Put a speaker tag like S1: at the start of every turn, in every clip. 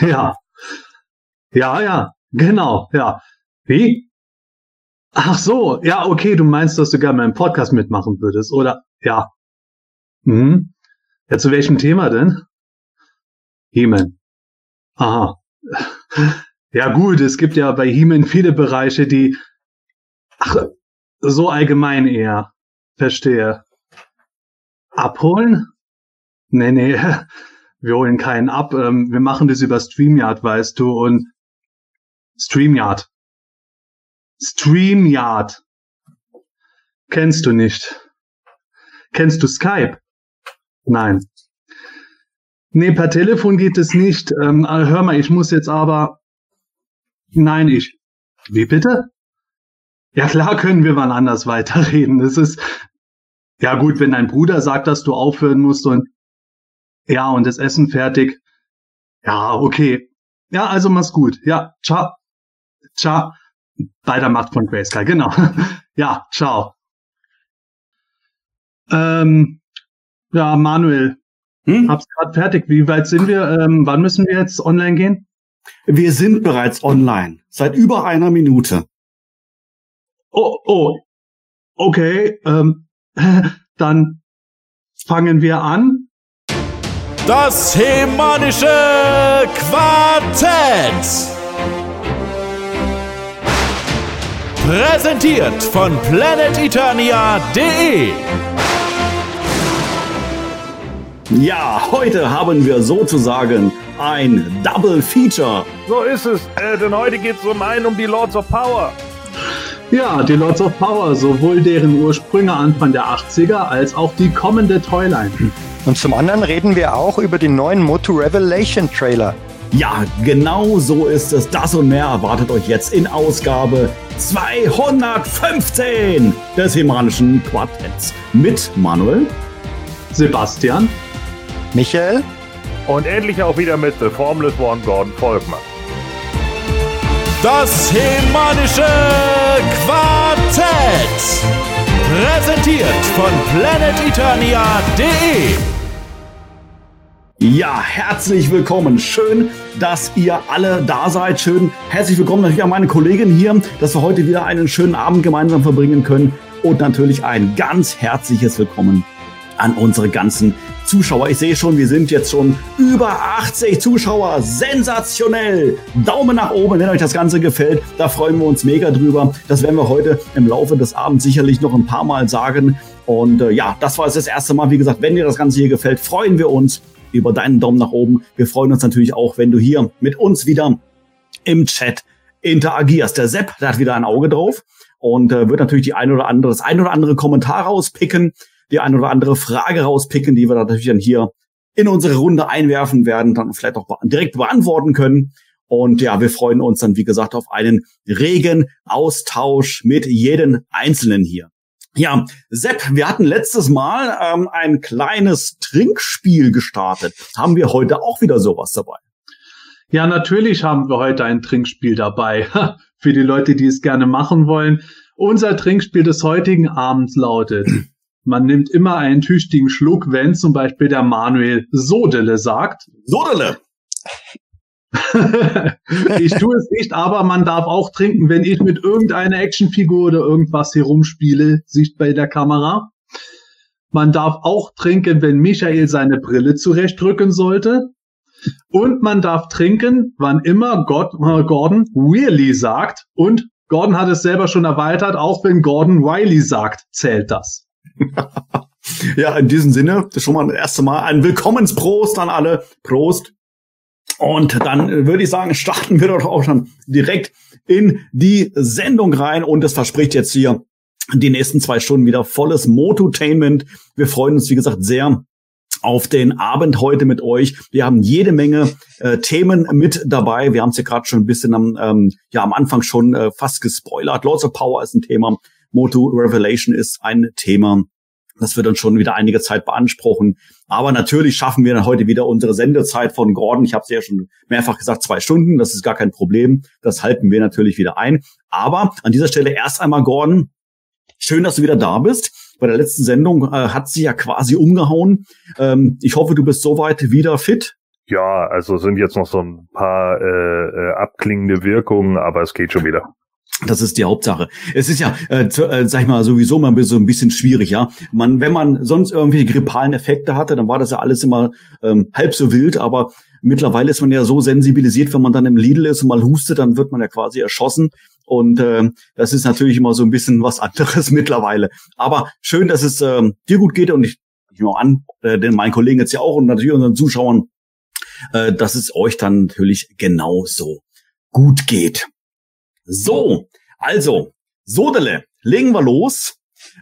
S1: Ja. Ja, ja, genau, ja. Wie? Ach so, ja, okay, du meinst, dass du gerne meinen Podcast mitmachen würdest, oder? Ja. Hm. Ja, zu welchem Thema denn? He-Man. Aha. Ja gut, es gibt ja bei He-Man viele Bereiche, die ach, so allgemein eher. Verstehe. Abholen? Nee, nee, wir holen keinen ab. Ähm, wir machen das über StreamYard, weißt du, und StreamYard. StreamYard. Kennst du nicht. Kennst du Skype? Nein. Nee, per Telefon geht es nicht. Ähm, hör mal, ich muss jetzt aber. Nein, ich. Wie bitte? Ja, klar können wir mal anders weiterreden. Das ist. Ja, gut, wenn dein Bruder sagt, dass du aufhören musst und. Ja, und das Essen fertig. Ja, okay. Ja, also mach's gut. Ja, ciao. Ciao. Bei der Macht von Grayskull, genau. ja, ciao. Ähm, ja, Manuel, hm? hab's gerade fertig. Wie weit sind wir? Ähm, wann müssen wir jetzt online gehen?
S2: Wir sind bereits online. Seit über einer Minute.
S1: Oh, oh. Okay, ähm, dann fangen wir an.
S3: Das hemanische Quartett. Präsentiert von planeteternia.de.
S2: Ja, heute haben wir sozusagen ein Double Feature.
S4: So ist es, äh, denn heute geht es um einen um die Lords of Power.
S1: Ja, die Lords of Power, sowohl deren Ursprünge Anfang der 80er als auch die kommende Toyline.
S5: Und zum anderen reden wir auch über den neuen Moto Revelation Trailer.
S2: Ja, genau so ist es. Das und mehr erwartet euch jetzt in Ausgabe 215 des Himalischen Quartetts mit Manuel,
S1: Sebastian,
S5: Michael
S4: und endlich auch wieder mit The Formless One Gordon Volkmann.
S3: Das Hemanische Quartett. Präsentiert von planeteternia.de.
S2: Ja, herzlich willkommen. Schön, dass ihr alle da seid. Schön, herzlich willkommen natürlich an meine Kollegin hier, dass wir heute wieder einen schönen Abend gemeinsam verbringen können. Und natürlich ein ganz herzliches Willkommen an unsere ganzen Zuschauer. Ich sehe schon, wir sind jetzt schon über 80 Zuschauer. Sensationell. Daumen nach oben, wenn euch das Ganze gefällt. Da freuen wir uns mega drüber. Das werden wir heute im Laufe des Abends sicherlich noch ein paar Mal sagen. Und äh, ja, das war jetzt das erste Mal. Wie gesagt, wenn dir das Ganze hier gefällt, freuen wir uns über deinen Daumen nach oben. Wir freuen uns natürlich auch, wenn du hier mit uns wieder im Chat interagierst. Der Sepp, der hat wieder ein Auge drauf und äh, wird natürlich die ein oder andere, das ein oder andere Kommentar rauspicken, die ein oder andere Frage rauspicken, die wir natürlich dann hier in unsere Runde einwerfen werden, dann vielleicht auch direkt beantworten können. Und ja, wir freuen uns dann, wie gesagt, auf einen regen Austausch mit jedem Einzelnen hier. Ja, Sepp, wir hatten letztes Mal ähm, ein kleines Trinkspiel gestartet. Haben wir heute auch wieder sowas dabei?
S1: Ja, natürlich haben wir heute ein Trinkspiel dabei. Für die Leute, die es gerne machen wollen. Unser Trinkspiel des heutigen Abends lautet, man nimmt immer einen tüchtigen Schluck, wenn zum Beispiel der Manuel Sodele sagt.
S2: Sodele!
S1: ich tue es nicht, aber man darf auch trinken, wenn ich mit irgendeiner Actionfigur oder irgendwas hier rumspiele, sicht bei der Kamera. Man darf auch trinken, wenn Michael seine Brille zurechtrücken sollte. Und man darf trinken, wann immer God, äh, Gordon really sagt. Und Gordon hat es selber schon erweitert, auch wenn Gordon Wiley sagt, zählt das.
S2: ja, in diesem Sinne, schon mal das erste Mal ein Willkommensprost an alle. Prost. Und dann würde ich sagen, starten wir doch auch schon direkt in die Sendung rein. Und es verspricht jetzt hier die nächsten zwei Stunden wieder volles Mototainment. Wir freuen uns, wie gesagt, sehr auf den Abend heute mit euch. Wir haben jede Menge äh, Themen mit dabei. Wir haben es ja gerade schon ein bisschen am, ähm, ja, am Anfang schon äh, fast gespoilert. Lords of Power ist ein Thema. Moto Revelation ist ein Thema. Das wird uns schon wieder einige Zeit beanspruchen. Aber natürlich schaffen wir dann heute wieder unsere Sendezeit von Gordon. Ich habe es ja schon mehrfach gesagt, zwei Stunden. Das ist gar kein Problem. Das halten wir natürlich wieder ein. Aber an dieser Stelle erst einmal, Gordon, schön, dass du wieder da bist. Bei der letzten Sendung äh, hat sie ja quasi umgehauen. Ähm, ich hoffe, du bist soweit wieder fit.
S4: Ja, also sind jetzt noch so ein paar äh, äh, abklingende Wirkungen, aber es geht schon wieder.
S2: Das ist die Hauptsache. Es ist ja, äh, zu, äh, sag ich mal, sowieso mal so ein bisschen schwierig, ja. Man, wenn man sonst irgendwelche grippalen Effekte hatte, dann war das ja alles immer ähm, halb so wild, aber mittlerweile ist man ja so sensibilisiert, wenn man dann im Lidl ist und mal hustet, dann wird man ja quasi erschossen. Und äh, das ist natürlich immer so ein bisschen was anderes mittlerweile. Aber schön, dass es äh, dir gut geht und ich, ich nehme an, äh, denn meinen Kollegen jetzt ja auch und natürlich unseren Zuschauern, äh, dass es euch dann natürlich genauso gut geht. So, also, Sodele, legen wir los.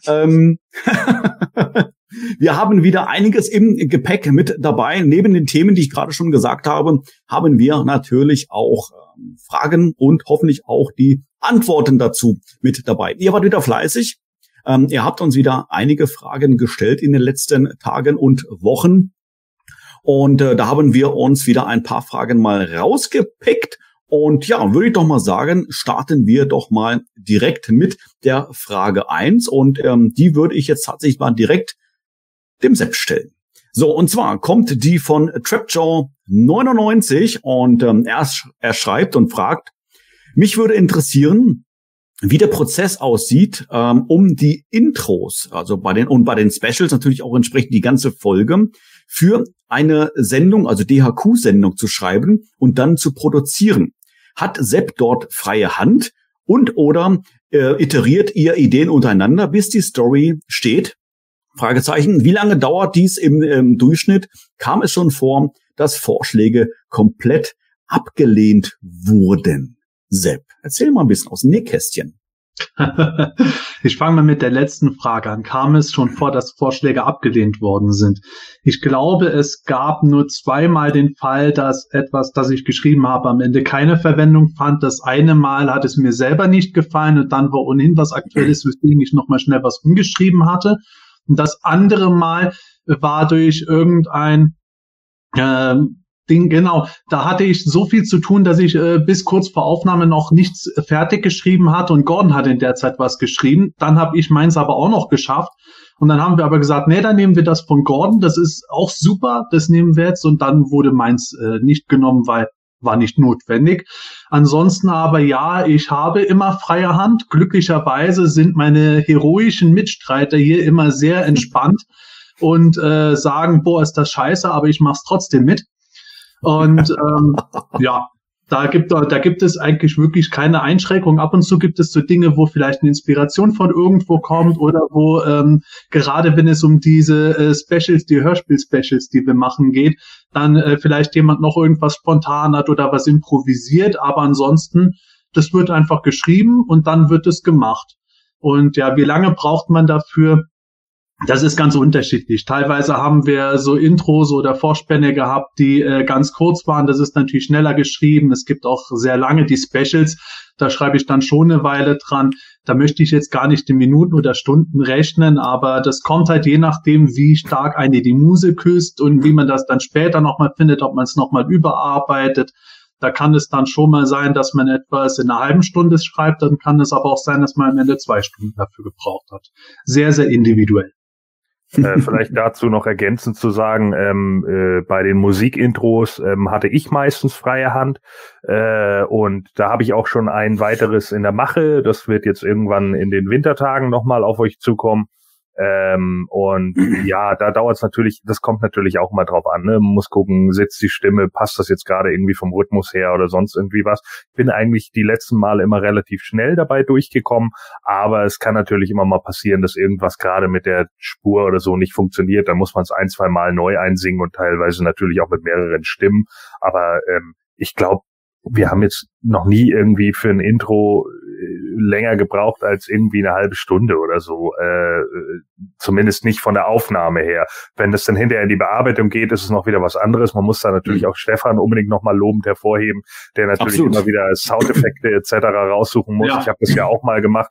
S2: Ähm, wir haben wieder einiges im Gepäck mit dabei. Neben den Themen, die ich gerade schon gesagt habe, haben wir natürlich auch ähm, Fragen und hoffentlich auch die Antworten dazu mit dabei. Ihr wart wieder fleißig. Ähm, ihr habt uns wieder einige Fragen gestellt in den letzten Tagen und Wochen. Und äh, da haben wir uns wieder ein paar Fragen mal rausgepickt und ja, würde ich doch mal sagen, starten wir doch mal direkt mit der Frage eins und ähm, die würde ich jetzt tatsächlich mal direkt dem Sepp stellen. So, und zwar kommt die von Trapjaw 99 und ähm, er, er schreibt und fragt, mich würde interessieren, wie der Prozess aussieht, ähm, um die Intros, also bei den und bei den Specials natürlich auch entsprechend die ganze Folge für eine Sendung, also DHQ-Sendung zu schreiben und dann zu produzieren. Hat Sepp dort freie Hand und oder äh, iteriert ihr Ideen untereinander, bis die Story steht? Fragezeichen. Wie lange dauert dies im, im Durchschnitt? Kam es schon vor, dass Vorschläge komplett abgelehnt wurden? Sepp, erzähl mal ein bisschen aus dem Nähkästchen.
S1: ich fange mal mit der letzten Frage an. Kam es schon vor, dass Vorschläge abgelehnt worden sind? Ich glaube, es gab nur zweimal den Fall, dass etwas, das ich geschrieben habe, am Ende keine Verwendung fand. Das eine Mal hat es mir selber nicht gefallen und dann war ohnehin was Aktuelles, weswegen ich nochmal schnell was umgeschrieben hatte. Und das andere Mal war durch irgendein äh, Ding, genau. Da hatte ich so viel zu tun, dass ich äh, bis kurz vor Aufnahme noch nichts fertig geschrieben hatte und Gordon hat in der Zeit was geschrieben. Dann habe ich meins aber auch noch geschafft. Und dann haben wir aber gesagt, nee, dann nehmen wir das von Gordon. Das ist auch super, das nehmen wir jetzt. Und dann wurde meins äh, nicht genommen, weil war nicht notwendig. Ansonsten aber ja, ich habe immer freie Hand. Glücklicherweise sind meine heroischen Mitstreiter hier immer sehr entspannt und äh, sagen, boah, ist das scheiße, aber ich mach's trotzdem mit. Und ähm, ja, da gibt, da gibt es eigentlich wirklich keine Einschränkung. Ab und zu gibt es so Dinge, wo vielleicht eine Inspiration von irgendwo kommt oder wo ähm, gerade wenn es um diese äh, Specials, die Hörspiel-Specials, die wir machen, geht, dann äh, vielleicht jemand noch irgendwas spontan hat oder was improvisiert. Aber ansonsten, das wird einfach geschrieben und dann wird es gemacht. Und ja, wie lange braucht man dafür? Das ist ganz unterschiedlich. Teilweise haben wir so Intros oder Vorspänne gehabt, die äh, ganz kurz waren. Das ist natürlich schneller geschrieben. Es gibt auch sehr lange die Specials. Da schreibe ich dann schon eine Weile dran. Da möchte ich jetzt gar nicht in Minuten oder Stunden rechnen, aber das kommt halt je nachdem, wie stark eine die Muse küsst und wie man das dann später nochmal findet, ob man es nochmal überarbeitet. Da kann es dann schon mal sein, dass man etwas in einer halben Stunde schreibt, dann kann es aber auch sein, dass man am Ende zwei Stunden dafür gebraucht hat. Sehr, sehr individuell.
S4: Äh, vielleicht dazu noch ergänzend zu sagen, ähm, äh, bei den Musikintros ähm, hatte ich meistens freie Hand äh, und da habe ich auch schon ein weiteres in der Mache. Das wird jetzt irgendwann in den Wintertagen nochmal auf euch zukommen. Ähm, und ja, da dauert es natürlich, das kommt natürlich auch mal drauf an. Ne? Man muss gucken, sitzt die Stimme, passt das jetzt gerade irgendwie vom Rhythmus her oder sonst irgendwie was. Ich bin eigentlich die letzten Male immer relativ schnell dabei durchgekommen, aber es kann natürlich immer mal passieren, dass irgendwas gerade mit der Spur oder so nicht funktioniert. Dann muss man es ein, zwei Mal neu einsingen und teilweise natürlich auch mit mehreren Stimmen. Aber ähm, ich glaube, wir haben jetzt noch nie irgendwie für ein Intro länger gebraucht als irgendwie eine halbe Stunde oder so. Äh, zumindest nicht von der Aufnahme her. Wenn das dann hinterher in die Bearbeitung geht, ist es noch wieder was anderes. Man muss da natürlich mhm. auch Stefan unbedingt nochmal lobend hervorheben, der natürlich Absolut. immer wieder Soundeffekte etc. raussuchen muss. Ja. Ich habe das ja auch mal gemacht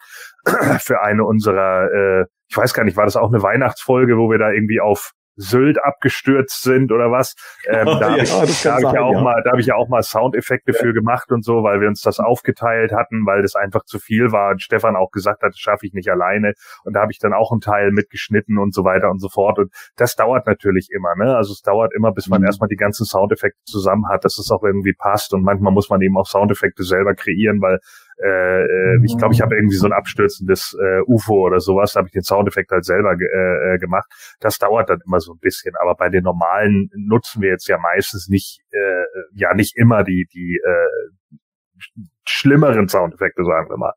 S4: für eine unserer, äh, ich weiß gar nicht, war das auch eine Weihnachtsfolge, wo wir da irgendwie auf Sylt abgestürzt sind oder was. Ähm, da habe ich, da hab ich ja auch ja. mal, da habe ich ja auch mal Soundeffekte ja. für gemacht und so, weil wir uns das aufgeteilt hatten, weil das einfach zu viel war und Stefan auch gesagt hat, das schaffe ich nicht alleine. Und da habe ich dann auch einen Teil mitgeschnitten und so weiter und so fort. Und das dauert natürlich immer, ne? Also es dauert immer, bis man mhm. erstmal die ganzen Soundeffekte zusammen hat, dass es auch irgendwie passt. Und manchmal muss man eben auch Soundeffekte selber kreieren, weil äh, äh ich glaube, ich habe irgendwie so ein abstürzendes äh, UFO oder sowas, da habe ich den Soundeffekt halt selber äh, äh, gemacht. Das dauert dann immer so ein bisschen, aber bei den normalen nutzen wir jetzt ja meistens nicht, äh, ja nicht immer die die äh, schlimmeren Soundeffekte, sagen wir mal.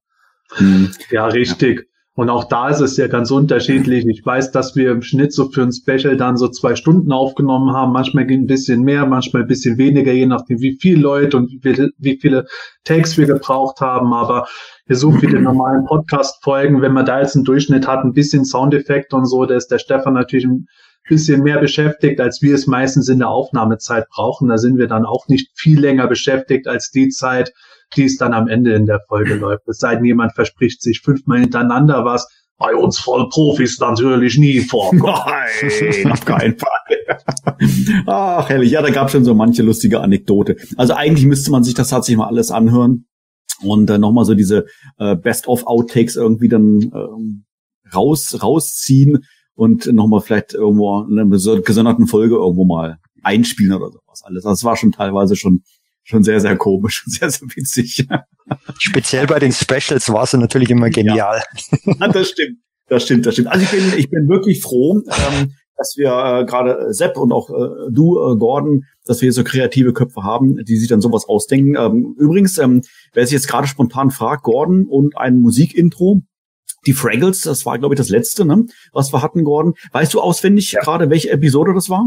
S1: Hm. Ja, richtig. Und auch da ist es ja ganz unterschiedlich. Ich weiß, dass wir im Schnitt so für ein Special dann so zwei Stunden aufgenommen haben. Manchmal ein bisschen mehr, manchmal ein bisschen weniger, je nachdem, wie viele Leute und wie, wie viele Takes wir gebraucht haben. Aber so viele normalen Podcast-Folgen, wenn man da jetzt einen Durchschnitt hat, ein bisschen Soundeffekt und so, da ist der Stefan natürlich ein bisschen mehr beschäftigt, als wir es meistens in der Aufnahmezeit brauchen. Da sind wir dann auch nicht viel länger beschäftigt als die Zeit, die es dann am Ende in der Folge läuft. Es sei denn, jemand verspricht sich fünfmal hintereinander was. Bei uns Vollprofis natürlich nie vor.
S2: Nein, auf keinen Fall. Ach, herrlich. Ja, da gab es schon so manche lustige Anekdote. Also eigentlich müsste man sich das tatsächlich mal alles anhören und äh, nochmal so diese äh, Best-of-Outtakes irgendwie dann äh, raus, rausziehen und nochmal vielleicht irgendwo in einer gesonderten Folge irgendwo mal einspielen oder sowas alles. Das war schon teilweise schon schon sehr, sehr komisch, sehr, sehr witzig.
S5: Speziell bei den Specials war es natürlich immer genial.
S2: Ja. das stimmt, das stimmt, das stimmt. Also ich bin, ich bin wirklich froh, ähm, dass wir äh, gerade Sepp und auch äh, du, äh, Gordon, dass wir hier so kreative Köpfe haben, die sich dann sowas ausdenken. Ähm, übrigens, ähm, wer sich jetzt gerade spontan fragt, Gordon und ein Musikintro, die Fraggles, das war, glaube ich, das letzte, ne, was wir hatten, Gordon. Weißt du auswendig ja. gerade, welche Episode das war?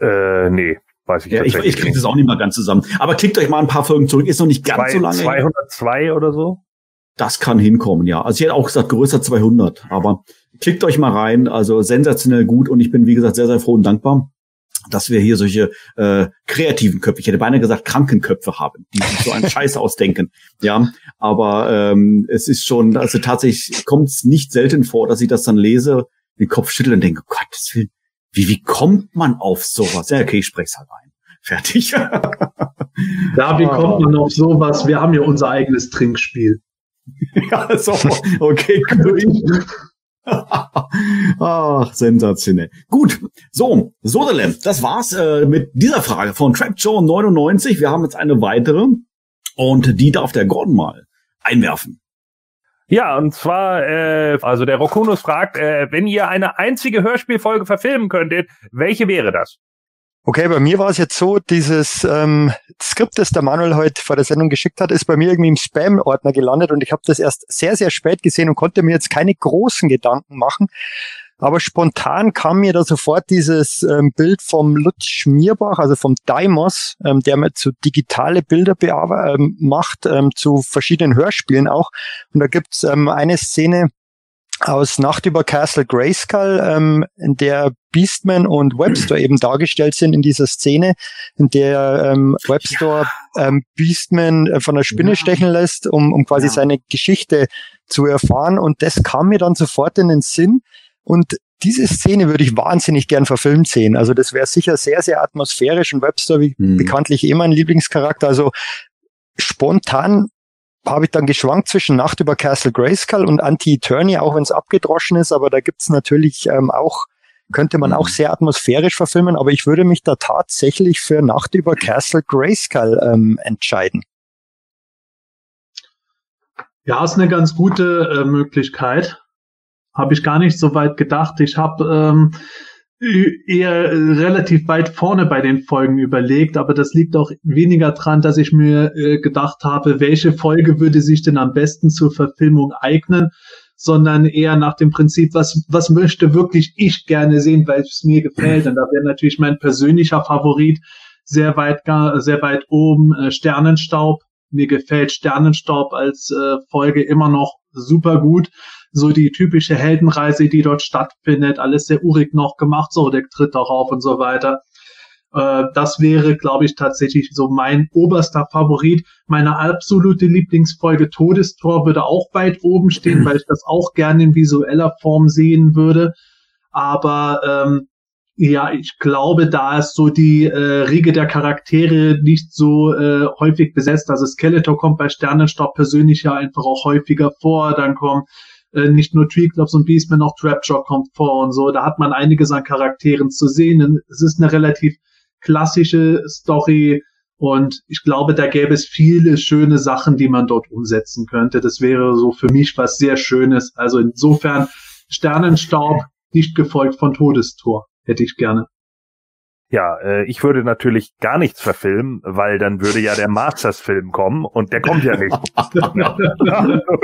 S4: Äh, nee, Weiß ich
S2: ja, ich, ich kriege das auch nicht mal ganz zusammen. Aber klickt euch mal ein paar Folgen zurück, ist noch nicht ganz Zwei, so lange.
S4: 202 oder so?
S2: Das kann hinkommen, ja. Also ich hätte auch gesagt größer 200, aber klickt euch mal rein, also sensationell gut und ich bin wie gesagt sehr, sehr froh und dankbar, dass wir hier solche äh, kreativen Köpfe, ich hätte beinahe gesagt Krankenköpfe haben, die sich so einen Scheiß ausdenken. Ja, aber ähm, es ist schon, also tatsächlich kommt es nicht selten vor, dass ich das dann lese, den Kopf schüttel und denke, Gott, das will, wie, wie kommt man auf sowas? Ja, okay, ich sprech's halt ein. Fertig.
S1: ja, wie kommt man auf sowas? Wir haben ja unser eigenes Trinkspiel.
S2: ja, so, okay, cool. Ach, sensationell. Gut, so, Sodelem, das war's äh, mit dieser Frage von Trap Joe 99. Wir haben jetzt eine weitere und die darf der Gordon mal einwerfen.
S4: Ja, und zwar, äh, also der Rokunus fragt, äh, wenn ihr eine einzige Hörspielfolge verfilmen könntet, welche wäre das?
S5: Okay, bei mir war es jetzt so, dieses ähm, Skript, das der Manuel heute vor der Sendung geschickt hat, ist bei mir irgendwie im Spam-Ordner gelandet und ich habe das erst sehr, sehr spät gesehen und konnte mir jetzt keine großen Gedanken machen. Aber spontan kam mir da sofort dieses ähm, Bild vom Lutz Schmierbach, also vom Daimos, ähm, der mir zu digitale Bilder ähm, macht, ähm, zu verschiedenen Hörspielen auch. Und da gibt's ähm, eine Szene aus Nacht über Castle Grayskull, ähm, in der Beastman und Webster eben dargestellt sind in dieser Szene, in der ähm, Webster ja. ähm, Beastman äh, von der Spinne ja. stechen lässt, um, um quasi ja. seine Geschichte zu erfahren. Und das kam mir dann sofort in den Sinn, und diese Szene würde ich wahnsinnig gern verfilmt sehen. Also das wäre sicher sehr, sehr atmosphärisch und Webster wie mhm. bekanntlich eh mein Lieblingscharakter. Also spontan habe ich dann geschwankt zwischen Nacht über Castle Grayskull und Anti-Eternia, auch wenn es abgedroschen ist, aber da gibt's natürlich ähm, auch, könnte man mhm. auch sehr atmosphärisch verfilmen, aber ich würde mich da tatsächlich für Nacht über Castle Grayskull ähm, entscheiden.
S1: Ja, ist eine ganz gute äh, Möglichkeit. Habe ich gar nicht so weit gedacht. Ich habe ähm, eher relativ weit vorne bei den Folgen überlegt, aber das liegt auch weniger dran, dass ich mir äh, gedacht habe, welche Folge würde sich denn am besten zur Verfilmung eignen, sondern eher nach dem Prinzip, was, was möchte wirklich ich gerne sehen, weil es mir gefällt. Und da wäre natürlich mein persönlicher Favorit sehr weit, sehr weit oben äh, Sternenstaub. Mir gefällt Sternenstaub als äh, Folge immer noch super gut so die typische Heldenreise, die dort stattfindet, alles sehr urig noch gemacht, so der tritt darauf und so weiter. Äh, das wäre, glaube ich, tatsächlich so mein oberster Favorit. Meine absolute Lieblingsfolge Todestor würde auch weit oben stehen, weil ich das auch gerne in visueller Form sehen würde. Aber ähm, Ja, ich glaube, da ist so die äh, Riege der Charaktere nicht so äh, häufig besetzt. Also Skeletor kommt bei Sternenstaub persönlich ja einfach auch häufiger vor. Dann kommen äh, nicht nur Treeclops und Beastman, auch Trapjaw kommt vor und so. Da hat man einiges an Charakteren zu sehen. Es ist eine relativ klassische Story und ich glaube, da gäbe es viele schöne Sachen, die man dort umsetzen könnte. Das wäre so für mich was sehr Schönes. Also insofern Sternenstaub, nicht gefolgt von Todestor, hätte ich gerne.
S4: Ja, äh, ich würde natürlich gar nichts verfilmen, weil dann würde ja der Masters-Film kommen und der kommt ja nicht.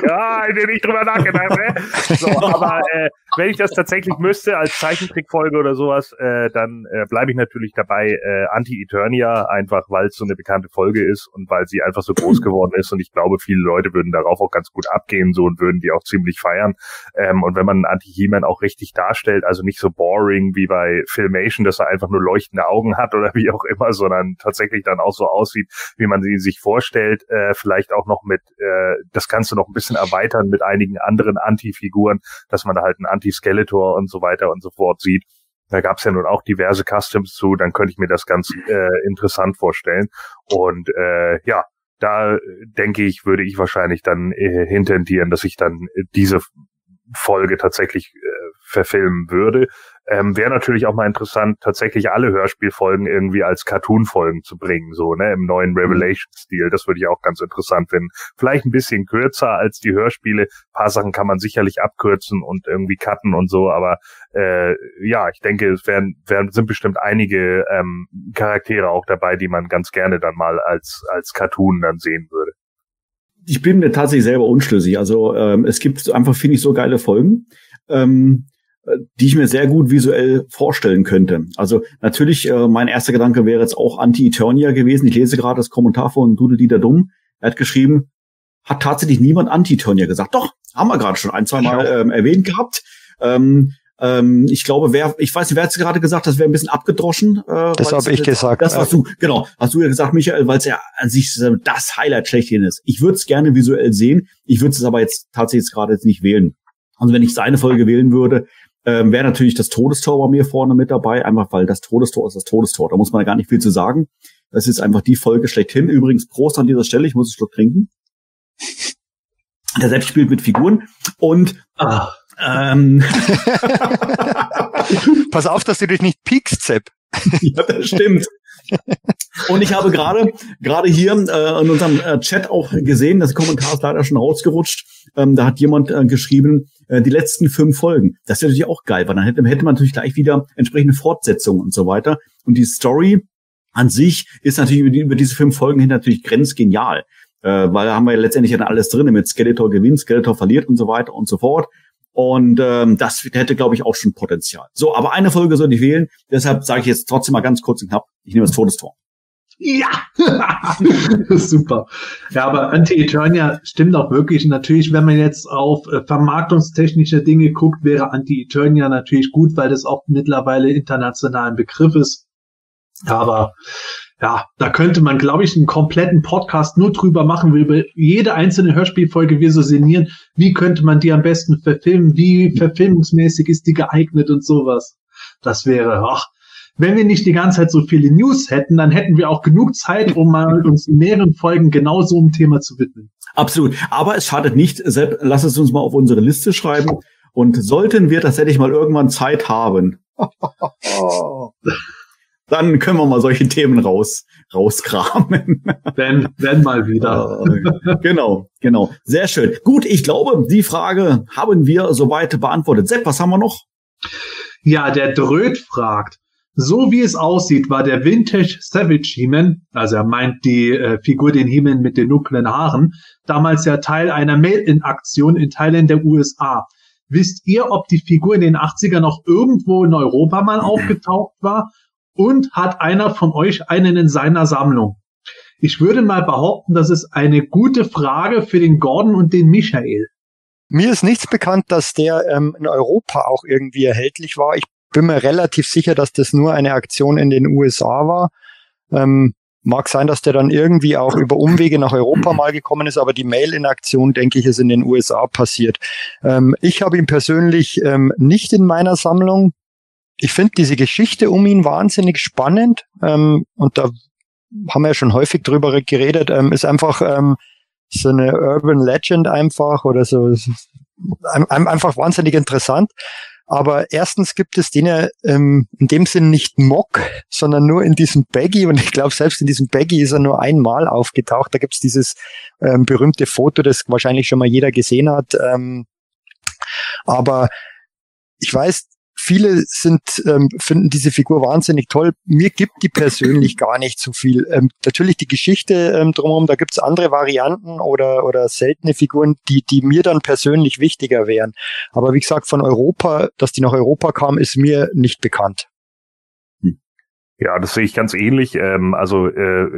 S4: ja, ich nicht drüber nachgedacht. Ne? So, aber äh, wenn ich das tatsächlich müsste als Zeichentrickfolge oder sowas, äh, dann äh, bleibe ich natürlich dabei äh, Anti-Eternia, einfach weil es so eine bekannte Folge ist und weil sie einfach so groß geworden ist und ich glaube, viele Leute würden darauf auch ganz gut abgehen so und würden die auch ziemlich feiern. Ähm, und wenn man Anti-He-Man auch richtig darstellt, also nicht so boring wie bei Filmation, dass er einfach nur leuchten leuchtende Augen hat oder wie auch immer, sondern tatsächlich dann auch so aussieht, wie man sie sich vorstellt. Äh, vielleicht auch noch mit, äh, das kannst du noch ein bisschen erweitern mit einigen anderen Anti-Figuren, dass man da halt einen Anti-Skeletor und so weiter und so fort sieht. Da gab's ja nun auch diverse Customs zu, dann könnte ich mir das ganz äh, interessant vorstellen. Und äh, ja, da denke ich, würde ich wahrscheinlich dann äh, hintendieren, dass ich dann diese Folge tatsächlich äh, verfilmen würde. Ähm, Wäre natürlich auch mal interessant, tatsächlich alle Hörspielfolgen irgendwie als Cartoon-Folgen zu bringen, so, ne, im neuen mhm. Revelation-Stil. Das würde ich auch ganz interessant finden. Vielleicht ein bisschen kürzer als die Hörspiele. Ein paar Sachen kann man sicherlich abkürzen und irgendwie cutten und so, aber äh, ja, ich denke, es werden, werden sind bestimmt einige ähm, Charaktere auch dabei, die man ganz gerne dann mal als, als Cartoon dann sehen würde.
S2: Ich bin mir tatsächlich selber unschlüssig. Also ähm, es gibt einfach, finde ich, so geile Folgen. Ähm, die ich mir sehr gut visuell vorstellen könnte. Also natürlich, äh, mein erster Gedanke wäre jetzt auch Anti-Eternia gewesen. Ich lese gerade das Kommentar von Dudel Dieter Dumm. Er hat geschrieben, hat tatsächlich niemand Anti-Eternia gesagt. Doch, haben wir gerade schon ein, zwei Mal ähm, erwähnt gehabt. Ähm, ähm, ich glaube, wer, ich weiß nicht, wer hat gerade gesagt, das wäre ein bisschen abgedroschen.
S5: Äh, das habe ich gesagt.
S2: Das warst du, genau. Hast du ja gesagt, Michael, weil es ja an sich das Highlight schlechthin ist. Ich würde es gerne visuell sehen. Ich würde es aber jetzt tatsächlich gerade jetzt nicht wählen. Also wenn ich seine Folge wählen würde, ähm, wäre natürlich das Todestor bei mir vorne mit dabei, einfach weil das Todestor ist das Todestor. Da muss man ja gar nicht viel zu sagen. Das ist einfach die Folge schlechthin. Übrigens, Prost an dieser Stelle, ich muss einen Schluck trinken. Der selbst spielt mit Figuren und ah. ähm,
S5: Pass auf, dass du dich nicht piekst, Sepp.
S2: ja, das stimmt. Und ich habe gerade gerade hier äh, in unserem äh, Chat auch gesehen, das Kommentar ist leider schon rausgerutscht. Ähm, da hat jemand äh, geschrieben, äh, die letzten fünf Folgen. Das wäre natürlich auch geil, weil dann hätte, hätte man natürlich gleich wieder entsprechende Fortsetzungen und so weiter. Und die Story an sich ist natürlich über, die, über diese fünf Folgen hin natürlich grenzgenial. Äh, weil da haben wir ja letztendlich dann alles drin, mit Skeletor gewinnt, Skeletor verliert und so weiter und so fort. Und ähm, das hätte, glaube ich, auch schon Potenzial. So, aber eine Folge soll ich wählen. Deshalb sage ich jetzt trotzdem mal ganz kurz und knapp, ich nehme das Todestor.
S1: Ja, super. Ja, aber Anti-Eternia stimmt auch wirklich. Natürlich, wenn man jetzt auf äh, vermarktungstechnische Dinge guckt, wäre Anti-Eternia natürlich gut, weil das auch mittlerweile international ein Begriff ist. Aber ja, da könnte man, glaube ich, einen kompletten Podcast nur drüber machen, wie über jede einzelne Hörspielfolge wir so sinnieren. Wie könnte man die am besten verfilmen? Wie verfilmungsmäßig ist die geeignet und sowas? Das wäre, ach, wenn wir nicht die ganze Zeit so viele News hätten, dann hätten wir auch genug Zeit, um mal uns in mehreren Folgen genau so ein Thema zu widmen.
S2: Absolut. Aber es schadet nicht. Sepp, lass es uns mal auf unsere Liste schreiben. Und sollten wir tatsächlich mal irgendwann Zeit haben, dann können wir mal solche Themen raus, rauskramen.
S1: Wenn, wenn mal wieder.
S2: genau, genau. Sehr schön. Gut, ich glaube, die Frage haben wir soweit beantwortet. Sepp, was haben wir noch?
S1: Ja, der Dröd fragt, so wie es aussieht, war der Vintage Savage He-Man, also er meint die äh, Figur den He-Man mit den dunklen Haaren, damals ja Teil einer Mail-in-Aktion in Teilen der USA. Wisst ihr, ob die Figur in den 80er noch irgendwo in Europa mal aufgetaucht war? Und hat einer von euch einen in seiner Sammlung? Ich würde mal behaupten, das ist eine gute Frage für den Gordon und den Michael.
S5: Mir ist nichts bekannt, dass der ähm, in Europa auch irgendwie erhältlich war. Ich bin mir relativ sicher, dass das nur eine Aktion in den USA war. Ähm, mag sein, dass der dann irgendwie auch über Umwege nach Europa mal gekommen ist, aber die Mail-in-Aktion, denke ich, ist in den USA passiert. Ähm, ich habe ihn persönlich ähm, nicht in meiner Sammlung. Ich finde diese Geschichte um ihn wahnsinnig spannend ähm, und da haben wir ja schon häufig drüber geredet, ähm, ist einfach ähm, so eine Urban Legend einfach oder so einfach wahnsinnig interessant. Aber erstens gibt es den ja ähm, in dem Sinn nicht Mock, sondern nur in diesem Baggy. Und ich glaube, selbst in diesem Baggy ist er nur einmal aufgetaucht. Da gibt es dieses ähm, berühmte Foto, das wahrscheinlich schon mal jeder gesehen hat. Ähm, aber ich weiß, viele sind, ähm, finden diese Figur wahnsinnig toll. Mir gibt die persönlich gar nicht so viel. Ähm, natürlich die Geschichte ähm, drumherum, da gibt's andere Varianten oder, oder seltene Figuren, die, die mir dann persönlich wichtiger wären. Aber wie gesagt, von Europa, dass die nach Europa kam, ist mir nicht bekannt.
S4: Ja, das sehe ich ganz ähnlich. Ähm, also äh,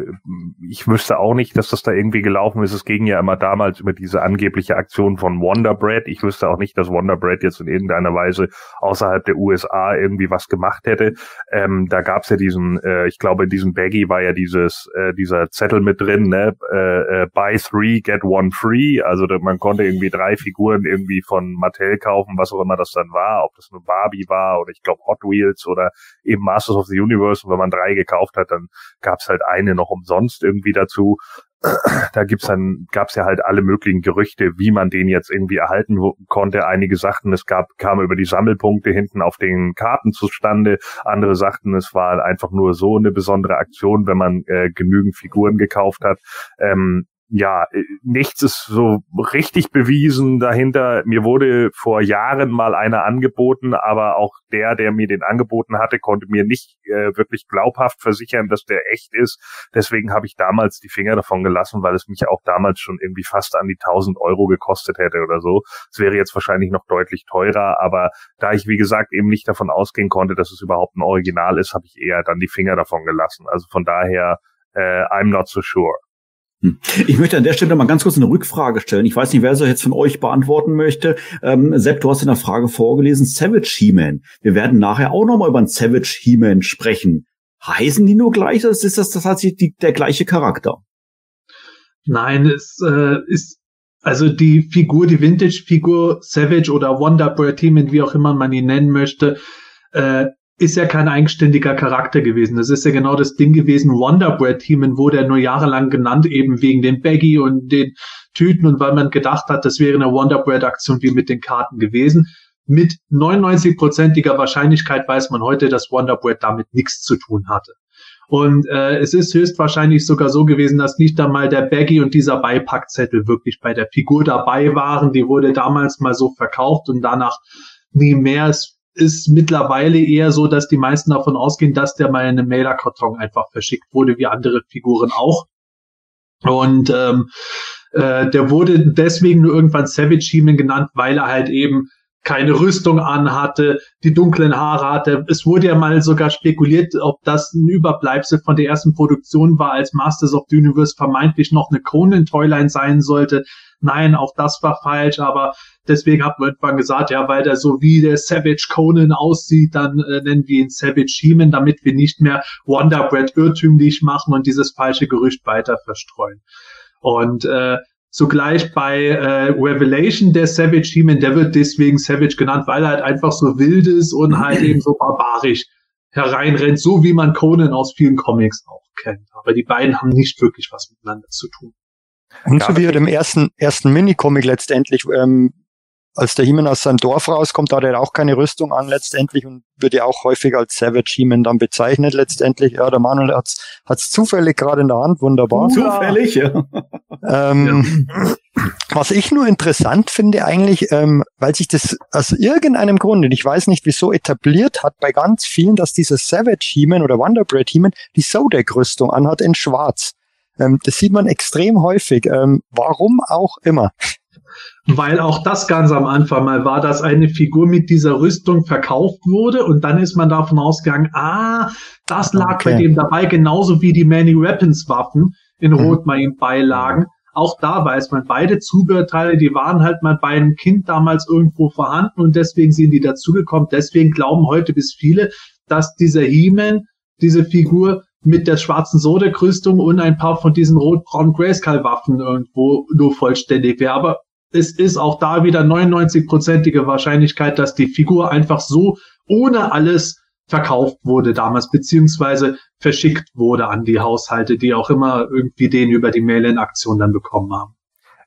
S4: ich wüsste auch nicht, dass das da irgendwie gelaufen ist. Es ging ja immer damals über diese angebliche Aktion von Wonder Bread. Ich wüsste auch nicht, dass Wonder Bread jetzt in irgendeiner Weise außerhalb der USA irgendwie was gemacht hätte. Ähm, da gab es ja diesen, äh, ich glaube, in diesem Baggy war ja dieses äh, dieser Zettel mit drin, ne? Äh, äh, buy three, get one free. Also man konnte irgendwie drei Figuren irgendwie von Mattel kaufen, was auch immer das dann war, ob das nur Barbie war oder ich glaube Hot Wheels oder eben Masters of the Universe wenn man drei gekauft hat, dann gab's halt eine noch umsonst irgendwie dazu. Da gibt's dann, gab's ja halt alle möglichen Gerüchte, wie man den jetzt irgendwie erhalten konnte. Einige sagten, es gab, kam über die Sammelpunkte hinten auf den Karten zustande. Andere sagten, es war einfach nur so eine besondere Aktion, wenn man äh, genügend Figuren gekauft hat. Ähm, ja, äh, nichts ist so richtig bewiesen dahinter. Mir wurde vor Jahren mal einer angeboten, aber auch der, der mir den angeboten hatte, konnte mir nicht äh, wirklich glaubhaft versichern, dass der echt ist. Deswegen habe ich damals die Finger davon gelassen, weil es mich auch damals schon irgendwie fast an die 1000 Euro gekostet hätte oder so. Es wäre jetzt wahrscheinlich noch deutlich teurer, aber da ich, wie gesagt, eben nicht davon ausgehen konnte, dass es überhaupt ein Original ist, habe ich eher dann die Finger davon gelassen. Also von daher, äh, I'm not so sure.
S2: Hm. Ich möchte an der Stelle mal ganz kurz eine Rückfrage stellen. Ich weiß nicht, wer so jetzt von euch beantworten möchte. Ähm, Sepp, du hast in der Frage vorgelesen, Savage He-Man. Wir werden nachher auch nochmal über einen Savage He-Man sprechen. Heißen die nur gleich, ist das, das tatsächlich die, der gleiche Charakter?
S1: Nein, es äh, ist also die Figur, die Vintage-Figur Savage oder Wonder Bread He-Man, wie auch immer man ihn nennen möchte, äh, ist ja kein eigenständiger Charakter gewesen. Das ist ja genau das Ding gewesen. Wonder Bread Team wurde er nur jahrelang genannt, eben wegen den Baggy und den Tüten und weil man gedacht hat, das wäre eine Wonder Bread Aktion wie mit den Karten gewesen. Mit 99-prozentiger Wahrscheinlichkeit weiß man heute, dass Wonder Bread damit nichts zu tun hatte. Und äh, es ist höchstwahrscheinlich sogar so gewesen, dass nicht einmal der Baggy und dieser Beipackzettel wirklich bei der Figur dabei waren. Die wurde damals mal so verkauft und danach nie mehr. Es ist mittlerweile eher so, dass die meisten davon ausgehen, dass der mal in einem Mailerkarton einfach verschickt wurde, wie andere Figuren auch. Und ähm, äh, der wurde deswegen nur irgendwann Savage Heeman genannt, weil er halt eben keine Rüstung anhatte, die dunklen Haare hatte. Es wurde ja mal sogar spekuliert, ob das ein Überbleibsel von der ersten Produktion war, als Masters of the Universe vermeintlich noch eine Conan-Toyline sein sollte. Nein, auch das war falsch, aber deswegen hat man irgendwann gesagt, ja, weil der so wie der Savage Conan aussieht, dann äh, nennen wir ihn Savage Heeman, damit wir nicht mehr Wonder Bread irrtümlich machen und dieses falsche Gerücht weiter verstreuen. Und äh, Zugleich bei äh, Revelation der Savage Demon, der wird deswegen Savage genannt, weil er halt einfach so wild ist und halt eben so barbarisch hereinrennt, so wie man Conan aus vielen Comics auch kennt. Aber die beiden haben nicht wirklich was miteinander zu tun.
S5: Und so wie er im ersten, ersten Minicomic letztendlich ähm, als der Heeman aus seinem Dorf rauskommt, hat er auch keine Rüstung an letztendlich und wird ja auch häufig als Savage Heeman dann bezeichnet letztendlich. Ja, der Manuel hat's, hat's zufällig gerade in der Hand, wunderbar.
S2: Zufällig, ja.
S5: Ähm, ja. Was ich nur interessant finde eigentlich, ähm, weil sich das aus irgendeinem Grund, und ich weiß nicht wieso, etabliert hat bei ganz vielen, dass dieser Savage Heeman oder Wonderbread Heeman die Zodiac-Rüstung anhat in schwarz. Ähm, das sieht man extrem häufig. Ähm, warum auch immer
S1: weil auch das ganz am Anfang mal war, dass eine Figur mit dieser Rüstung verkauft wurde und dann ist man davon ausgegangen, ah, das lag okay. bei dem dabei, genauso wie die Many Weapons Waffen in mhm. Rot mal ihm beilagen. Auch da weiß man, beide Zubehörteile, die waren halt mal bei einem Kind damals irgendwo vorhanden und deswegen sind die dazugekommen. Deswegen glauben heute bis viele, dass dieser He-Man, diese Figur mit der schwarzen Sodekrüstung und ein paar von diesen rot-braunen Grayskull-Waffen irgendwo nur vollständig wäre. Aber es ist auch da wieder 99-prozentige Wahrscheinlichkeit, dass die Figur einfach so ohne alles verkauft wurde damals, beziehungsweise verschickt wurde an die Haushalte, die auch immer irgendwie den über die Mail-in-Aktion dann bekommen haben.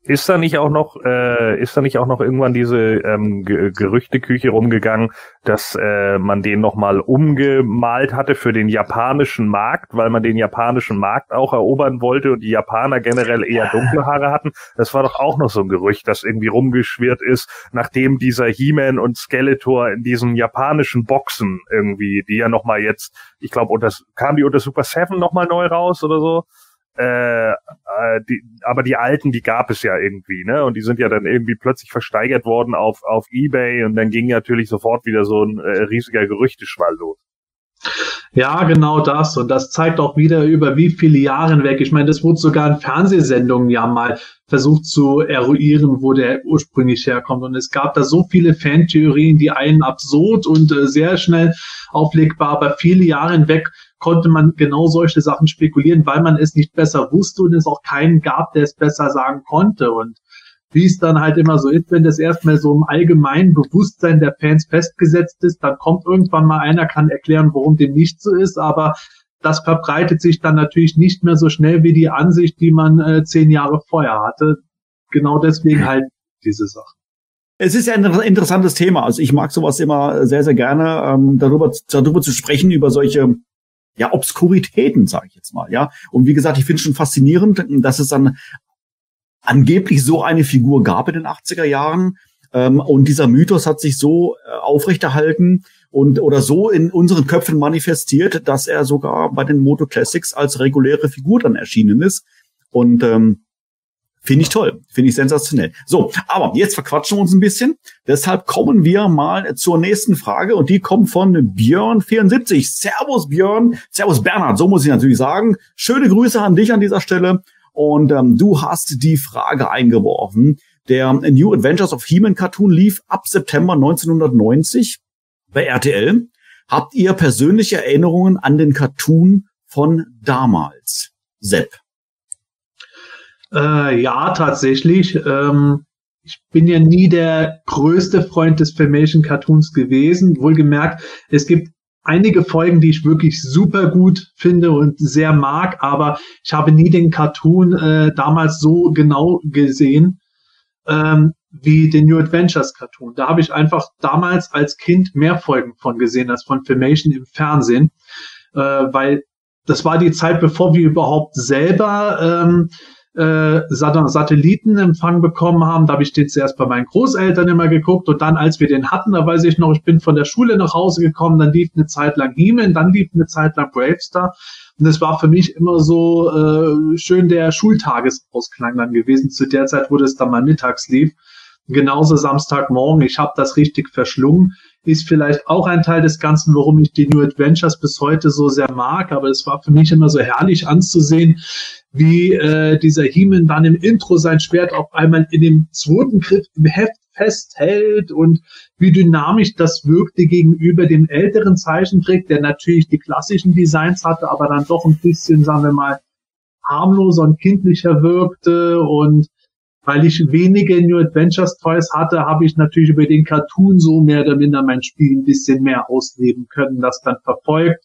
S4: Ist da nicht auch noch, äh, ist da nicht auch noch irgendwann diese ähm, Ge Gerüchteküche rumgegangen, dass äh, man den nochmal umgemalt hatte für den japanischen Markt, weil man den japanischen Markt auch erobern wollte und die Japaner generell eher dunkle Haare hatten? Das war doch auch noch so ein Gerücht, das irgendwie rumgeschwirrt ist, nachdem dieser He-Man und Skeletor in diesen japanischen Boxen irgendwie, die ja nochmal jetzt, ich glaube, kam die unter Super Seven nochmal neu raus oder so? Äh, äh, die, aber die alten, die gab es ja irgendwie, ne? Und die sind ja dann irgendwie plötzlich versteigert worden auf, auf Ebay und dann ging natürlich sofort wieder so ein äh, riesiger Gerüchteschwall los.
S1: Ja, genau das. Und das zeigt auch wieder über wie viele Jahre hinweg. Ich meine, das wurde sogar in Fernsehsendungen ja mal versucht zu eruieren, wo der ursprünglich herkommt. Und es gab da so viele Fantheorien, die einen absurd und äh, sehr schnell auflegbar, aber viele Jahre hinweg konnte man genau solche Sachen spekulieren, weil man es nicht besser wusste und es auch keinen gab, der es besser sagen konnte. Und wie es dann halt immer so ist, wenn das erstmal so im allgemeinen Bewusstsein der Fans festgesetzt ist, dann kommt irgendwann mal einer, kann erklären, warum dem nicht so ist, aber das verbreitet sich dann natürlich nicht mehr so schnell wie die Ansicht, die man äh, zehn Jahre vorher hatte. Genau deswegen halt diese Sache.
S2: Es ist ja ein interessantes Thema. Also ich mag sowas immer sehr, sehr gerne, ähm, darüber, darüber zu sprechen, über solche ja, Obskuritäten, sage ich jetzt mal, ja. Und wie gesagt, ich finde es schon faszinierend, dass es dann angeblich so eine Figur gab in den 80er Jahren. Ähm, und dieser Mythos hat sich so äh, aufrechterhalten und oder so in unseren Köpfen manifestiert, dass er sogar bei den Moto Classics als reguläre Figur dann erschienen ist. Und ähm, Finde ich toll, finde ich sensationell. So, aber jetzt verquatschen wir uns ein bisschen. Deshalb kommen wir mal zur nächsten Frage und die kommt von Björn74. Servus Björn, Servus Bernhard, so muss ich natürlich sagen. Schöne Grüße an dich an dieser Stelle. Und ähm, du hast die Frage eingeworfen. Der New Adventures of He-Man Cartoon lief ab September 1990 bei RTL. Habt ihr persönliche Erinnerungen an den Cartoon von damals? Sepp.
S1: Äh, ja, tatsächlich. Ähm, ich bin ja nie der größte Freund des Filmation Cartoons gewesen. Wohlgemerkt, es gibt einige Folgen, die ich wirklich super gut finde und sehr mag, aber ich habe nie den Cartoon äh, damals so genau gesehen ähm, wie den New Adventures Cartoon. Da habe ich einfach damals als Kind mehr Folgen von gesehen als von Filmation im Fernsehen, äh, weil das war die Zeit, bevor wir überhaupt selber ähm, äh, Satellitenempfang bekommen haben. Da habe ich den zuerst bei meinen Großeltern immer geguckt. Und dann, als wir den hatten, da weiß ich noch, ich bin von der Schule nach Hause gekommen, dann lief eine Zeit lang He-Man, dann lief eine Zeit lang Bravestar. Und es war für mich immer so äh, schön der Schultagesausklang dann gewesen, zu der Zeit, wo das dann mal mittags lief. Genauso Samstagmorgen, ich habe das richtig verschlungen ist vielleicht auch ein Teil des Ganzen, warum ich die New Adventures bis heute so sehr mag. Aber es war für mich immer so herrlich anzusehen, wie äh, dieser Heeman dann im Intro sein Schwert auf einmal in dem zweiten Griff im Heft festhält und wie dynamisch das wirkte gegenüber dem älteren Zeichentrick, der natürlich die klassischen Designs hatte, aber dann doch ein bisschen, sagen wir mal, harmloser und kindlicher wirkte und weil ich wenige New Adventures Toys hatte, habe ich natürlich über den Cartoon so mehr oder minder mein Spiel ein bisschen mehr ausleben können, das dann verfolgt.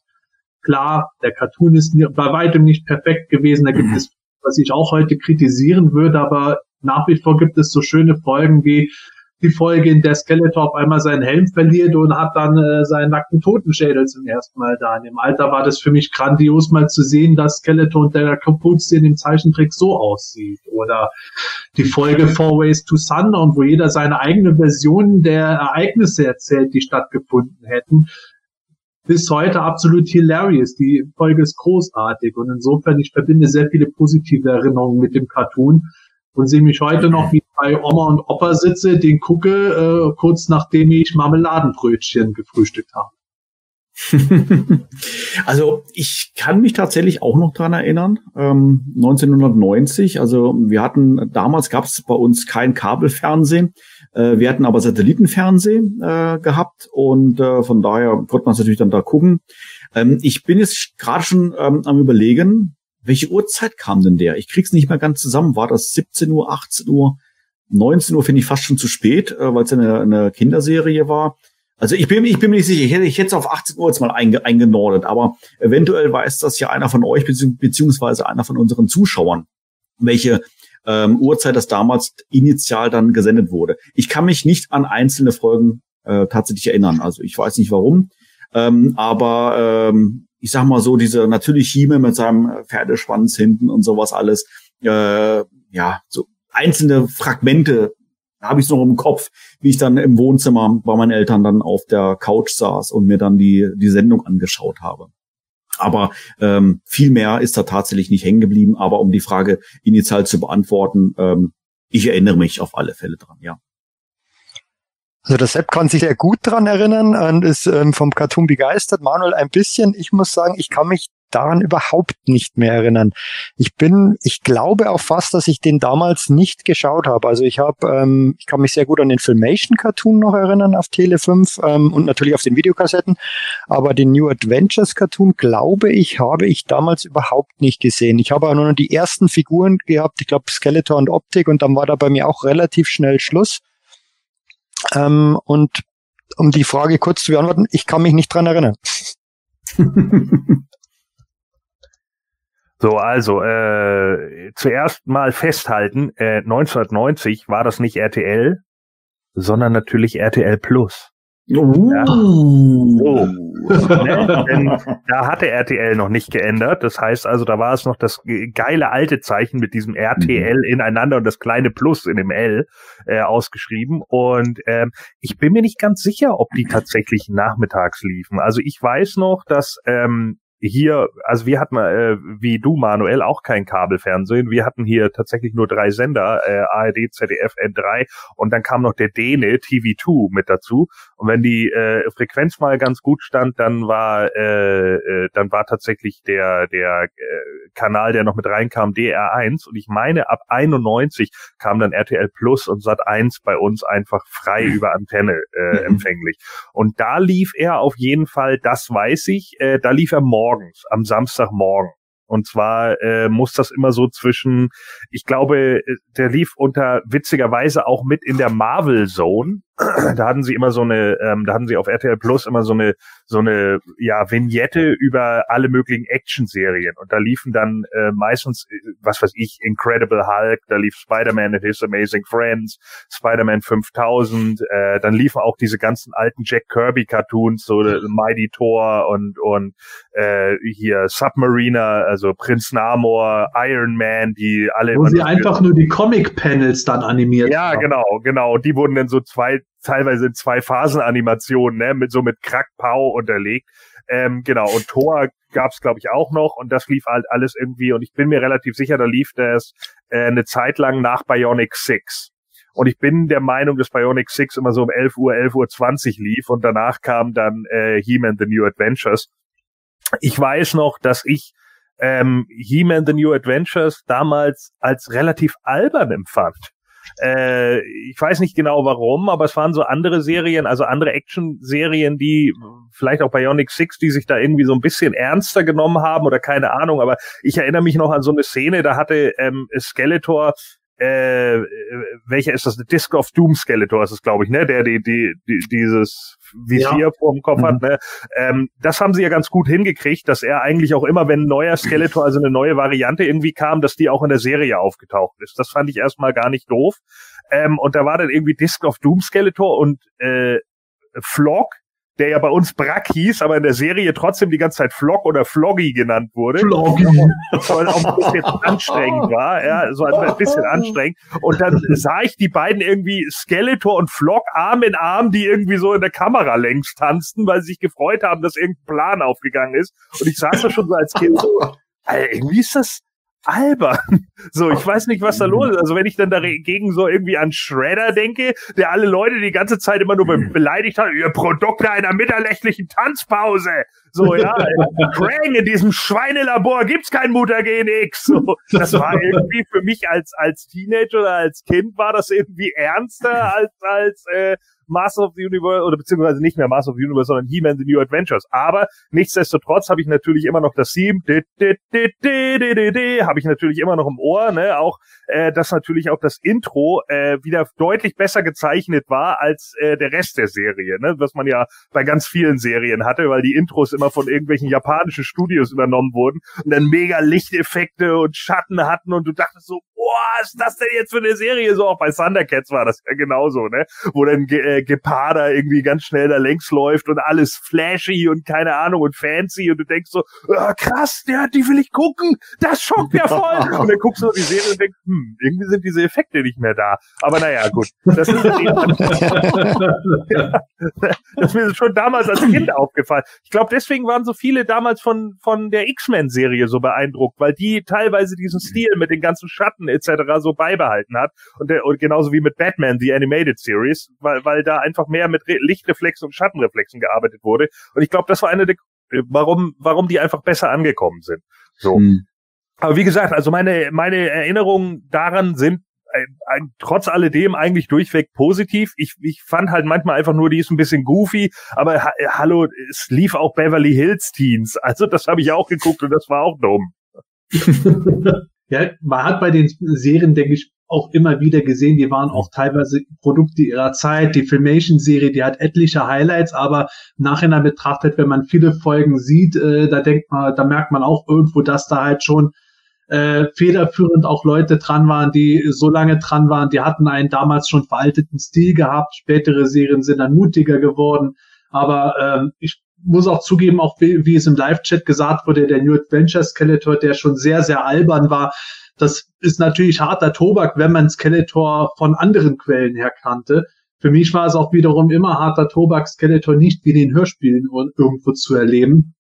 S1: Klar, der Cartoon ist bei weitem nicht perfekt gewesen, da gibt es, was ich auch heute kritisieren würde, aber nach wie vor gibt es so schöne Folgen wie die Folge, in der Skeletor auf einmal seinen Helm verliert und hat dann äh, seinen nackten Totenschädel zum ersten Mal da. In dem Alter war das für mich grandios, mal zu sehen, dass Skeletor und der Kapuze in dem Zeichentrick so aussieht. Oder die Folge Four Ways to Sundown, wo jeder seine eigene Version der Ereignisse erzählt, die stattgefunden hätten. Bis heute absolut hilarious. Die Folge ist großartig und insofern, ich verbinde sehr viele positive Erinnerungen mit dem Cartoon und sehe mich heute noch, wie bei Oma und Opa sitze, den gucke, äh, kurz nachdem ich Marmeladenbrötchen gefrühstückt habe.
S2: also ich kann mich tatsächlich auch noch dran erinnern, ähm, 1990, also wir hatten, damals gab es bei uns kein Kabelfernsehen, äh, wir hatten aber Satellitenfernsehen äh, gehabt und äh, von daher konnte man es natürlich dann da gucken. Ähm, ich bin jetzt gerade schon ähm, am überlegen, welche Uhrzeit kam denn der? Ich krieg's nicht mehr ganz zusammen. War das 17 Uhr, 18 Uhr, 19 Uhr finde ich fast schon zu spät, äh, weil es eine, eine Kinderserie war. Also ich bin, ich bin mir nicht sicher, ich hätte, ich hätte auf 18 Uhr jetzt mal einge, eingenordet, aber eventuell weiß das ja einer von euch, beziehungsweise einer von unseren Zuschauern, welche ähm, Uhrzeit das damals initial dann gesendet wurde. Ich kann mich nicht an einzelne Folgen äh, tatsächlich erinnern. Also ich weiß nicht warum. Ähm, aber ähm, ich sag mal so, diese natürlich Hieme mit seinem Pferdeschwanz hinten und sowas alles, äh, ja, so einzelne Fragmente habe ich noch im Kopf, wie ich dann im Wohnzimmer bei meinen Eltern dann auf der Couch saß und mir dann die, die Sendung angeschaut habe. Aber ähm, viel mehr ist da tatsächlich nicht hängen geblieben. Aber um die Frage initial zu beantworten, ähm, ich erinnere mich auf alle Fälle dran, ja.
S5: Also der Sepp kann sich sehr gut dran erinnern und ist ähm, vom Cartoon begeistert. Manuel ein bisschen. Ich muss sagen, ich kann mich daran überhaupt nicht mehr erinnern. Ich bin, ich glaube auch fast, dass ich den damals nicht geschaut habe. Also ich habe, ähm, ich kann mich sehr gut an den Filmation Cartoon noch erinnern auf Tele 5 ähm, und natürlich auf den Videokassetten. Aber den New Adventures Cartoon, glaube ich, habe ich damals überhaupt nicht gesehen. Ich habe auch nur noch die ersten Figuren gehabt, ich glaube Skeletor und Optik und dann war da bei mir auch relativ schnell Schluss. Ähm, und um die Frage kurz zu beantworten, ich kann mich nicht dran erinnern.
S4: So, also äh, zuerst mal festhalten, äh, 1990 war das nicht RTL, sondern natürlich RTL Plus. Uh. Ja. So. ne? Denn da hatte RTL noch nicht geändert. Das heißt also, da war es noch das geile alte Zeichen mit diesem RTL mhm. ineinander und das kleine Plus in dem L äh, ausgeschrieben. Und ähm, ich bin mir nicht ganz sicher, ob die tatsächlich nachmittags liefen. Also ich weiß noch, dass ähm, hier, also wir hatten äh, wie du Manuel auch kein Kabelfernsehen. Wir hatten hier tatsächlich nur drei Sender, äh, ARD, ZDF, N3 und dann kam noch der Däne TV2 mit dazu. Und wenn die äh, Frequenz mal ganz gut stand, dann war äh, äh, dann war tatsächlich der der äh, Kanal, der noch mit reinkam, DR1 und ich meine ab 91 kam dann RTL Plus und Sat1 bei uns einfach frei mhm. über Antenne äh, mhm. empfänglich. Und da lief er auf jeden Fall, das weiß ich, äh, da lief er morgen morgens, am Samstagmorgen. Und zwar äh, muss das immer so zwischen, ich glaube, äh, der lief unter witzigerweise auch mit in der Marvel Zone da hatten sie immer so eine, ähm, da hatten sie auf RTL Plus immer so eine, so eine, ja, Vignette über alle möglichen Action-Serien. Und da liefen dann äh, meistens, äh, was weiß ich, Incredible Hulk, da lief Spider-Man and His Amazing Friends, Spider-Man 5000, äh, dann liefen auch diese ganzen alten Jack Kirby-Cartoons, so Mighty Thor und, und äh, hier Submariner, also Prinz Namor, Iron Man, die alle...
S1: Wo sie einfach nur die Comic-Panels dann animiert
S4: Ja, haben. genau, genau. Die wurden dann so zwei teilweise in zwei Phasen Animationen, ne, mit so mit Krackpau unterlegt. Ähm, genau, und Thor gab's glaube ich auch noch und das lief halt alles irgendwie und ich bin mir relativ sicher, da lief das äh, eine Zeit lang nach Bionic 6. Und ich bin der Meinung, dass Bionic 6 immer so um 11 Uhr, 11 Uhr 20 lief und danach kam dann äh, He-Man The New Adventures. Ich weiß noch, dass ich ähm, He-Man The New Adventures damals als relativ albern empfand. Äh, ich weiß nicht genau warum, aber es waren so andere Serien, also andere Action-Serien, die vielleicht auch Bionic Six, die sich da irgendwie so ein bisschen ernster genommen haben oder keine Ahnung, aber ich erinnere mich noch an so eine Szene, da hatte ähm, Skeletor äh, welcher ist das? Disc of Doom Skeletor ist es, glaube ich, ne? Der die, die, die dieses Visier ja. vor dem Kopf mhm. hat. Ne? Ähm, das haben sie ja ganz gut hingekriegt, dass er eigentlich auch immer, wenn ein neuer Skeletor, also eine neue Variante irgendwie kam, dass die auch in der Serie aufgetaucht ist. Das fand ich erstmal gar nicht doof. Ähm, und da war dann irgendwie Disc of Doom Skeletor und äh, Flock, der ja bei uns Brack hieß, aber in der Serie trotzdem die ganze Zeit Flock oder Floggy genannt wurde. Floggy. Weil auch ein bisschen anstrengend war, ja, so ein bisschen anstrengend. Und dann sah ich die beiden irgendwie Skeletor und Flock Arm in Arm, die irgendwie so in der Kamera längs tanzten, weil sie sich gefreut haben, dass irgendein Plan aufgegangen ist. Und ich saß da schon so als Kind so, Alter, irgendwie ist das, albern. So, ich weiß nicht, was da los ist. Also wenn ich dann dagegen so irgendwie an Shredder denke, der alle Leute die ganze Zeit immer nur beleidigt hat, ihr Produkte einer mitterlächtlichen Tanzpause. So, ja, Krang, in diesem Schweinelabor gibt's kein Mutagen X. So, das war irgendwie für mich als, als Teenager oder als Kind war das irgendwie ernster als, als, äh, Master of the Universe, oder beziehungsweise nicht mehr Master of the Universe, sondern He-Man The New Adventures. Aber nichtsdestotrotz habe ich natürlich immer noch das Theme, habe ich natürlich immer noch im Ohr, ne? Auch, äh, dass natürlich auch das Intro äh, wieder deutlich besser gezeichnet war als äh, der Rest der Serie, ne? Was man ja bei ganz vielen Serien hatte, weil die Intros immer von irgendwelchen japanischen Studios übernommen wurden und dann mega Lichteffekte und Schatten hatten und du dachtest so, boah, ist das denn jetzt für eine Serie? So auch bei Thundercats war das ja genauso, ne? Wo dann äh, Geparda irgendwie ganz schnell da längs läuft und alles flashy und keine Ahnung und fancy und du denkst so, oh, krass, der, die will ich gucken, das schockt ja voll. und dann guckst du die Serie und denkst, hm, irgendwie sind diese Effekte nicht mehr da. Aber naja, gut. Das ist, ja, das ist mir schon damals als Kind aufgefallen. Ich glaube, deswegen waren so viele damals von, von der X-Men-Serie so beeindruckt, weil die teilweise diesen Stil mit den ganzen Schatten etc. so beibehalten hat. Und, der, und genauso wie mit Batman, die Animated Series, weil, weil da einfach mehr mit Lichtreflexen und Schattenreflexen gearbeitet wurde. Und ich glaube, das war eine der, warum, warum die einfach besser angekommen sind. So. Hm. Aber wie gesagt, also meine, meine Erinnerungen daran sind ein, ein, trotz alledem eigentlich durchweg positiv. Ich, ich fand halt manchmal einfach nur, die ist ein bisschen goofy, aber ha, hallo, es lief auch Beverly Hills Teens. Also das habe ich auch geguckt und das war auch dumm.
S1: ja, man hat bei den Serien, denke ich, auch immer wieder gesehen, die waren auch teilweise Produkte ihrer Zeit. Die Filmation-Serie, die hat etliche Highlights, aber nachher betrachtet, wenn man viele Folgen sieht, äh, da denkt man, da merkt man auch irgendwo, dass da halt schon äh, federführend auch Leute dran waren, die so lange dran waren, die hatten einen damals schon veralteten Stil gehabt. Spätere Serien sind dann mutiger geworden. Aber ähm, ich muss auch zugeben, auch wie, wie es im Live-Chat gesagt wurde, der New Adventure Skeletor, der schon sehr, sehr albern war, das ist natürlich harter Tobak, wenn man Skeletor von anderen Quellen her kannte. Für mich war es auch wiederum immer harter Tobak, Skeletor nicht wie in den Hörspielen irgendwo zu erleben.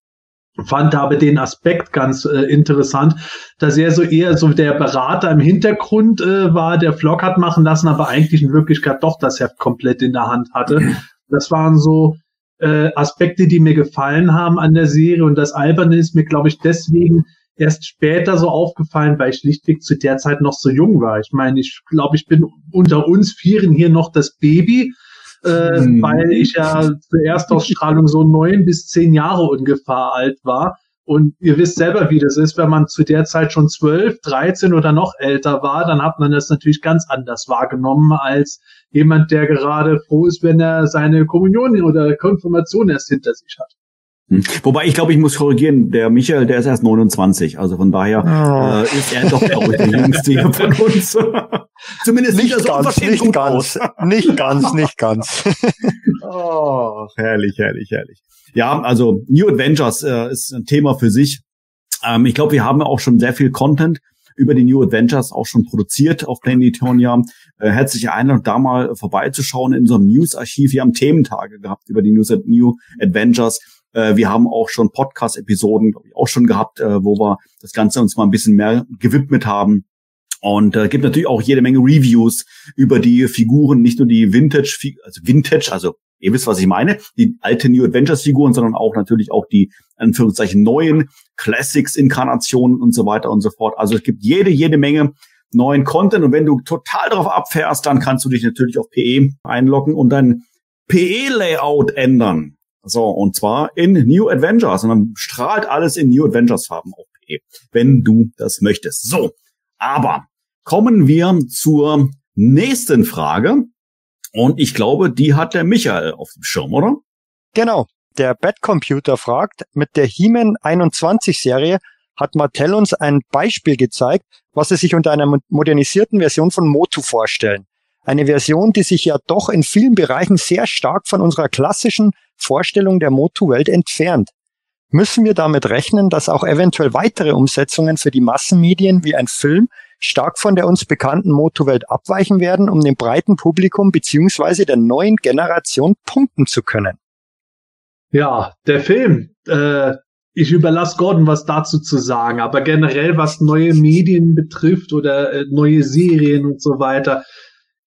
S1: Fand aber den Aspekt ganz äh, interessant, dass er so eher so der Berater im Hintergrund äh, war, der Vlog hat machen lassen, aber eigentlich in Wirklichkeit doch das Heft komplett in der Hand hatte. Das waren so äh, Aspekte, die mir gefallen haben an der Serie und das Alberne ist mir, glaube ich, deswegen erst später so aufgefallen, weil ich schlichtweg zu der Zeit noch so jung war. Ich meine, ich glaube, ich bin unter uns Vieren hier noch das Baby, äh, hm. weil ich ja zur Erstausstrahlung so neun bis zehn Jahre ungefähr alt war. Und ihr wisst selber, wie das ist, wenn man zu der Zeit schon zwölf, dreizehn oder noch älter war, dann hat man das natürlich ganz anders wahrgenommen als jemand, der gerade froh ist, wenn er seine Kommunion oder Konfirmation erst hinter sich hat.
S2: Hm. Wobei ich glaube, ich muss korrigieren, der Michael, der ist erst 29, also von daher oh. äh, ist er doch, glaube ich, der Jüngste hier von uns.
S5: Zumindest nicht so ganz, nicht ganz, nicht ganz, nicht ganz.
S2: oh, herrlich, herrlich, herrlich. Ja, also New Adventures äh, ist ein Thema für sich. Ähm, ich glaube, wir haben auch schon sehr viel Content über die New Adventures auch schon produziert auf Planetonia. Äh, herzliche Einladung, da mal vorbeizuschauen in unserem News-Archiv. Wir haben Thementage gehabt über die News New Adventures äh, wir haben auch schon Podcast-Episoden, glaube ich, auch schon gehabt, äh, wo wir das Ganze uns mal ein bisschen mehr gewidmet haben. Und äh, gibt natürlich auch jede Menge Reviews über die Figuren, nicht nur die Vintage, also Vintage, also ihr wisst, was ich meine, die alte New Adventures Figuren, sondern auch natürlich auch die, Anführungszeichen, neuen Classics-Inkarnationen und so weiter und so fort. Also es gibt jede, jede Menge neuen Content und wenn du total darauf abfährst, dann kannst du dich natürlich auf PE einloggen und dein PE-Layout ändern. So, und zwar in New Adventures. Und dann strahlt alles in New Adventures Farben auf wenn du das möchtest. So, aber kommen wir zur nächsten Frage. Und ich glaube, die hat der Michael auf dem Schirm, oder?
S5: Genau. Der Bad Computer fragt, mit der He-Man 21 Serie hat Mattel uns ein Beispiel gezeigt, was sie sich unter einer modernisierten Version von Motu vorstellen. Eine Version, die sich ja doch in vielen Bereichen sehr stark von unserer klassischen Vorstellung der Motu-Welt entfernt. Müssen wir damit rechnen, dass auch eventuell weitere Umsetzungen für die Massenmedien wie ein Film stark von der uns bekannten Motu-Welt abweichen werden, um dem breiten Publikum beziehungsweise der neuen Generation punkten zu können?
S1: Ja, der Film. Äh, ich überlasse Gordon was dazu zu sagen, aber generell was neue Medien betrifft oder äh, neue Serien und so weiter,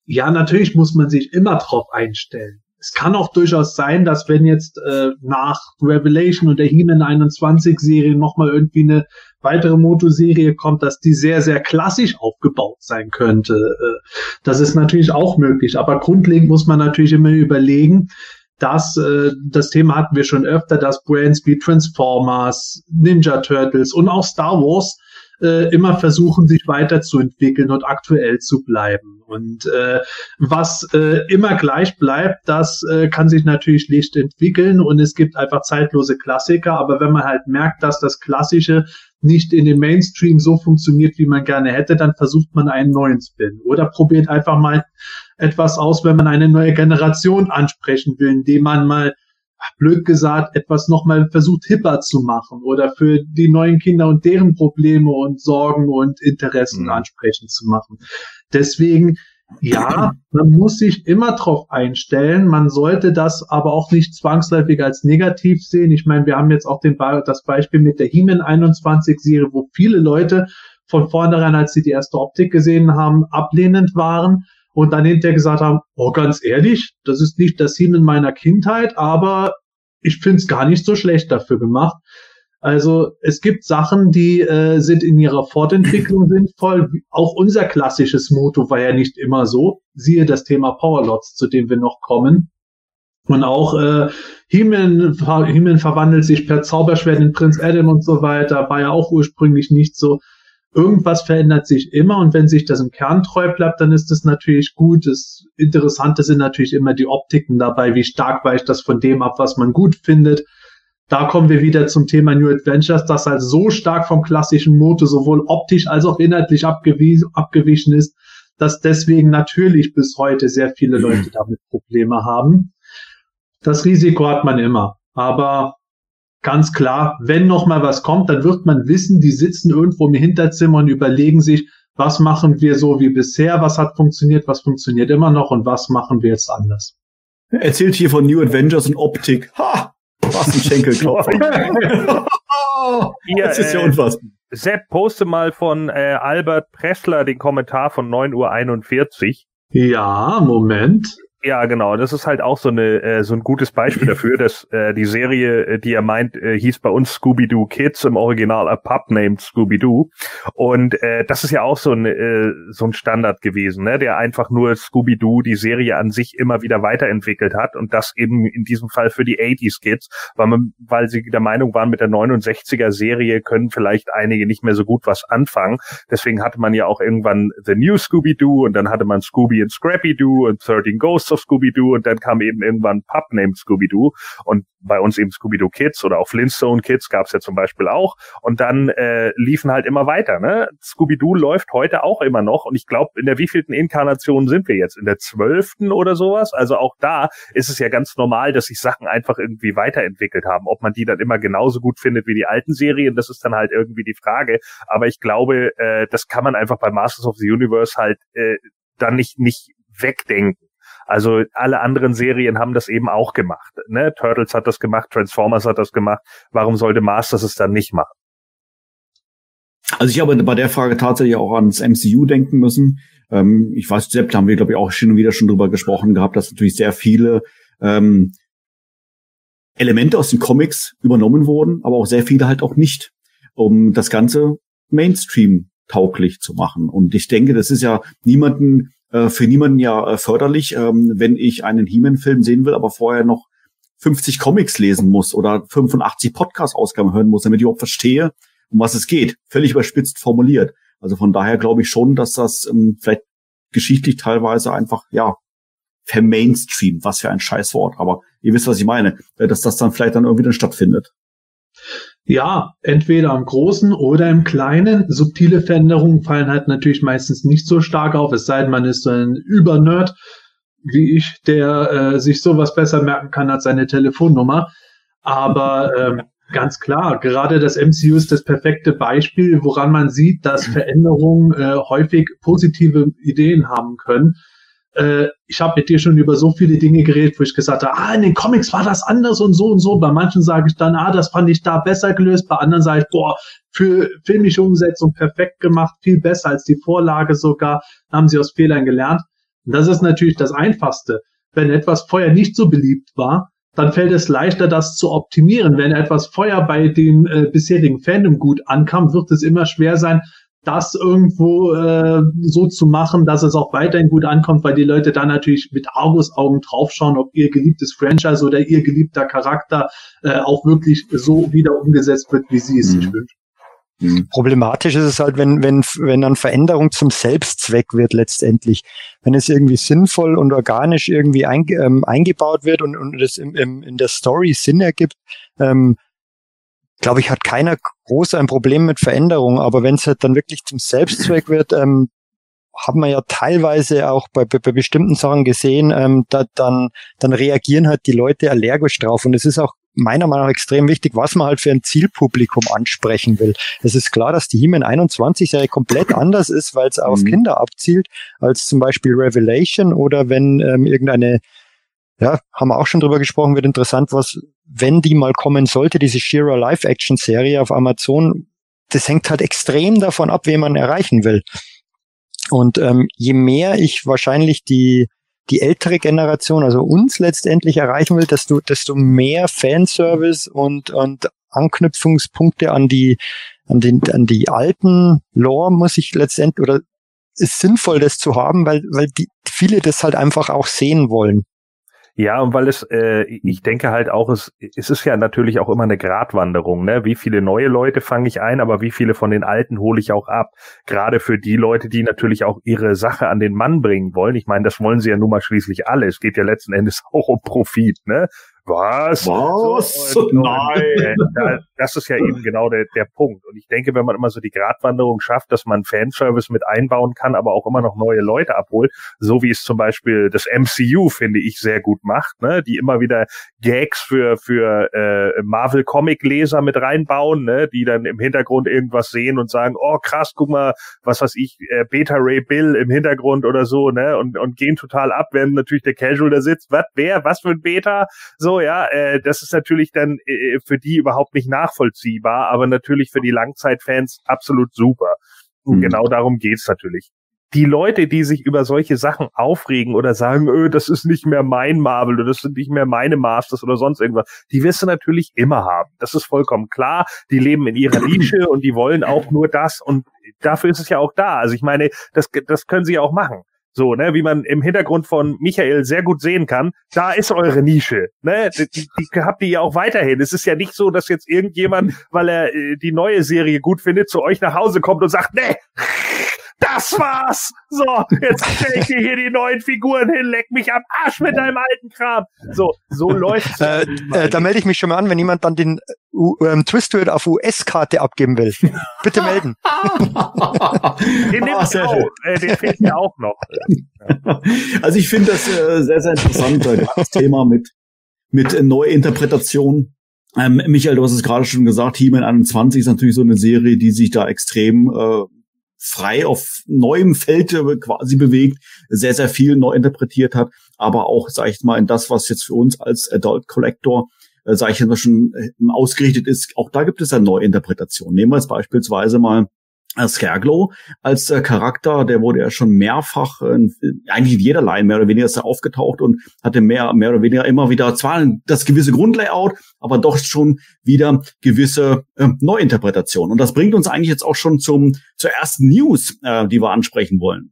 S1: ja, natürlich muss man sich immer drauf einstellen es kann auch durchaus sein, dass wenn jetzt äh, nach Revelation und der He-Man 21 Serie nochmal irgendwie eine weitere Moto-Serie kommt, dass die sehr, sehr klassisch aufgebaut sein könnte. Äh, das ist natürlich auch möglich. Aber grundlegend muss man natürlich immer überlegen, dass äh, das Thema hatten wir schon öfter, dass Brands wie Transformers, Ninja Turtles und auch Star Wars äh, immer versuchen, sich weiterzuentwickeln und aktuell zu bleiben. Und äh, was äh, immer gleich bleibt, das äh, kann sich natürlich nicht entwickeln und es gibt einfach zeitlose Klassiker. Aber wenn man halt merkt, dass das Klassische nicht in dem Mainstream so funktioniert, wie man gerne hätte, dann versucht man einen neuen Spin oder probiert einfach mal etwas aus, wenn man eine neue Generation ansprechen will, indem man mal blöd gesagt, etwas nochmal versucht hipper zu machen oder für die neuen Kinder und deren Probleme und Sorgen und Interessen mhm. ansprechend zu machen. Deswegen, ja, man muss sich immer drauf einstellen. Man sollte das aber auch nicht zwangsläufig als negativ sehen. Ich meine, wir haben jetzt auch den, das Beispiel mit der He-Man 21 Serie, wo viele Leute von vornherein, als sie die erste Optik gesehen haben, ablehnend waren und dann hinterher gesagt haben, oh, ganz ehrlich, das ist nicht das Team in meiner Kindheit, aber ich finde es gar nicht so schlecht dafür gemacht. Also es gibt Sachen, die äh, sind in ihrer Fortentwicklung sinnvoll. Auch unser klassisches Motto war ja nicht immer so. Siehe das Thema Powerlots, zu dem wir noch kommen. Und auch äh, Himen, Himen verwandelt sich per Zauberschwert in Prinz Adam und so weiter, war ja auch ursprünglich nicht so irgendwas verändert sich immer und wenn sich das im Kern treu bleibt, dann ist das natürlich gut. Das Interessante sind natürlich immer die Optiken dabei, wie stark weicht das von dem ab, was man gut findet. Da kommen wir wieder zum Thema New Adventures, das halt so stark vom klassischen Moto sowohl optisch als auch inhaltlich abgewichen ist, dass deswegen natürlich bis heute sehr viele Leute damit Probleme haben. Das Risiko hat man immer. Aber ganz klar, wenn noch mal was kommt, dann wird man wissen, die sitzen irgendwo im Hinterzimmer und überlegen sich, was machen wir so wie bisher, was hat funktioniert, was funktioniert immer noch und was machen wir jetzt anders.
S2: Er erzählt hier von New Adventures und Optik. Ha! Was ein Schenkelklopf.
S4: das ist ja äh, unfassbar. Sepp, poste mal von äh, Albert Pressler den Kommentar von 9.41 Uhr.
S1: Ja, Moment.
S4: Ja, genau. Das ist halt auch so eine äh, so ein gutes Beispiel dafür, dass äh, die Serie, äh, die er meint, äh, hieß bei uns Scooby Doo Kids im Original A Pup Named Scooby Doo. Und äh, das ist ja auch so ein äh, so ein Standard gewesen, ne, der einfach nur Scooby Doo die Serie an sich immer wieder weiterentwickelt hat und das eben in diesem Fall für die 80s Kids, weil man, weil sie der Meinung waren, mit der 69er Serie können vielleicht einige nicht mehr so gut was anfangen. Deswegen hatte man ja auch irgendwann The New Scooby Doo und dann hatte man Scooby and Scrappy Doo und 13 Ghosts of Scooby-Doo und dann kam eben irgendwann Pub named Scooby-Doo und bei uns eben Scooby-Doo Kids oder auch Flintstone Kids gab es ja zum Beispiel auch und dann äh, liefen halt immer weiter. Ne? Scooby-Doo läuft heute auch immer noch und ich glaube, in der wievielten Inkarnation sind wir jetzt? In der zwölften oder sowas? Also auch da ist es ja ganz normal, dass sich Sachen einfach irgendwie weiterentwickelt haben. Ob man die dann immer genauso gut findet wie die alten Serien, das ist dann halt irgendwie die Frage. Aber ich glaube, äh, das kann man einfach bei Masters of the Universe halt äh, dann nicht, nicht wegdenken. Also alle anderen Serien haben das eben auch gemacht. Ne? Turtles hat das gemacht, Transformers hat das gemacht. Warum sollte Masters es dann nicht machen?
S2: Also ich habe bei der Frage tatsächlich auch ans MCU denken müssen. Ähm, ich weiß, selbst haben wir, glaube ich, auch schon wieder schon drüber gesprochen gehabt, dass natürlich sehr viele ähm, Elemente aus den Comics übernommen wurden, aber auch sehr viele halt auch nicht, um das Ganze Mainstream tauglich zu machen. Und ich denke, das ist ja niemanden äh, für niemanden ja äh, förderlich, ähm, wenn ich einen He-Man-Film sehen will, aber vorher noch 50 Comics lesen muss oder 85 Podcast-Ausgaben hören muss, damit ich überhaupt verstehe, um was es geht. Völlig überspitzt formuliert. Also von daher glaube ich schon, dass das ähm, vielleicht geschichtlich teilweise einfach, ja, vermainstream, was für ein Scheißwort, aber ihr wisst, was ich meine, äh, dass das dann vielleicht dann irgendwie dann stattfindet.
S1: Ja, entweder im Großen oder im Kleinen. Subtile Veränderungen fallen halt natürlich meistens nicht so stark auf, es sei denn, man ist so ein Übernerd wie ich, der äh, sich sowas besser merken kann als seine Telefonnummer. Aber ähm, ganz klar, gerade das MCU ist das perfekte Beispiel, woran man sieht, dass Veränderungen äh, häufig positive Ideen haben können äh, ich habe mit dir schon über so viele Dinge geredet, wo ich gesagt habe, ah, in den Comics war das anders und so und so. Bei manchen sage ich dann, ah, das fand ich da besser gelöst. Bei anderen sage ich, boah, für filmische Umsetzung perfekt gemacht, viel besser als die Vorlage sogar. Da haben sie aus Fehlern gelernt. Und das ist natürlich das Einfachste. wenn etwas vorher nicht so beliebt war, dann fällt es leichter, das zu optimieren. Wenn etwas vorher bei dem äh, bisherigen Fandom gut ankam, wird es immer schwer sein, das irgendwo äh, so zu machen, dass es auch weiterhin gut ankommt, weil die Leute dann natürlich mit Argusaugen draufschauen, ob ihr geliebtes Franchise oder ihr geliebter Charakter äh, auch wirklich so wieder umgesetzt wird, wie sie es sich mhm. wünschen.
S5: Mhm. Problematisch ist es halt, wenn, wenn, wenn dann Veränderung zum Selbstzweck wird letztendlich. Wenn es irgendwie sinnvoll und organisch irgendwie ein, ähm, eingebaut wird und, und es im, im, in der Story Sinn ergibt, ähm, glaube ich, hat keiner groß ein Problem mit Veränderung. Aber wenn es halt dann wirklich zum Selbstzweck wird, ähm, haben wir ja teilweise auch bei, bei, bei bestimmten Sachen gesehen, ähm, da, dann, dann reagieren halt die Leute allergisch drauf. Und es ist auch meiner Meinung nach extrem wichtig, was man halt für ein Zielpublikum ansprechen will. Es ist klar, dass die He-Man 21 Serie komplett anders ist, weil es auf mhm. Kinder abzielt, als zum Beispiel Revelation oder wenn ähm, irgendeine, ja, haben wir auch schon drüber gesprochen, wird interessant, was, wenn die mal kommen sollte, diese Shira Live-Action-Serie auf Amazon, das hängt halt extrem davon ab, wen man erreichen will. Und ähm, je mehr ich wahrscheinlich die die ältere Generation, also uns letztendlich erreichen will, desto, desto mehr Fanservice und, und Anknüpfungspunkte an die, an den, an die alten Lore muss ich letztendlich, oder ist sinnvoll, das zu haben, weil, weil die, viele das halt einfach auch sehen wollen.
S4: Ja, und weil es, äh, ich denke halt auch, es, es ist ja natürlich auch immer eine Gratwanderung, ne? Wie viele neue Leute fange ich ein, aber wie viele von den alten hole ich auch ab? Gerade für die Leute, die natürlich auch ihre Sache an den Mann bringen wollen. Ich meine, das wollen sie ja nun mal schließlich alle. Es geht ja letzten Endes auch um Profit, ne? Was?
S2: Was? So,
S4: Nein. das ist ja eben genau der, der Punkt. Und ich denke, wenn man immer so die Gratwanderung schafft, dass man Fanservice mit einbauen kann, aber auch immer noch neue Leute abholt, so wie es zum Beispiel das MCU, finde ich, sehr gut macht, ne? die immer wieder Gags für, für äh, Marvel-Comic-Leser mit reinbauen, ne? die dann im Hintergrund irgendwas sehen und sagen, oh krass, guck mal, was weiß ich, äh, Beta Ray Bill im Hintergrund oder so, ne? Und, und gehen total ab, wenn natürlich der Casual da sitzt, was, wer, was für ein Beta? So, ja, äh, das ist natürlich dann äh, für die überhaupt nicht nachvollziehbar, aber natürlich für die Langzeitfans absolut super. Und mhm. genau darum geht's natürlich. Die Leute, die sich über solche Sachen aufregen oder sagen, öh, das ist nicht mehr mein Marvel oder das sind nicht mehr meine Masters oder sonst irgendwas, die wirst du natürlich immer haben. Das ist vollkommen klar. Die leben in ihrer Nische und die wollen auch nur das und dafür ist es ja auch da. Also ich meine, das, das können sie ja auch machen. So, ne, wie man im Hintergrund von Michael sehr gut sehen kann, da ist eure Nische. Ne? Die, die, die habt ihr ja auch weiterhin. Es ist ja nicht so, dass jetzt irgendjemand, weil er äh, die neue Serie gut findet, zu euch nach Hause kommt und sagt, ne, das war's. So, jetzt stell ich dir hier die neuen Figuren hin, leck mich am Arsch mit deinem alten Kram. So, so läuft's.
S5: Äh, äh, da melde ich mich schon mal an, wenn jemand dann den äh, ähm, Twistword auf US-Karte abgeben will. Bitte melden.
S4: den nehme ich auch. Äh, den fehlt mir auch noch.
S2: Also ich finde das äh, sehr, sehr interessant, das Thema mit, mit äh, Neuinterpretation. Ähm, Michael, du hast es gerade schon gesagt, He-Man 21 ist natürlich so eine Serie, die sich da extrem äh, frei auf neuem Feld äh, quasi bewegt, sehr, sehr viel neu interpretiert hat, aber auch, sag ich mal, in das, was jetzt für uns als Adult Collector äh, sage ich mal schon äh, ausgerichtet ist, auch da gibt es ja Neuinterpretationen. Nehmen wir jetzt beispielsweise mal Scareglow als äh, Charakter, der wurde ja schon mehrfach, äh, eigentlich in jeder Line mehr oder weniger ist er aufgetaucht und hatte mehr, mehr oder weniger immer wieder zwar das gewisse Grundlayout, aber doch schon wieder gewisse äh, Neuinterpretationen. Und das bringt uns eigentlich jetzt auch schon zum, zur ersten News, äh, die wir ansprechen wollen.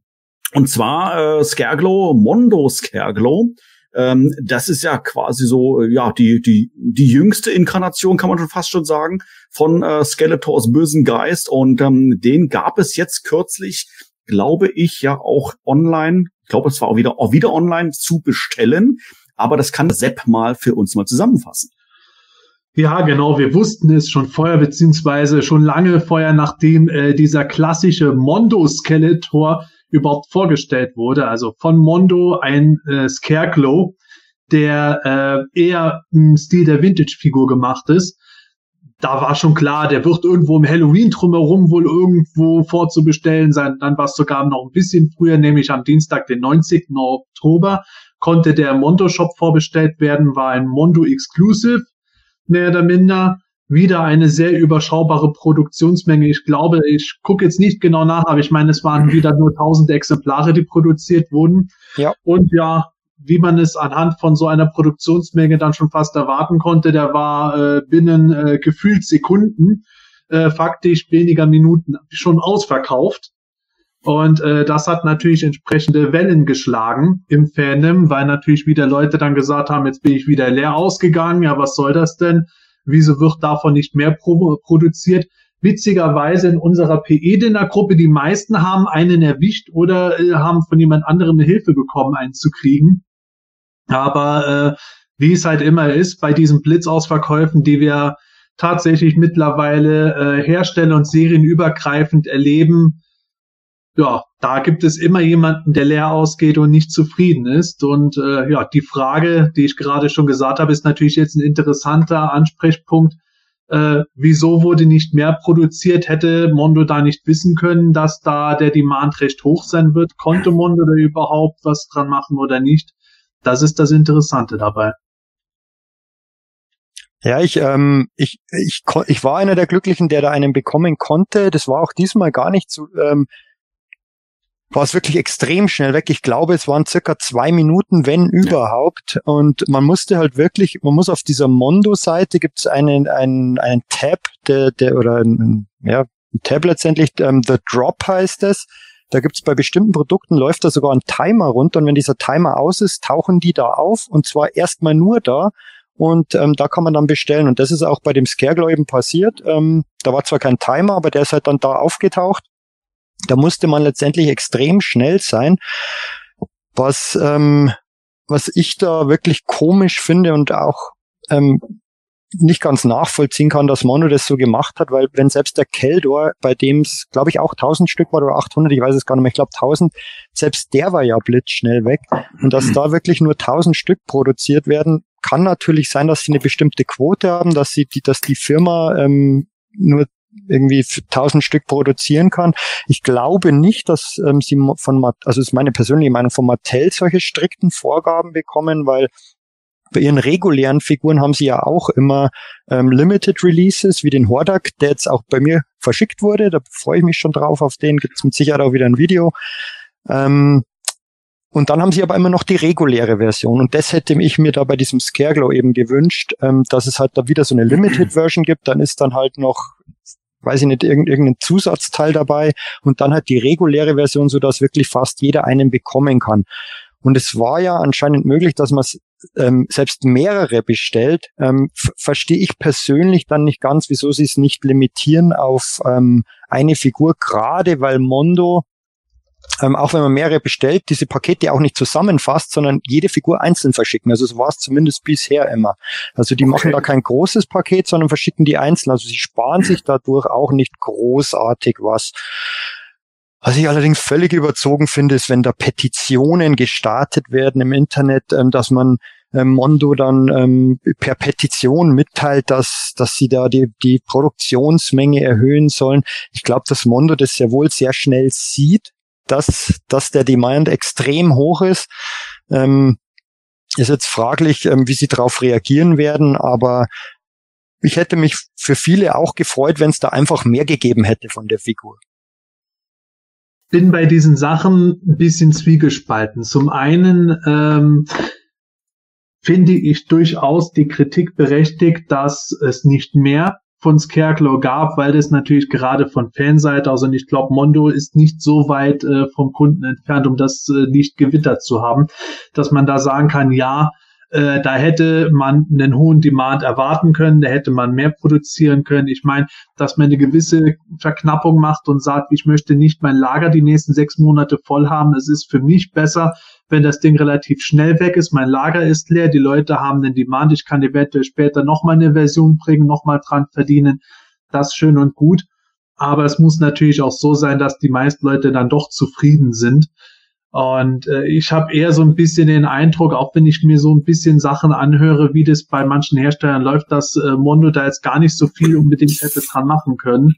S2: Und zwar äh, Scareglow, Mondo Scareglow, ähm, das ist ja quasi so, äh, ja, die, die, die jüngste Inkarnation, kann man schon fast schon sagen, von äh, Skeletors bösen Geist. Und ähm, den gab es jetzt kürzlich, glaube ich, ja auch online. Ich glaube, es war auch wieder, auch wieder online zu bestellen. Aber das kann Sepp mal für uns mal zusammenfassen.
S1: Ja, genau. Wir wussten es schon vorher, beziehungsweise schon lange vorher, nachdem äh, dieser klassische Mondo-Skeletor überhaupt vorgestellt wurde. Also von Mondo ein äh, Scarecrow, der äh, eher im Stil der Vintage-Figur gemacht ist. Da war schon klar, der wird irgendwo im Halloween drumherum wohl irgendwo vorzubestellen sein. Dann war es sogar noch ein bisschen früher, nämlich am Dienstag, den 90. Oktober, konnte der Mondo-Shop vorbestellt werden, war ein Mondo Exclusive, mehr oder minder wieder eine sehr überschaubare Produktionsmenge. Ich glaube, ich gucke jetzt nicht genau nach, aber ich meine, es waren wieder nur 1000 Exemplare, die produziert wurden. Ja. Und ja, wie man es anhand von so einer Produktionsmenge dann schon fast erwarten konnte, der war äh, binnen äh, gefühlt Sekunden, äh, faktisch weniger Minuten schon ausverkauft. Und äh, das hat natürlich entsprechende Wellen geschlagen im Fandom, weil natürlich wieder Leute dann gesagt haben, jetzt bin ich wieder leer ausgegangen, ja, was soll das denn? Wieso wird davon nicht mehr pro produziert? Witzigerweise in unserer PE-Dinner-Gruppe, die meisten haben einen erwischt oder äh, haben von jemand anderem eine Hilfe bekommen, einen zu kriegen. Aber äh, wie es halt immer ist, bei diesen Blitzausverkäufen, die wir tatsächlich mittlerweile äh, Hersteller und serienübergreifend erleben, ja, da gibt es immer jemanden, der leer ausgeht und nicht zufrieden ist. Und äh, ja, die Frage, die ich gerade schon gesagt habe, ist natürlich jetzt ein interessanter Ansprechpunkt. Äh, wieso wurde nicht mehr produziert? Hätte Mondo da nicht wissen können, dass da der Demand recht hoch sein wird? Konnte Mondo da überhaupt was dran machen oder nicht? Das ist das Interessante dabei.
S5: Ja, ich, ähm, ich, ich, ich war einer der Glücklichen, der da einen bekommen konnte. Das war auch diesmal gar nicht so, ähm, war es wirklich extrem schnell weg. Ich glaube, es waren circa zwei Minuten, wenn überhaupt. Und man musste halt wirklich, man muss auf dieser Mondo-Seite gibt es einen, einen, einen Tab, der, der oder ein, ja, ein Tab letztendlich, ähm, The Drop heißt es. Da gibt's bei bestimmten Produkten läuft da sogar ein Timer runter und wenn dieser Timer aus ist, tauchen die da auf und zwar erstmal nur da und ähm, da kann man dann bestellen und das ist auch bei dem Scareglow eben passiert. Ähm, da war zwar kein Timer, aber der ist halt dann da aufgetaucht da musste man letztendlich extrem schnell sein, was, ähm, was ich da wirklich komisch finde und auch ähm, nicht ganz nachvollziehen kann, dass Mono das so gemacht hat, weil wenn selbst der Keldor, bei dem es, glaube ich, auch 1000 Stück war oder 800, ich weiß es gar nicht mehr, ich glaube 1000, selbst der war ja blitzschnell weg. Und dass da wirklich nur 1000 Stück produziert werden, kann natürlich sein, dass sie eine bestimmte Quote haben, dass sie die, dass die Firma ähm, nur irgendwie tausend Stück produzieren kann. Ich glaube nicht, dass ähm, sie von, also ist meine persönliche Meinung, von Mattel solche strikten Vorgaben bekommen, weil bei ihren regulären Figuren haben sie ja auch immer ähm, Limited Releases, wie den Hordak, der jetzt auch bei mir verschickt wurde. Da freue ich mich schon drauf. Auf den gibt es mit Sicherheit auch wieder ein Video. Ähm, und dann haben sie aber immer noch die reguläre Version. Und das hätte ich mir da bei diesem Scareglow eben gewünscht, ähm, dass es halt da wieder so eine Limited Version gibt. Dann ist dann halt noch weiß ich nicht, irgendein Zusatzteil dabei und dann halt die reguläre Version, so dass wirklich fast jeder einen bekommen kann. Und es war ja anscheinend möglich, dass man ähm, selbst mehrere bestellt. Ähm, verstehe ich persönlich dann nicht ganz, wieso sie es nicht limitieren auf ähm, eine Figur, gerade weil Mondo ähm, auch wenn man mehrere bestellt, diese Pakete auch nicht zusammenfasst, sondern jede Figur einzeln verschicken. Also so war es zumindest bisher immer. Also die okay. machen da kein großes Paket, sondern verschicken die einzeln. Also sie sparen sich dadurch auch nicht großartig was. Was ich allerdings völlig überzogen finde, ist, wenn da Petitionen gestartet werden im Internet, ähm, dass man ähm, Mondo dann ähm, per Petition mitteilt, dass, dass sie da die, die Produktionsmenge erhöhen sollen. Ich glaube, dass Mondo das sehr wohl sehr schnell sieht dass, dass der Demand extrem hoch ist. Ähm, ist jetzt fraglich, ähm, wie sie darauf reagieren werden, aber ich hätte mich für viele auch gefreut, wenn es da einfach mehr gegeben hätte von der Figur.
S1: Bin bei diesen Sachen ein bisschen zwiegespalten. Zum einen ähm, finde ich durchaus die Kritik berechtigt, dass es nicht mehr von Scarecrow gab, weil das natürlich gerade von Fanseite, also ich glaube, Mondo ist nicht so weit äh, vom Kunden entfernt, um das äh, nicht gewittert zu haben, dass man da sagen kann, ja, äh, da hätte man einen hohen Demand erwarten können, da hätte man mehr produzieren können. Ich meine, dass man eine gewisse Verknappung macht und sagt, ich möchte nicht mein Lager die nächsten sechs Monate voll haben. Es ist für mich besser, wenn das Ding relativ schnell weg ist, mein Lager ist leer, die Leute haben den Demand, ich kann eventuell später nochmal eine Version bringen, nochmal dran verdienen, das schön und gut. Aber es muss natürlich auch so sein, dass die meisten Leute dann doch zufrieden sind. Und äh, ich habe eher so ein bisschen den Eindruck, auch wenn ich mir so ein bisschen Sachen anhöre, wie das bei manchen Herstellern läuft, dass äh, Mondo da jetzt gar nicht so viel unbedingt hätte dran machen können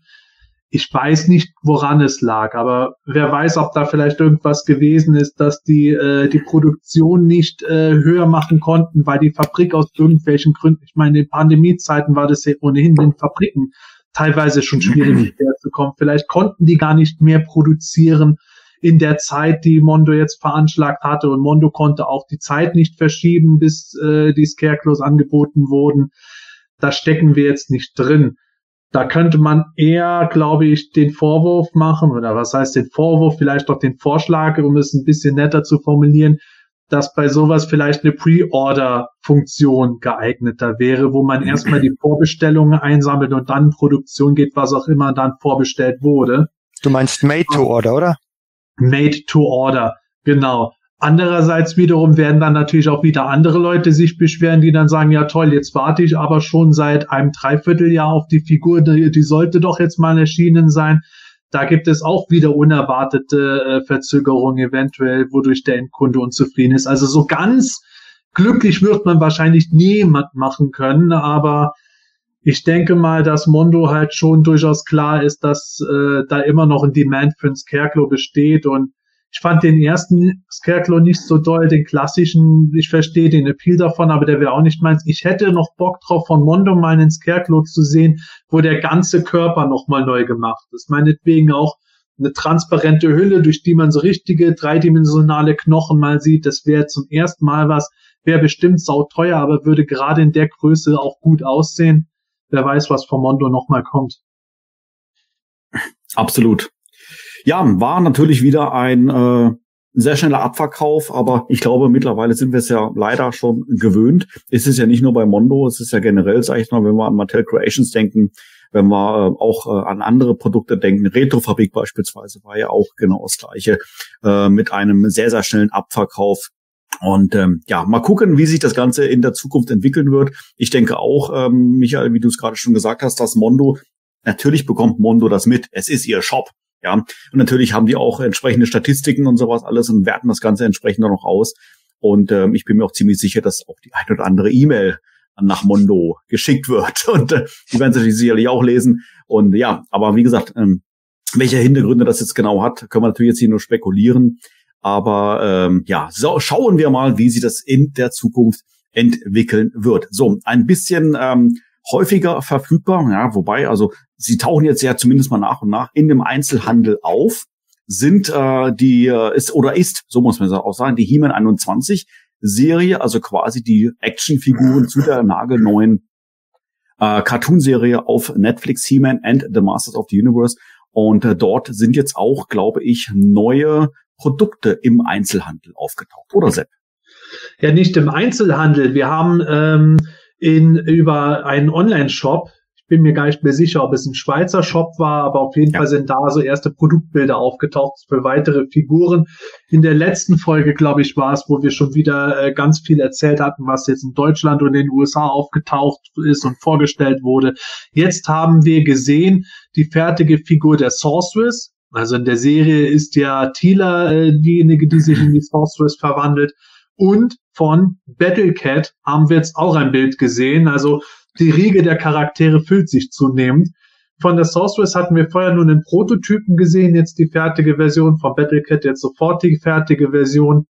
S1: ich weiß nicht, woran es lag, aber wer weiß, ob da vielleicht irgendwas gewesen ist, dass die äh, die Produktion nicht äh, höher machen konnten, weil die Fabrik aus irgendwelchen Gründen, ich meine, in Pandemiezeiten war das ja ohnehin den Fabriken teilweise schon schwierig, zu kommen. Vielleicht konnten die gar nicht mehr produzieren. in der Zeit, die Mondo jetzt veranschlagt hatte. Und Mondo konnte auch die Zeit nicht verschieben, bis äh, die Scarecrows angeboten wurden. Da stecken wir jetzt nicht drin. Da könnte man eher, glaube ich, den Vorwurf machen, oder was heißt den Vorwurf, vielleicht auch den Vorschlag, um es ein bisschen netter zu formulieren, dass bei sowas vielleicht eine Pre-Order-Funktion geeigneter wäre, wo man erstmal die Vorbestellungen einsammelt und dann in Produktion geht, was auch immer dann vorbestellt wurde.
S5: Du meinst Made to Order, oder?
S1: Made to Order, genau. Andererseits wiederum werden dann natürlich auch wieder andere Leute sich beschweren, die dann sagen, ja toll, jetzt warte ich aber schon seit einem Dreivierteljahr auf die Figur, die, sollte doch jetzt mal erschienen sein. Da gibt es auch wieder unerwartete äh, Verzögerungen eventuell, wodurch der Endkunde unzufrieden ist. Also so ganz glücklich wird man wahrscheinlich niemand machen können, aber ich denke mal, dass Mondo halt schon durchaus klar ist, dass äh, da immer noch ein Demand für ein Scarecrow besteht und ich fand den ersten Scarecrow nicht so doll, den klassischen, ich verstehe den Appeal davon, aber der wäre auch nicht meins. Ich hätte noch Bock drauf, von Mondo mal einen Scarecrow zu sehen, wo der ganze Körper nochmal neu gemacht ist. Meinetwegen auch eine transparente Hülle, durch die man so richtige dreidimensionale Knochen mal sieht. Das wäre zum ersten Mal was, wäre bestimmt sauteuer, aber würde gerade in der Größe auch gut aussehen. Wer weiß, was von Mondo nochmal kommt.
S2: Absolut. Ja, war natürlich wieder ein äh, sehr schneller Abverkauf, aber ich glaube, mittlerweile sind wir es ja leider schon gewöhnt. Es ist ja nicht nur bei Mondo, es ist ja generell, sage ich mal, wenn wir an Mattel Creations denken, wenn wir äh, auch äh, an andere Produkte denken, Retrofabrik beispielsweise war ja auch genau das gleiche, äh, mit einem sehr, sehr schnellen Abverkauf. Und ähm, ja, mal gucken, wie sich das Ganze in der Zukunft entwickeln wird. Ich denke auch, ähm, Michael, wie du es gerade schon gesagt hast, dass Mondo, natürlich bekommt Mondo das mit. Es ist ihr Shop. Ja, und natürlich haben die auch entsprechende Statistiken und sowas alles und werten das Ganze entsprechend noch aus. Und ähm, ich bin mir auch ziemlich sicher, dass auch die ein oder andere E-Mail nach Mondo geschickt wird. Und äh, die werden sie sicherlich auch lesen. Und ja, aber wie gesagt, ähm, welche Hintergründe das jetzt genau hat, können wir natürlich jetzt hier nur spekulieren. Aber ähm, ja, so, schauen wir mal, wie sich das in der Zukunft entwickeln wird. So, ein bisschen ähm, häufiger verfügbar. Ja, wobei, also sie tauchen jetzt ja zumindest mal nach und nach in dem Einzelhandel auf. Sind äh, die äh, ist oder ist, so muss man auch sagen, die He-Man 21 Serie, also quasi die Actionfiguren zu der nagelneuen äh, Cartoon-Serie auf Netflix He-Man and the Masters of the Universe. Und äh, dort sind jetzt auch, glaube ich, neue Produkte im Einzelhandel aufgetaucht, oder Sepp?
S1: Ja, nicht im Einzelhandel. Wir haben ähm, in, über einen Online-Shop. Ich bin mir gar nicht mehr sicher, ob es ein Schweizer Shop war, aber auf jeden ja. Fall sind da so erste Produktbilder aufgetaucht für weitere Figuren. In der letzten Folge, glaube ich, war es, wo wir schon wieder äh, ganz viel erzählt hatten, was jetzt in Deutschland und in den USA aufgetaucht ist und vorgestellt wurde. Jetzt haben wir gesehen, die fertige Figur der Sorceress. Also in der Serie ist ja Tila äh, diejenige, die sich in die Sorceress verwandelt. Und von Battlecat haben wir jetzt auch ein Bild gesehen. Also die Riege der Charaktere füllt sich zunehmend. Von der Sorceress hatten wir vorher nur einen Prototypen gesehen, jetzt die fertige Version. Von Battlecat jetzt sofort die fertige Version.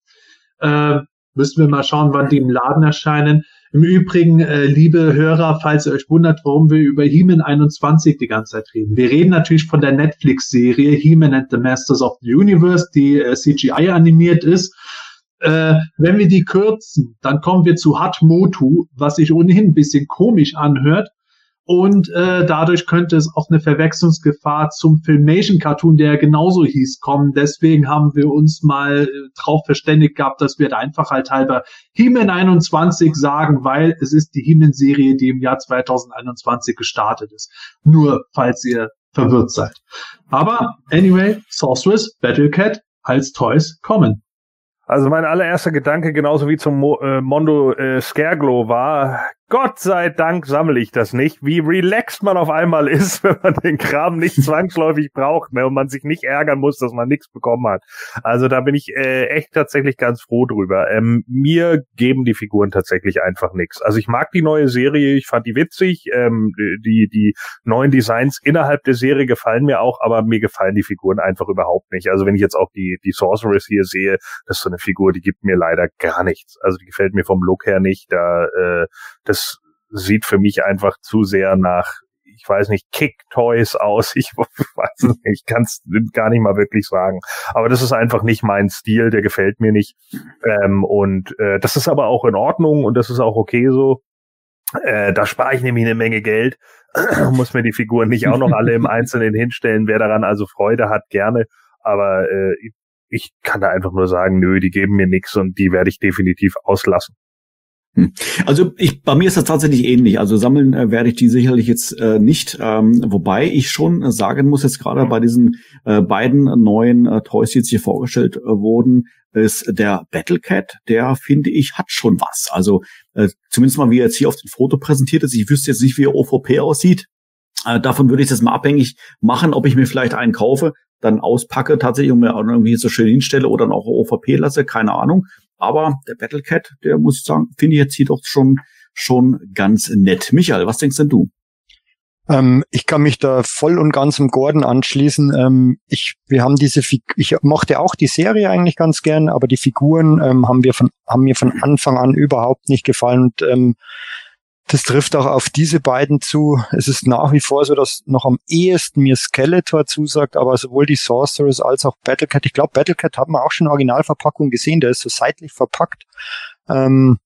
S1: Äh, müssen wir mal schauen, wann die im Laden erscheinen. Im Übrigen, äh, liebe Hörer, falls ihr euch wundert, warum wir über He-Man 21 die ganze Zeit reden. Wir reden natürlich von der Netflix-Serie He-Man and the Masters of the Universe, die äh, CGI animiert ist. Äh, wenn wir die kürzen, dann kommen wir zu Hatmotu, was sich ohnehin ein bisschen komisch anhört. Und äh, dadurch könnte es auch eine Verwechslungsgefahr zum Filmation-Cartoon, der genauso hieß, kommen. Deswegen haben wir uns mal äh, drauf verständigt gehabt, dass wir da einfach halt halber He-Man 21 sagen, weil es ist die He-Man-Serie, die im Jahr 2021 gestartet ist. Nur falls ihr verwirrt seid. Aber anyway, Sorceress, Battlecat als Toys kommen.
S4: Also mein allererster Gedanke, genauso wie zum Mo äh, Mondo äh, Scareglow war, Gott sei Dank sammle ich das nicht. Wie relaxed man auf einmal ist, wenn man den Kram nicht zwangsläufig braucht ne, und man sich nicht ärgern muss, dass man nichts bekommen hat. Also da bin ich äh, echt tatsächlich ganz froh drüber. Ähm, mir geben die Figuren tatsächlich einfach nichts. Also ich mag die neue Serie, ich fand die witzig. Ähm, die, die neuen Designs innerhalb der Serie gefallen mir auch, aber mir gefallen die Figuren einfach überhaupt nicht. Also wenn ich jetzt auch die, die Sorceress hier sehe, das ist so eine Figur, die gibt mir leider gar nichts. Also die gefällt mir vom Look her nicht. Da äh, das sieht für mich einfach zu sehr nach ich weiß nicht, Kick-Toys aus. Ich weiß es nicht, ich kann es gar nicht mal wirklich sagen. Aber das ist einfach nicht mein Stil, der gefällt mir nicht. Ähm, und äh, das ist aber auch in Ordnung und das ist auch okay so. Äh, da spare ich nämlich eine Menge Geld, muss mir die Figuren nicht auch noch alle im Einzelnen hinstellen. Wer daran also Freude hat, gerne. Aber äh, ich kann da einfach nur sagen, nö, die geben mir nichts und die werde ich definitiv auslassen.
S2: Hm. Also ich, bei mir ist das tatsächlich ähnlich. Also sammeln äh, werde ich die sicherlich jetzt äh, nicht, ähm, wobei ich schon äh, sagen muss, jetzt gerade bei diesen äh, beiden neuen äh, Toys, die jetzt hier vorgestellt äh, wurden, ist der Battlecat, der finde ich hat schon was. Also äh, zumindest mal wie er jetzt hier auf dem Foto präsentiert ist. Ich wüsste jetzt nicht, wie er OVP aussieht. Äh, davon würde ich das mal abhängig machen, ob ich mir vielleicht einen kaufe, dann auspacke tatsächlich und mir auch irgendwie so schön hinstelle oder dann auch OVP lasse, keine Ahnung. Aber der Battlecat, der muss ich sagen, finde ich jetzt hier doch schon, schon ganz nett. Michael, was denkst denn du?
S5: Ähm, ich kann mich da voll und ganz im Gordon anschließen. Ähm, ich, wir haben diese, ich mochte auch die Serie eigentlich ganz gern, aber die Figuren ähm, haben wir von, haben mir von Anfang an überhaupt nicht gefallen und ähm, das trifft auch auf diese beiden zu. Es ist nach wie vor so, dass noch am ehesten mir Skeletor zusagt, aber sowohl die Sorceress als auch Battlecat. Ich glaube, Battlecat haben wir auch schon Originalverpackung gesehen. Der ist so seitlich verpackt. Ähm,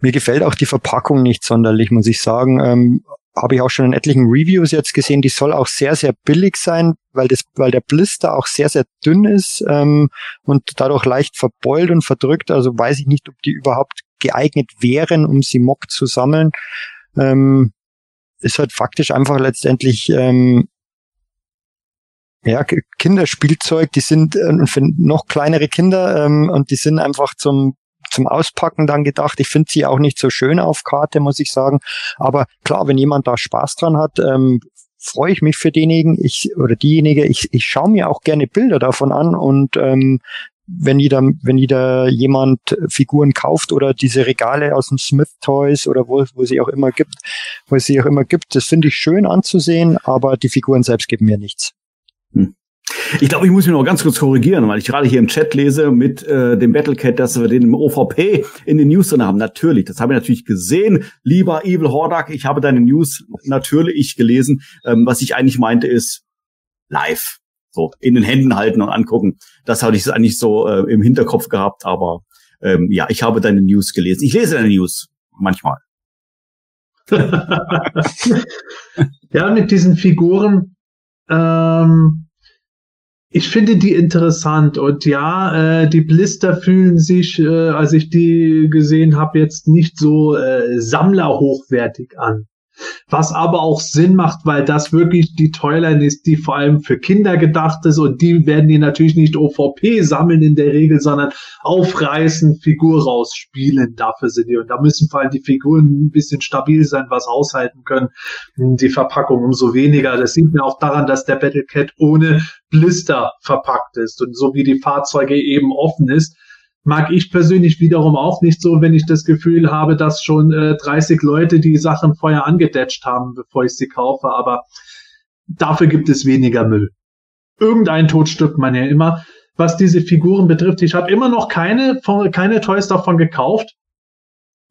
S5: mir gefällt auch die Verpackung nicht sonderlich, muss ich sagen. Ähm, habe ich auch schon in etlichen Reviews jetzt gesehen, die soll auch sehr, sehr billig sein, weil das, weil der Blister auch sehr, sehr dünn ist ähm, und dadurch leicht verbeult und verdrückt. Also weiß ich nicht, ob die überhaupt geeignet wären, um sie Mock zu sammeln. Ähm, ist halt faktisch einfach letztendlich ähm, ja, Kinderspielzeug, die sind äh, für noch kleinere Kinder ähm, und die sind einfach zum zum Auspacken dann gedacht. Ich finde sie auch nicht so schön auf Karte, muss ich sagen. Aber klar, wenn jemand da Spaß dran hat, ähm, freue ich mich für denjenigen, ich oder diejenige, ich, ich schaue mir auch gerne Bilder davon an und ähm, wenn jeder, wenn jeder jemand Figuren kauft oder diese Regale aus dem Smith Toys oder wo, wo sie auch immer gibt, wo es sie auch immer gibt, das finde ich schön anzusehen, aber die Figuren selbst geben mir nichts. Hm.
S2: Ich glaube, ich muss mich noch ganz kurz korrigieren, weil ich gerade hier im Chat lese mit äh, dem Battlecat, dass wir den im OVP in den News drin haben. Natürlich, das habe ich natürlich gesehen. Lieber Evil Hordak, ich habe deine News natürlich gelesen. Ähm, was ich eigentlich meinte ist live so in den Händen halten und angucken. Das hatte ich eigentlich so äh, im Hinterkopf gehabt, aber ähm, ja, ich habe deine News gelesen. Ich lese deine News manchmal.
S1: ja, mit diesen Figuren, ähm, ich finde die interessant und ja, äh, die Blister fühlen sich, äh, als ich die gesehen habe, jetzt nicht so äh, sammlerhochwertig an. Was aber auch Sinn macht, weil das wirklich die Toyline ist, die vor allem für Kinder gedacht ist und die werden die natürlich nicht OVP sammeln in der Regel, sondern aufreißen, Figur rausspielen. Dafür sind die. Und da müssen vor allem die Figuren ein bisschen stabil sein, was aushalten können. Die Verpackung umso weniger. Das sieht man auch daran, dass der Battlecat ohne Blister verpackt ist und so wie die Fahrzeuge eben offen ist mag ich persönlich wiederum auch nicht so, wenn ich das Gefühl habe, dass schon äh, 30 Leute die Sachen vorher angedetscht haben, bevor ich sie kaufe. Aber dafür gibt es weniger Müll. Irgendein Tod stirbt man ja immer. Was diese Figuren betrifft, ich habe immer noch keine, keine Toys davon gekauft.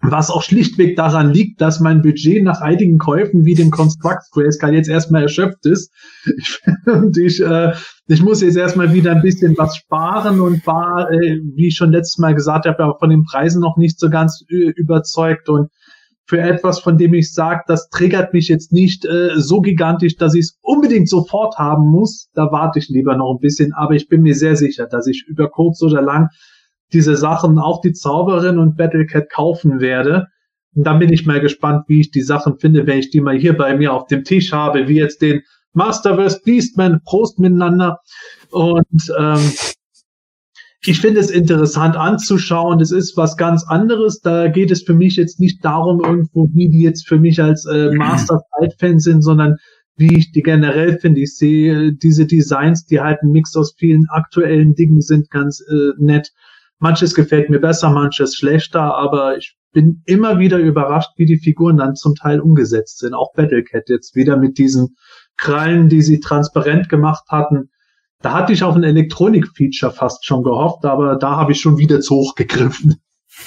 S1: Was auch schlichtweg daran liegt, dass mein Budget nach einigen Käufen wie dem Construct Grayscale jetzt erstmal erschöpft ist. Ich, und ich, äh, ich muss jetzt erstmal wieder ein bisschen was sparen und war, äh, wie ich schon letztes Mal gesagt habe, von den Preisen noch nicht so ganz überzeugt. Und für etwas, von dem ich sage, das triggert mich jetzt nicht äh, so gigantisch, dass ich es unbedingt sofort haben muss, da warte ich lieber noch ein bisschen. Aber ich bin mir sehr sicher, dass ich über kurz oder lang diese Sachen, auch die Zauberin und Battlecat kaufen werde. Und dann bin ich mal gespannt, wie ich die Sachen finde, wenn ich die mal hier bei mir auf dem Tisch habe, wie jetzt den Masterverse Beastman, Prost miteinander. Und ähm, ich finde es interessant anzuschauen. Es ist was ganz anderes. Da geht es für mich jetzt nicht darum, irgendwo, wie die jetzt für mich als äh, Master Fight-Fan sind, sondern wie ich die generell finde. Ich sehe diese Designs, die halt ein Mix aus vielen aktuellen Dingen sind, ganz äh, nett. Manches gefällt mir besser, manches schlechter, aber ich bin immer wieder überrascht, wie die Figuren dann zum Teil umgesetzt sind. Auch Battlecat jetzt wieder mit diesen Krallen, die sie transparent gemacht hatten. Da hatte ich auf ein Elektronik-Feature fast schon gehofft, aber da habe ich schon wieder zu hoch gegriffen.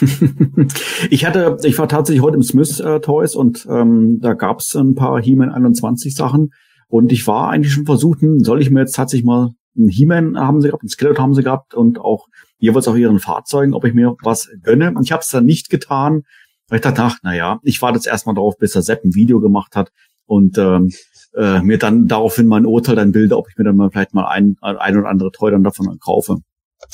S2: ich hatte, ich war tatsächlich heute im Smith äh, Toys und ähm, da gab's ein paar He-Man 21 Sachen und ich war eigentlich schon versuchen, soll ich mir jetzt tatsächlich mal ein He-Man haben sie gehabt, ein Skeleton haben sie gehabt und auch jeweils auch ihren Fahrzeugen, ob ich mir was gönne. Und ich habe es dann nicht getan, weil ich dachte, ach, naja, ich warte jetzt erstmal darauf, bis der Sepp ein Video gemacht hat und ähm, äh, mir dann daraufhin mein Urteil dann bilde, ob ich mir dann mal vielleicht mal ein, ein oder andere Treu dann davon kaufe.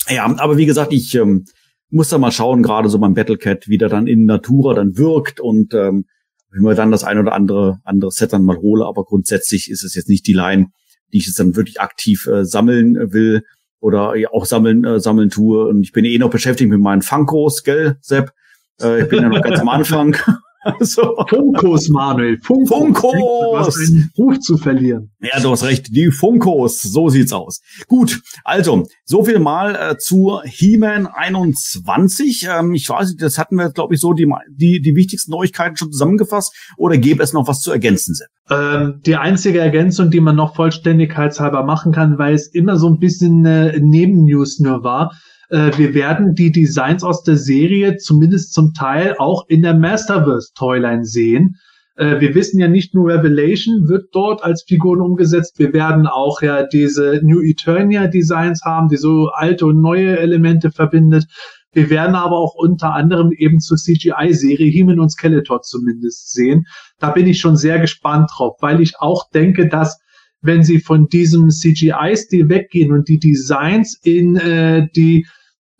S2: Ja, aber wie gesagt, ich ähm, muss da mal schauen, gerade so beim Battlecat, wie der dann in Natura dann wirkt und ähm, wie man dann das ein oder andere andere Set dann mal hole. Aber grundsätzlich ist es jetzt nicht die Line, die ich jetzt dann wirklich aktiv äh, sammeln will oder ja, auch sammeln äh, sammeln tue. Und ich bin eh noch beschäftigt mit meinen Funkos, gell, Sepp? Äh, ich bin ja noch ganz am Anfang.
S1: so. Funkos, Manuel.
S2: Funkos. Funkos.
S1: Einen Ruf zu verlieren.
S2: Ja, du hast recht. Die Funkos. So sieht's aus. Gut. Also, so viel mal äh, zu He-Man 21. Ähm, ich weiß nicht, das hatten wir, glaube ich, so die, die, die wichtigsten Neuigkeiten schon zusammengefasst. Oder gäbe es noch was zu ergänzen, Sepp?
S1: Ähm, die einzige Ergänzung, die man noch vollständigkeitshalber machen kann, weil es immer so ein bisschen äh, Nebennews nur war, äh, wir werden die Designs aus der Serie zumindest zum Teil auch in der Masterverse Toyline sehen. Äh, wir wissen ja nicht nur Revelation wird dort als Figuren umgesetzt, wir werden auch ja diese New Eternia Designs haben, die so alte und neue Elemente verbindet. Wir werden aber auch unter anderem eben zur CGI-Serie Heman und Skeletor zumindest sehen. Da bin ich schon sehr gespannt drauf, weil ich auch denke, dass wenn sie von diesem CGI-Stil weggehen und die Designs in äh, die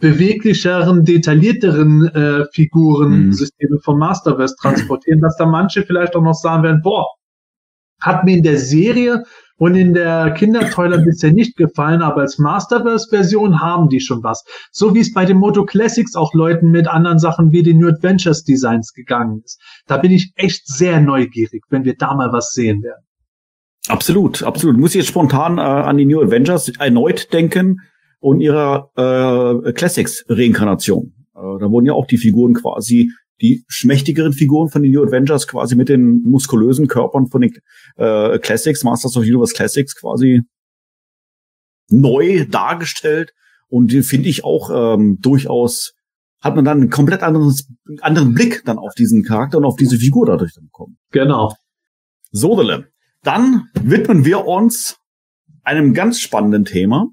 S1: beweglicheren, detaillierteren äh, Figurensysteme mhm. vom Masterverse transportieren, dass da manche vielleicht auch noch sagen werden, boah, hat mir in der Serie und in der Kindertoiler bisher nicht gefallen, aber als Masterverse-Version haben die schon was. So wie es bei den Moto Classics auch Leuten mit anderen Sachen wie den New Adventures Designs gegangen ist. Da bin ich echt sehr neugierig, wenn wir da mal was sehen werden.
S2: Absolut, absolut. Muss ich jetzt spontan äh, an die New Adventures erneut denken und ihrer äh, Classics-Reinkarnation. Äh, da wurden ja auch die Figuren quasi, die schmächtigeren Figuren von den New Adventures quasi mit den muskulösen Körpern von den äh, Classics, Masters of Universe Classics quasi neu dargestellt. Und die finde ich auch ähm, durchaus, hat man dann einen komplett anderes, anderen Blick dann auf diesen Charakter und auf diese Figur dadurch dann bekommen.
S1: Genau.
S2: Sodele. Dann widmen wir uns einem ganz spannenden Thema.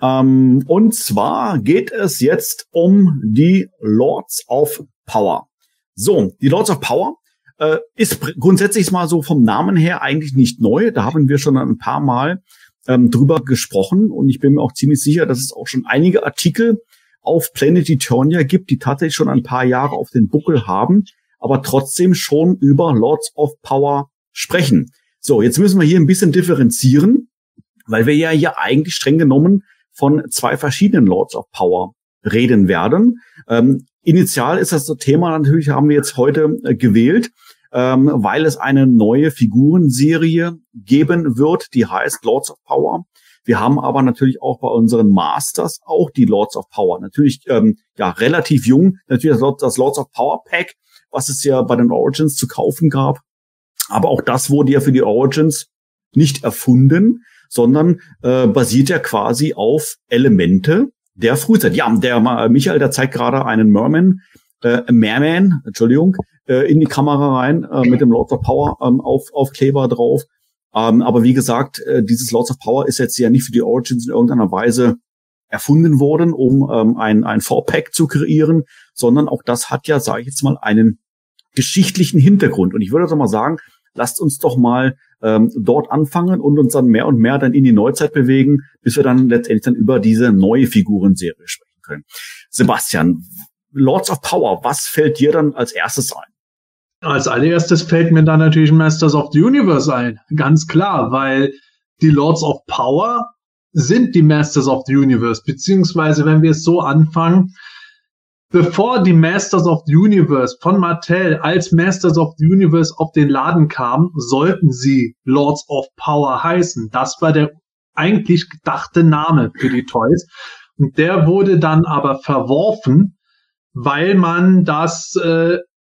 S2: Ähm, und zwar geht es jetzt um die Lords of Power. So, die Lords of Power äh, ist grundsätzlich mal so vom Namen her eigentlich nicht neu. Da haben wir schon ein paar Mal ähm, drüber gesprochen und ich bin mir auch ziemlich sicher, dass es auch schon einige Artikel auf Planet Eternia gibt, die tatsächlich schon ein paar Jahre auf den Buckel haben, aber trotzdem schon über Lords of Power sprechen. So, jetzt müssen wir hier ein bisschen differenzieren weil wir ja hier eigentlich streng genommen von zwei verschiedenen Lords of Power reden werden. Ähm, initial ist das Thema natürlich, haben wir jetzt heute äh, gewählt, ähm, weil es eine neue Figurenserie geben wird, die heißt Lords of Power. Wir haben aber natürlich auch bei unseren Masters auch die Lords of Power. Natürlich ähm, ja relativ jung, natürlich das Lords of Power Pack, was es ja bei den Origins zu kaufen gab. Aber auch das wurde ja für die Origins nicht erfunden, sondern äh, basiert ja quasi auf Elemente der Frühzeit. Ja, der Michael, der zeigt gerade einen Merman, äh, Merman, Entschuldigung, äh, in die Kamera rein äh, mit dem Lords of Power ähm, auf, auf Kleber drauf. Ähm, aber wie gesagt, äh, dieses Lords of Power ist jetzt ja nicht für die Origins in irgendeiner Weise erfunden worden, um ähm, ein, ein V-Pack zu kreieren, sondern auch das hat ja, sage ich jetzt mal, einen geschichtlichen Hintergrund. Und ich würde doch mal sagen, lasst uns doch mal ähm, dort anfangen und uns dann mehr und mehr dann in die Neuzeit bewegen, bis wir dann letztendlich dann über diese neue Figurenserie sprechen können. Sebastian, Lords of Power, was fällt dir dann als erstes ein?
S1: Als allererstes fällt mir dann natürlich Masters of the Universe ein. Ganz klar, weil die Lords of Power sind die Masters of the Universe, beziehungsweise wenn wir es so anfangen, bevor die Masters of the Universe von Mattel als Masters of the Universe auf den Laden kamen, sollten sie Lords of Power heißen. Das war der eigentlich gedachte Name für die Toys. Und der wurde dann aber verworfen, weil man das äh,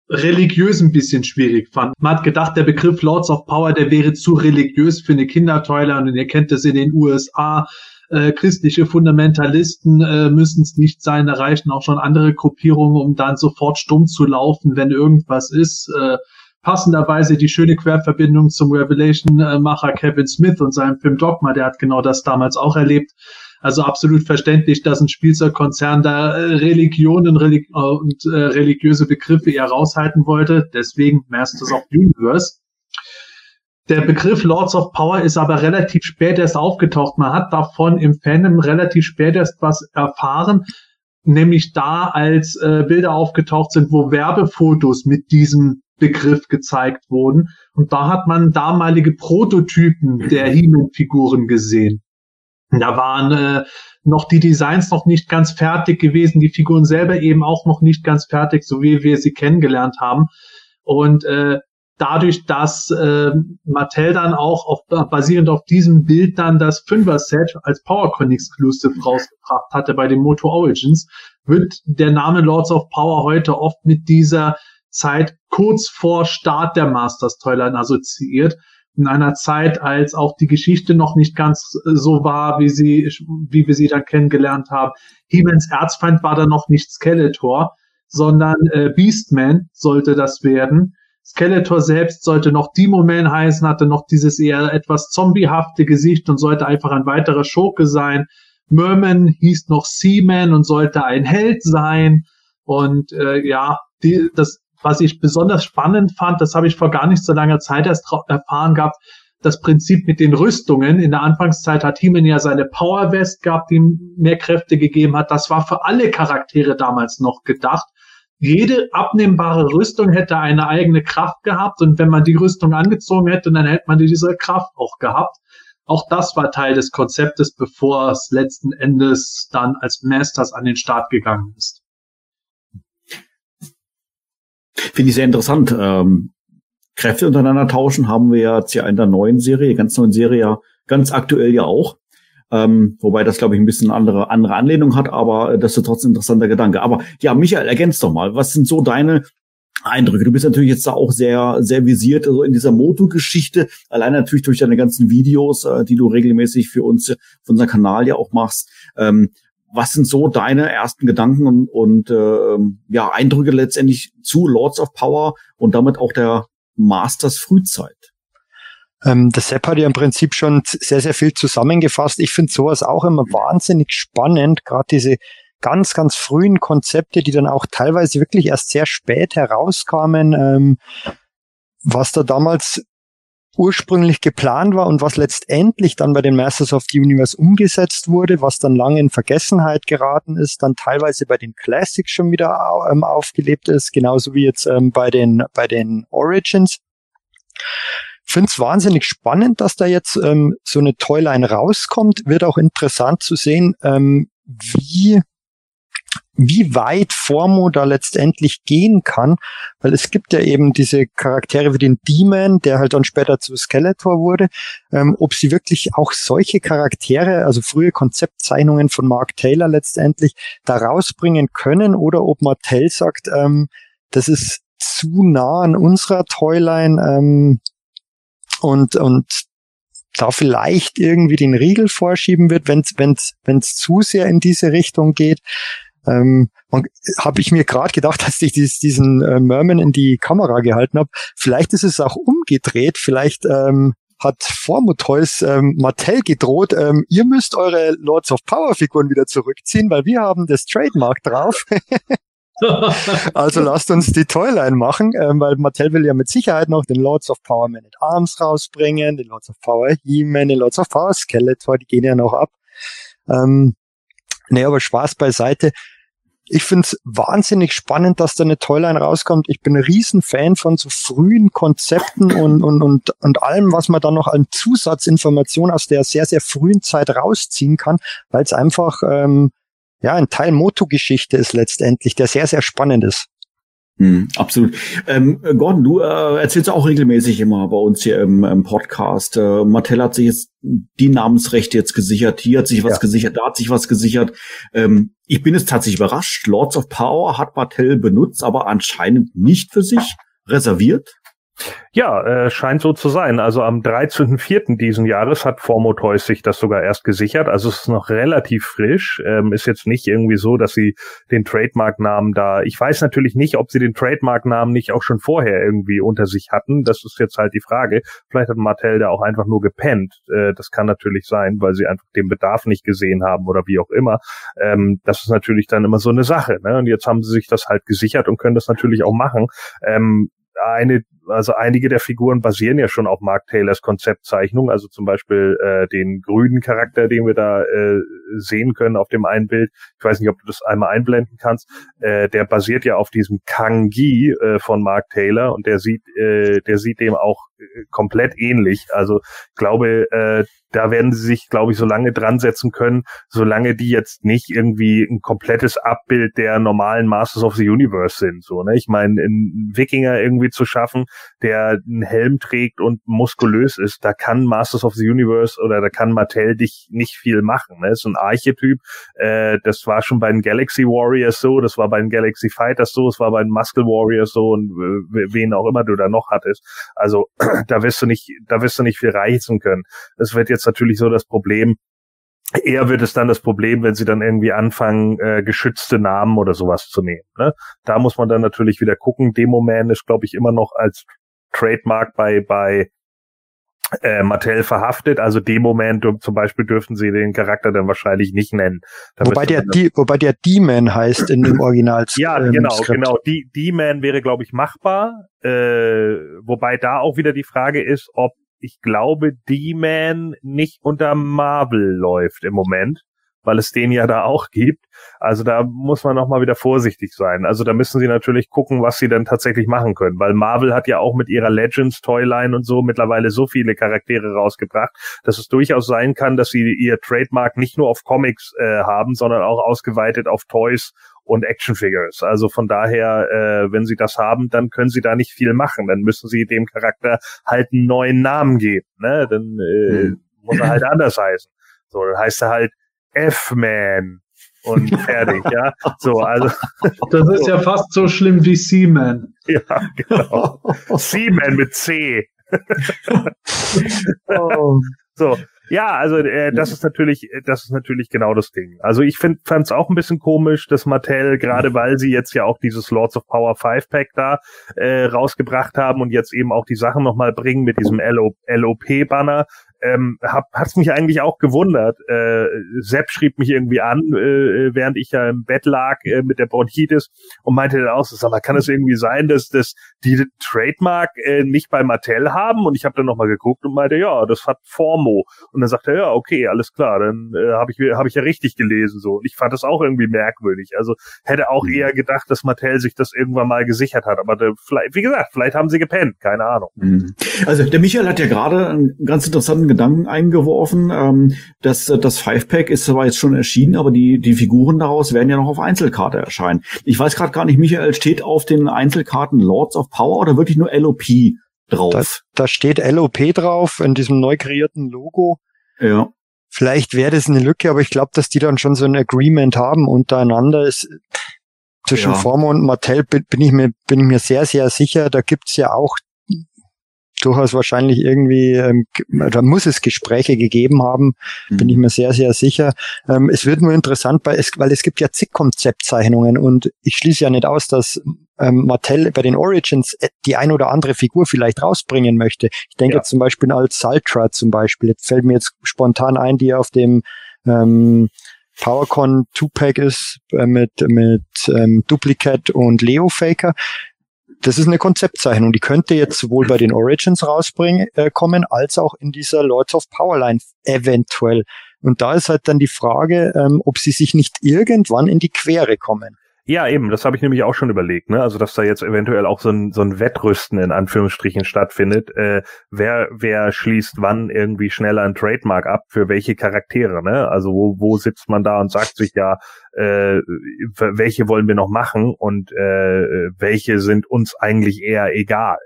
S1: religiös ein bisschen schwierig fand. Man hat gedacht, der Begriff Lords of Power, der wäre zu religiös für eine Kindertoiler und ihr kennt das in den USA äh, christliche Fundamentalisten äh, müssen es nicht sein, da reichen auch schon andere Gruppierungen, um dann sofort stumm zu laufen, wenn irgendwas ist. Äh, passenderweise die schöne Querverbindung zum Revelation-Macher Kevin Smith und seinem Film Dogma, der hat genau das damals auch erlebt. Also absolut verständlich, dass ein Spielzeugkonzern da äh, Religionen Relig äh, und äh, religiöse Begriffe eher raushalten wollte. Deswegen Masters of Universe. Der Begriff Lords of Power ist aber relativ spät erst aufgetaucht. Man hat davon im Fandom relativ spät erst was erfahren, nämlich da, als äh, Bilder aufgetaucht sind, wo Werbefotos mit diesem Begriff gezeigt wurden. Und da hat man damalige Prototypen der He-Man-Figuren gesehen. Da waren äh, noch die Designs noch nicht ganz fertig gewesen, die Figuren selber eben auch noch nicht ganz fertig, so wie wir sie kennengelernt haben. Und äh, dadurch, dass äh, Mattel dann auch auf, basierend auf diesem Bild dann das Fünfer-Set als PowerCon Exclusive rausgebracht hatte bei den Moto Origins, wird der Name Lords of Power heute oft mit dieser Zeit kurz vor Start der Masters Toyline assoziiert in einer Zeit, als auch die Geschichte noch nicht ganz äh, so war, wie sie, wie wir sie dann kennengelernt haben. He-Mans Erzfeind war dann noch nicht Skeletor, sondern äh, Beastman sollte das werden. Skeletor selbst sollte noch Demo-Man heißen, hatte noch dieses eher etwas zombiehafte Gesicht und sollte einfach ein weiterer Schurke sein. Merman hieß noch Seaman und sollte ein Held sein. Und äh, ja, die, das was ich besonders spannend fand, das habe ich vor gar nicht so langer Zeit erst erfahren gehabt, das Prinzip mit den Rüstungen. In der Anfangszeit hat He-Man ja seine Power West gehabt, die ihm mehr Kräfte gegeben hat. Das war für alle Charaktere damals noch gedacht. Jede abnehmbare Rüstung hätte eine eigene Kraft gehabt und wenn man die Rüstung angezogen hätte, dann hätte man diese Kraft auch gehabt. Auch das war Teil des Konzeptes, bevor es letzten Endes dann als Masters an den Start gegangen ist.
S2: Finde ich sehr interessant. Ähm, Kräfte untereinander tauschen haben wir jetzt ja in der neuen Serie, ganz neuen Serie ja ganz aktuell ja auch. Ähm, wobei das, glaube ich, ein bisschen andere, andere Anlehnung hat, aber das ist trotzdem ein interessanter Gedanke. Aber ja, Michael, ergänzt doch mal, was sind so deine Eindrücke? Du bist natürlich jetzt da auch sehr, sehr visiert also in dieser Moto-Geschichte, allein natürlich durch deine ganzen Videos, äh, die du regelmäßig für uns, für unseren Kanal ja auch machst. Ähm, was sind so deine ersten Gedanken und, und äh, ja, Eindrücke letztendlich zu Lords of Power und damit auch der Masters Frühzeit?
S5: Ähm, der Sepp hat ja im Prinzip schon sehr, sehr viel zusammengefasst. Ich finde sowas auch immer wahnsinnig spannend, gerade diese ganz, ganz frühen Konzepte, die dann auch teilweise wirklich erst sehr spät herauskamen, ähm, was da damals ursprünglich geplant war und was letztendlich dann bei den Masters of the Universe umgesetzt wurde, was dann lange in Vergessenheit geraten ist, dann teilweise bei den Classics schon wieder ähm, aufgelebt ist, genauso wie jetzt ähm, bei den bei den Origins. Finde es wahnsinnig spannend, dass da jetzt ähm, so eine Toyline rauskommt. Wird auch interessant zu sehen, ähm, wie wie weit Formo da letztendlich gehen kann, weil es gibt ja eben diese Charaktere wie den Demon, der halt dann später zu Skeletor wurde, ähm, ob sie wirklich auch solche Charaktere, also frühe Konzeptzeichnungen von Mark Taylor letztendlich da rausbringen können oder ob Mattel sagt, ähm, das ist zu nah an unserer Toyline ähm, und, und da vielleicht irgendwie den Riegel vorschieben wird, wenn es wenn's, wenn's zu sehr in diese Richtung geht. Ähm, habe ich mir gerade gedacht, als ich dies, diesen äh, Merman in die Kamera gehalten habe, vielleicht ist es auch umgedreht, vielleicht ähm, hat Formutoys ähm, Mattel gedroht, ähm, ihr müsst eure Lords of Power Figuren wieder zurückziehen, weil wir haben das Trademark drauf. also lasst uns die Toyline machen, ähm, weil Mattel will ja mit Sicherheit noch den Lords of Power Man at Arms rausbringen, den Lords of Power He-Man, den Lords of Power Skeletor, die gehen ja noch ab. Ähm, Nee, aber Spaß beiseite. Ich finde es wahnsinnig spannend, dass da eine Toyline rauskommt. Ich bin ein Riesenfan von so frühen Konzepten und, und, und, und allem, was man da noch an Zusatzinformation aus der sehr, sehr frühen Zeit rausziehen kann, weil es einfach ähm, ja ein Teil Moto-Geschichte ist letztendlich, der sehr, sehr spannend ist.
S2: Hm, absolut. Ähm, Gordon, du äh, erzählst auch regelmäßig immer bei uns hier im, im Podcast. Äh, Mattel hat sich jetzt die Namensrechte jetzt gesichert, hier hat sich was ja. gesichert, da hat sich was gesichert. Ähm, ich bin jetzt tatsächlich überrascht. Lords of Power hat Mattel benutzt, aber anscheinend nicht für sich reserviert.
S4: Ja, äh, scheint so zu sein. Also am 13.04. diesen Jahres hat Formo Toys sich das sogar erst gesichert. Also es ist noch relativ frisch. Ähm, ist jetzt nicht irgendwie so, dass sie den Trademark-Namen da. Ich weiß natürlich nicht, ob sie den Trademark-Namen nicht auch schon vorher irgendwie unter sich hatten. Das ist jetzt halt die Frage. Vielleicht hat Martell da auch einfach nur gepennt. Äh, das kann natürlich sein, weil sie einfach den Bedarf nicht gesehen haben oder wie auch immer. Ähm, das ist natürlich dann immer so eine Sache. Ne? Und jetzt haben sie sich das halt gesichert und können das natürlich auch machen. Ähm, eine, also einige der Figuren basieren ja schon auf Mark Taylors Konzeptzeichnung, also zum Beispiel äh, den grünen Charakter, den wir da äh, sehen können auf dem einen Bild. Ich weiß nicht, ob du das einmal einblenden kannst. Äh, der basiert ja auf diesem Kangi äh, von Mark Taylor und der sieht, äh, der sieht dem auch äh, komplett ähnlich. Also ich glaube, äh, da werden sie sich, glaube ich, so lange dran setzen können, solange die jetzt nicht irgendwie ein komplettes Abbild der normalen Masters of the Universe sind. So, ne? Ich meine, einen Wikinger irgendwie zu schaffen, der einen Helm trägt und muskulös ist, da kann Masters of the Universe oder da kann Mattel dich nicht viel machen. Ne? Ist ein Archetyp. Äh, das war schon bei den Galaxy Warriors so, das war bei den Galaxy Fighters so, es war bei den Muscle Warriors so und äh, wen auch immer du da noch hattest. Also da wirst du nicht, da wirst du nicht viel reizen können. Es wird jetzt natürlich so das Problem, eher wird es dann das Problem, wenn sie dann irgendwie anfangen, äh, geschützte Namen oder sowas zu nehmen. Ne? Da muss man dann natürlich wieder gucken. Demoman ist, glaube ich, immer noch als Trademark bei, bei äh, Mattel verhaftet. Also Demoman zum Beispiel dürften sie den Charakter dann wahrscheinlich nicht nennen.
S5: Da wobei der, die, wobei der D-Man heißt in dem Original.
S4: ja, ähm, genau, Skript. genau. D-Man wäre, glaube ich, machbar. Äh, wobei da auch wieder die Frage ist, ob ich glaube, D-Man nicht unter Marvel läuft im Moment, weil es den ja da auch gibt. Also da muss man nochmal wieder vorsichtig sein. Also da müssen sie natürlich gucken, was sie dann tatsächlich machen können, weil Marvel hat ja auch mit ihrer Legends Toyline und so mittlerweile so viele Charaktere rausgebracht, dass es durchaus sein kann, dass sie ihr Trademark nicht nur auf Comics äh, haben, sondern auch ausgeweitet auf Toys und Action Figures. Also von daher, äh, wenn sie das haben, dann können sie da nicht viel machen. Dann müssen sie dem Charakter halt einen neuen Namen geben. Ne? Dann äh, hm. muss er halt anders heißen. So, dann heißt er halt F-Man und fertig, ja. So, also.
S1: Das ist ja fast so schlimm wie Seaman.
S4: Ja, genau. Seaman mit C. oh. So, ja, also äh, das ist natürlich, das ist natürlich genau das Ding. Also ich fand es auch ein bisschen komisch, dass Mattel, gerade weil sie jetzt ja auch dieses Lords of Power 5 Pack da äh, rausgebracht haben und jetzt eben auch die Sachen nochmal bringen mit diesem LOP-Banner, ähm, hab, hat's mich eigentlich auch gewundert. Äh, Sepp schrieb mich irgendwie an, äh, während ich ja im Bett lag äh, mit der Bronchitis und meinte dann auch, sag mal, kann es irgendwie sein, dass, dass die Trademark äh, nicht bei Mattel haben? Und ich habe dann nochmal geguckt und meinte, ja, das hat Formo. Und dann sagte er, ja, okay, alles klar, dann äh, habe ich, hab ich ja richtig gelesen so. Und ich fand das auch irgendwie merkwürdig. Also hätte auch mhm. eher gedacht, dass Mattel sich das irgendwann mal gesichert hat. Aber der, vielleicht, wie gesagt, vielleicht haben sie gepennt, keine Ahnung.
S2: Mhm. Also der Michael hat ja gerade einen ganz interessanten Gedanken eingeworfen. Ähm, das das Five-Pack ist zwar jetzt schon erschienen, aber die, die Figuren daraus werden ja noch auf Einzelkarte erscheinen. Ich weiß gerade gar nicht, Michael, steht auf den Einzelkarten Lords of Power oder wirklich nur LOP drauf? Da,
S5: da steht LOP drauf in diesem neu kreierten Logo.
S2: Ja.
S5: Vielleicht wäre das eine Lücke, aber ich glaube, dass die dann schon so ein Agreement haben untereinander. Ist, zwischen ja. Formo und Mattel bin ich mir bin ich mir sehr sehr sicher. Da gibt's ja auch durchaus wahrscheinlich irgendwie, ähm, da muss es Gespräche gegeben haben, mhm. bin ich mir sehr, sehr sicher. Ähm, es wird nur interessant, weil es, weil es gibt ja zig Konzeptzeichnungen und ich schließe ja nicht aus, dass ähm, Mattel bei den Origins äh, die ein oder andere Figur vielleicht rausbringen möchte. Ich denke ja. zum Beispiel als Saltra zum Beispiel, jetzt fällt mir jetzt spontan ein, die auf dem ähm, PowerCon 2-Pack ist äh, mit, mit ähm, Duplicate und Leo Faker das ist eine Konzeptzeichnung, die könnte jetzt sowohl bei den Origins rausbringen, äh, kommen, als auch in dieser Lords of Powerline eventuell. Und da ist halt dann die Frage, ähm, ob sie sich nicht irgendwann in die Quere kommen.
S4: Ja, eben, das habe ich nämlich auch schon überlegt, ne? Also dass da jetzt eventuell auch so ein, so ein Wettrüsten in Anführungsstrichen stattfindet. Äh, wer, wer schließt wann irgendwie schneller ein Trademark ab für welche Charaktere, ne? Also wo, wo sitzt man da und sagt sich ja, äh, welche wollen wir noch machen und äh, welche sind uns eigentlich eher egal.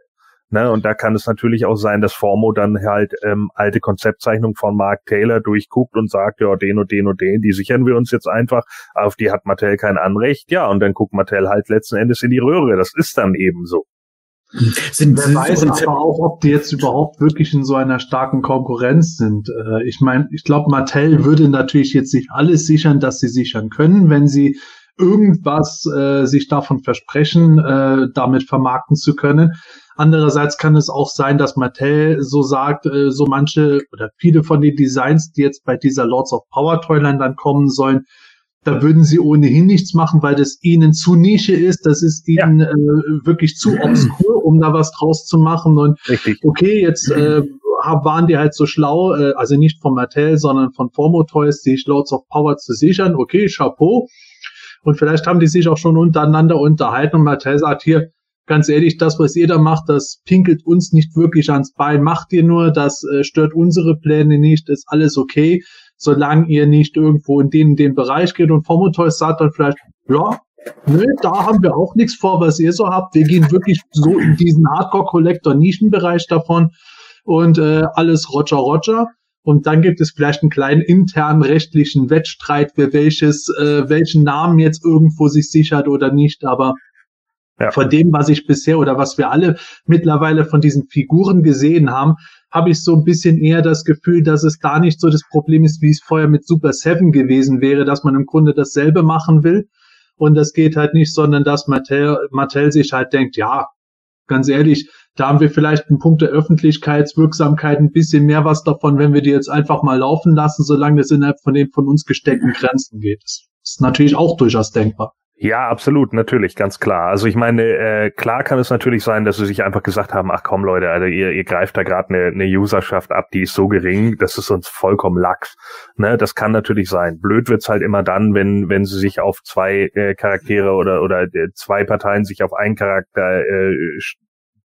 S4: Ne, und da kann es natürlich auch sein, dass Formo dann halt ähm, alte Konzeptzeichnungen von Mark Taylor durchguckt und sagt, ja, den und den und den, die sichern wir uns jetzt einfach, auf die hat Mattel kein Anrecht, ja, und dann guckt Mattel halt letzten Endes in die Röhre. Das ist dann eben so.
S1: Sind, Wer weiß aber auch, ob die jetzt überhaupt wirklich in so einer starken Konkurrenz sind. Äh, ich meine, ich glaube, Mattel würde natürlich jetzt sich alles sichern, dass sie sichern können, wenn sie irgendwas äh, sich davon versprechen, äh, damit vermarkten zu können. Andererseits kann es auch sein, dass Mattel so sagt, äh, so manche oder viele von den Designs, die jetzt bei dieser Lords of Power Toyline dann kommen sollen, da würden sie ohnehin nichts machen, weil das ihnen zu Nische ist. Das ist ihnen ja. äh, wirklich zu obskur, um da was draus zu machen. Und Richtig. okay, jetzt äh, waren die halt so schlau, äh, also nicht von Mattel, sondern von Formo Toys, die Lords of Power zu sichern. Okay, Chapeau. Und vielleicht haben die sich auch schon untereinander unterhalten und Mattel sagt hier, ganz ehrlich, das, was ihr da macht, das pinkelt uns nicht wirklich ans Bein. Macht ihr nur, das äh, stört unsere Pläne nicht, ist alles okay, solange ihr nicht irgendwo in den, den Bereich geht. Und Formotoys sagt dann vielleicht, ja, nö, da haben wir auch nichts vor, was ihr so habt. Wir gehen wirklich so in diesen Hardcore-Collector-Nischenbereich davon und äh, alles Roger Roger. Und dann gibt es vielleicht einen kleinen internen rechtlichen Wettstreit, wer welches, äh, welchen Namen jetzt irgendwo sich sichert oder nicht. Aber ja. von dem, was ich bisher oder was wir alle mittlerweile von diesen Figuren gesehen haben, habe ich so ein bisschen eher das Gefühl, dass es da nicht so das Problem ist, wie es vorher mit Super Seven gewesen wäre, dass man im Grunde dasselbe machen will. Und das geht halt nicht, sondern dass Mattel, Mattel sich halt denkt, ja, ganz ehrlich, da haben wir vielleicht einen Punkt der Öffentlichkeitswirksamkeit ein bisschen mehr was davon, wenn wir die jetzt einfach mal laufen lassen, solange es innerhalb von den von uns gesteckten Grenzen geht. Das ist natürlich auch durchaus denkbar.
S4: Ja, absolut, natürlich, ganz klar. Also ich meine, äh, klar kann es natürlich sein, dass sie sich einfach gesagt haben, ach komm Leute, also ihr, ihr greift da gerade eine, eine Userschaft ab, die ist so gering, das ist uns vollkommen lax. Ne, das kann natürlich sein. Blöd wird's halt immer dann, wenn wenn sie sich auf zwei äh, Charaktere oder oder äh, zwei Parteien sich auf einen Charakter äh,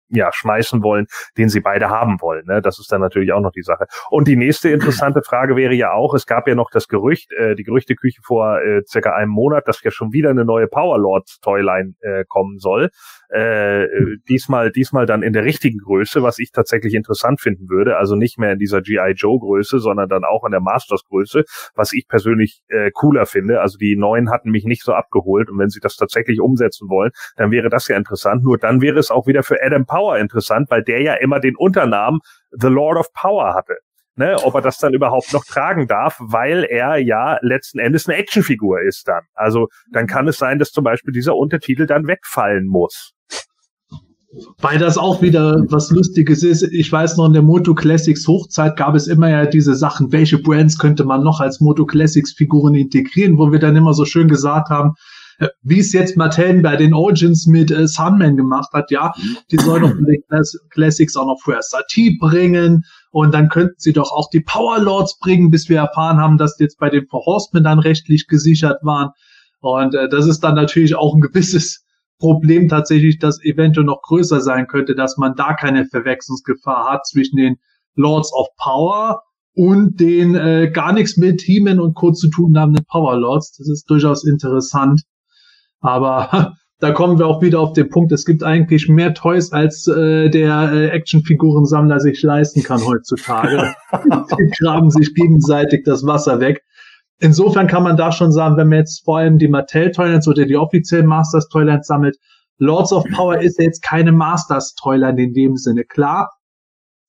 S4: ja, schmeißen wollen, den sie beide haben wollen. Ne? Das ist dann natürlich auch noch die Sache. Und die nächste interessante Frage wäre ja auch, es gab ja noch das Gerücht, äh, die Gerüchteküche vor äh, circa einem Monat, dass ja schon wieder eine neue Powerlords Toyline äh, kommen soll. Äh, diesmal, diesmal dann in der richtigen Größe, was ich tatsächlich interessant finden würde. Also nicht mehr in dieser G.I. Joe Größe, sondern dann auch in der Masters Größe, was ich persönlich äh, cooler finde. Also die neuen hatten mich nicht so abgeholt. Und wenn sie das tatsächlich umsetzen wollen, dann wäre das ja interessant. Nur dann wäre es auch wieder für Adam Power interessant, weil der ja immer den Unternamen The Lord of Power hatte. Ne, ob er das dann überhaupt noch tragen darf, weil er ja letzten Endes eine Actionfigur ist dann. Also dann kann es sein, dass zum Beispiel dieser Untertitel dann wegfallen muss.
S1: Weil das auch wieder was Lustiges ist. Ich weiß noch, in der Moto Classics Hochzeit gab es immer ja diese Sachen, welche Brands könnte man noch als Moto Classics Figuren integrieren, wo wir dann immer so schön gesagt haben, äh, wie es jetzt Mattel bei den Origins mit äh, Sunman gemacht hat, ja, die sollen doch die Classics auch noch für SAT bringen und dann könnten sie doch auch die Power Lords bringen, bis wir erfahren haben, dass die jetzt bei den Four Horsemen dann rechtlich gesichert waren. Und äh, das ist dann natürlich auch ein gewisses Problem tatsächlich, das eventuell noch größer sein könnte, dass man da keine Verwechslungsgefahr hat zwischen den Lords of Power und den äh, gar nichts mit He-Man und Co. zu tun haben, den Power Lords. Das ist durchaus interessant. Aber da kommen wir auch wieder auf den Punkt, es gibt eigentlich mehr Toys, als äh, der äh, Actionfigurensammler sich leisten kann heutzutage. Die graben sich gegenseitig das Wasser weg. Insofern kann man da schon sagen, wenn man jetzt vor allem die Mattel Toylands oder die offiziellen Masters Toylands sammelt, Lords of Power ist jetzt keine Masters Toyland in dem Sinne. Klar,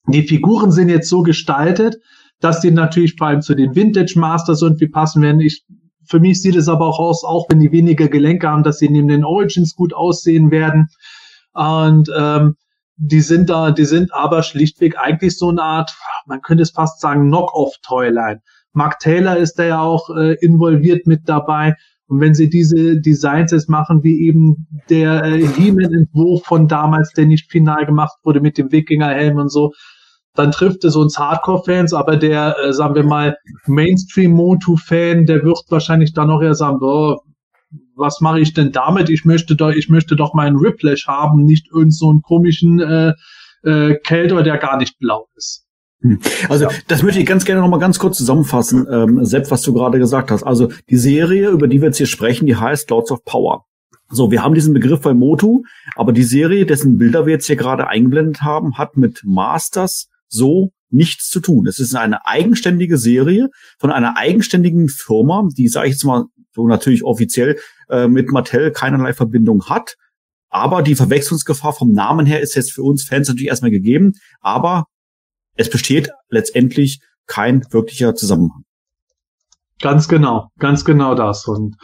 S1: die Figuren sind jetzt so gestaltet, dass die natürlich vor allem zu den Vintage Masters irgendwie passen werden. Ich, für mich sieht es aber auch aus, auch wenn die weniger Gelenke haben, dass sie neben den Origins gut aussehen werden. Und ähm, die sind da, die sind aber schlichtweg eigentlich so eine Art, man könnte es fast sagen, Knock-off-Toyline. Mark Taylor ist da ja auch äh, involviert mit dabei. Und wenn sie diese Designs jetzt machen, wie eben der äh, He-Man-Entwurf von damals, der nicht final gemacht wurde mit dem Wikinger-Helm und so, dann trifft es uns Hardcore-Fans, aber der, äh, sagen wir mal, Mainstream-Motu-Fan, der wird wahrscheinlich dann noch eher sagen, oh, was mache ich denn damit? Ich möchte doch, ich möchte doch meinen Riplash haben, nicht irgend so einen komischen äh, äh, Kelter, der gar nicht blau ist.
S2: Hm. Also ja. das möchte ich ganz gerne noch mal ganz kurz zusammenfassen, ähm, selbst was du gerade gesagt hast. Also die Serie, über die wir jetzt hier sprechen, die heißt Lords of Power. So, wir haben diesen Begriff bei Motu, aber die Serie, dessen Bilder wir jetzt hier gerade eingeblendet haben, hat mit Masters so nichts zu tun. Es ist eine eigenständige Serie von einer eigenständigen Firma, die, sage ich jetzt mal so natürlich offiziell, äh, mit Mattel keinerlei Verbindung hat, Aber die Verwechslungsgefahr vom Namen her ist jetzt für uns Fans natürlich erstmal gegeben. Aber es besteht letztendlich kein wirklicher Zusammenhang.
S1: Ganz genau, ganz genau das. Und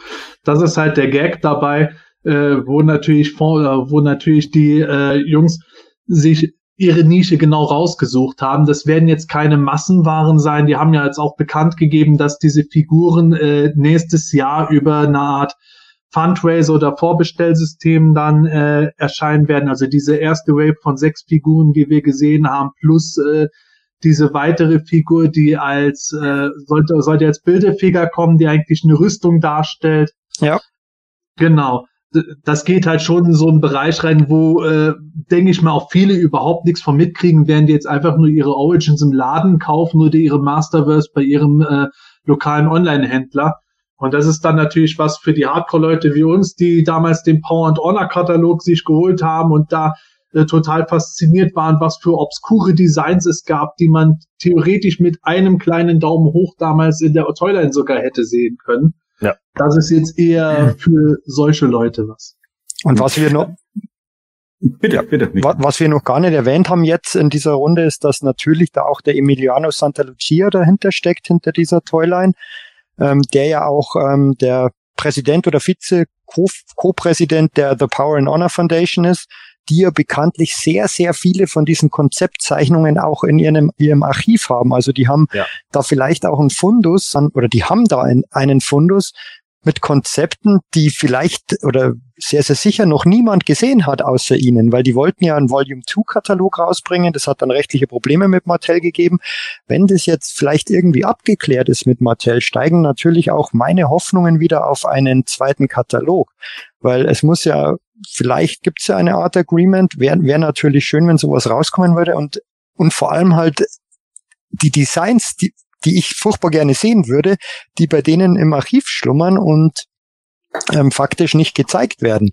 S1: das ist halt der Gag dabei, äh, wo natürlich wo natürlich die äh, Jungs sich ihre Nische genau rausgesucht haben. Das werden jetzt keine Massenwaren sein. Die haben ja jetzt auch bekannt gegeben, dass diese Figuren äh, nächstes Jahr über eine Art Fundraiser oder Vorbestellsystem dann äh, erscheinen werden. Also diese erste Wave von sechs Figuren, die wir gesehen haben, plus äh, diese weitere Figur, die als äh, sollte, sollte als Bilderfigur kommen, die eigentlich eine Rüstung darstellt.
S5: Ja.
S1: Genau. Das geht halt schon in so einen Bereich rein, wo, äh, denke ich mal, auch viele überhaupt nichts von mitkriegen, werden die jetzt einfach nur ihre Origins im Laden kaufen oder ihre Masterverse bei ihrem äh, lokalen Online-Händler. Und das ist dann natürlich was für die Hardcore-Leute wie uns, die damals den Power and Honor-Katalog sich geholt haben und da äh, total fasziniert waren, was für obskure Designs es gab, die man theoretisch mit einem kleinen Daumen hoch damals in der Toyline sogar hätte sehen können.
S4: Ja.
S1: Das ist jetzt eher für solche Leute was.
S5: Und was wir noch,
S2: Bitte, bitte. Nicht.
S5: Was wir noch gar nicht erwähnt haben jetzt in dieser Runde, ist, dass natürlich da auch der Emiliano Santa Lucia dahinter steckt, hinter dieser Toyline, ähm, der ja auch ähm, der Präsident oder Vize-Co-Präsident der The Power and Honor Foundation ist die ja bekanntlich sehr, sehr viele von diesen Konzeptzeichnungen auch in ihrem, ihrem Archiv haben. Also die haben ja. da vielleicht auch einen Fundus oder die haben da einen, einen Fundus mit Konzepten, die vielleicht oder sehr, sehr sicher noch niemand gesehen hat außer ihnen, weil die wollten ja einen Volume 2 Katalog rausbringen. Das hat dann rechtliche Probleme mit Mattel gegeben. Wenn das jetzt vielleicht irgendwie abgeklärt ist mit Mattel, steigen natürlich auch meine Hoffnungen wieder auf einen zweiten Katalog, weil es muss ja vielleicht gibt es ja eine Art Agreement. Wäre wär natürlich schön, wenn sowas rauskommen würde und, und vor allem halt die Designs, die, die ich furchtbar gerne sehen würde, die bei denen im Archiv schlummern und ähm, faktisch nicht gezeigt werden.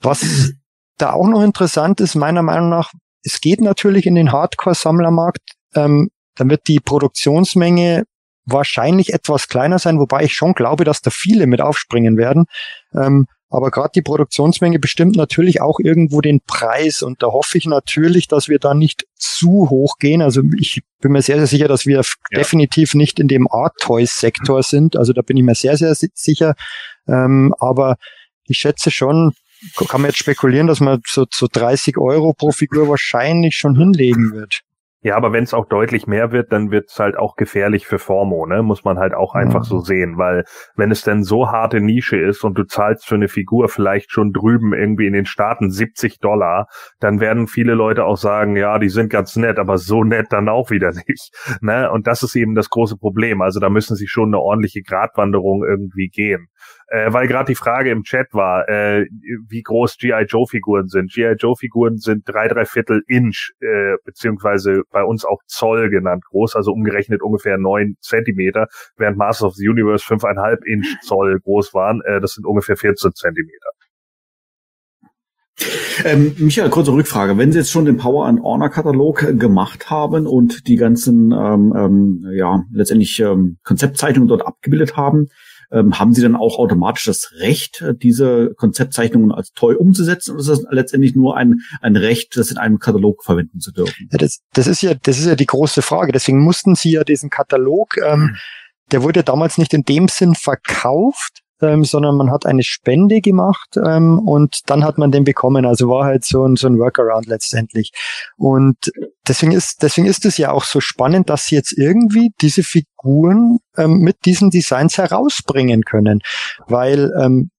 S5: Was da auch noch interessant ist, meiner Meinung nach, es geht natürlich in den Hardcore-Sammlermarkt, ähm, dann wird die Produktionsmenge wahrscheinlich etwas kleiner sein, wobei ich schon glaube, dass da viele mit aufspringen werden. Ähm, aber gerade die Produktionsmenge bestimmt natürlich auch irgendwo den Preis. Und da hoffe ich natürlich, dass wir da nicht zu hoch gehen. Also ich bin mir sehr, sehr sicher, dass wir ja. definitiv nicht in dem Art Toys Sektor sind. Also da bin ich mir sehr, sehr sicher. Ähm, aber ich schätze schon, kann man jetzt spekulieren, dass man so, so 30 Euro pro Figur wahrscheinlich schon hinlegen wird.
S4: Ja, aber wenn es auch deutlich mehr wird, dann wird es halt auch gefährlich für Formo, ne? Muss man halt auch einfach mhm. so sehen, weil wenn es denn so harte Nische ist und du zahlst für eine Figur vielleicht schon drüben irgendwie in den Staaten 70 Dollar, dann werden viele Leute auch sagen, ja, die sind ganz nett, aber so nett dann auch wieder nicht. Ne? Und das ist eben das große Problem. Also da müssen sie schon eine ordentliche Gratwanderung irgendwie gehen äh, weil gerade die Frage im Chat war, äh, wie groß GI Joe Figuren sind. GI Joe Figuren sind drei drei Viertel Inch äh, beziehungsweise bei uns auch Zoll genannt groß, also umgerechnet ungefähr neun Zentimeter, während Masters of the Universe fünfeinhalb Inch Zoll groß waren. Äh, das sind ungefähr 14 Zentimeter.
S2: Ähm, Michael, kurze Rückfrage. Wenn Sie jetzt schon den Power and Honor Katalog gemacht haben und die ganzen ähm, ähm, ja letztendlich ähm, Konzeptzeichnungen dort abgebildet haben, ähm, haben Sie dann auch automatisch das Recht, diese Konzeptzeichnungen als Toy umzusetzen oder ist das letztendlich nur ein, ein Recht, das in einem Katalog verwenden zu dürfen?
S5: Ja, das, das ist ja, das ist ja die große Frage. Deswegen mussten Sie ja diesen Katalog, ähm, mhm. der wurde damals nicht in dem Sinn verkauft, ähm, sondern man hat eine Spende gemacht ähm, und dann hat man den bekommen. Also war halt so ein, so ein Workaround letztendlich. Und deswegen ist, deswegen ist es ja auch so spannend, dass sie jetzt irgendwie diese Figuren ähm, mit diesen Designs herausbringen können. Weil ähm,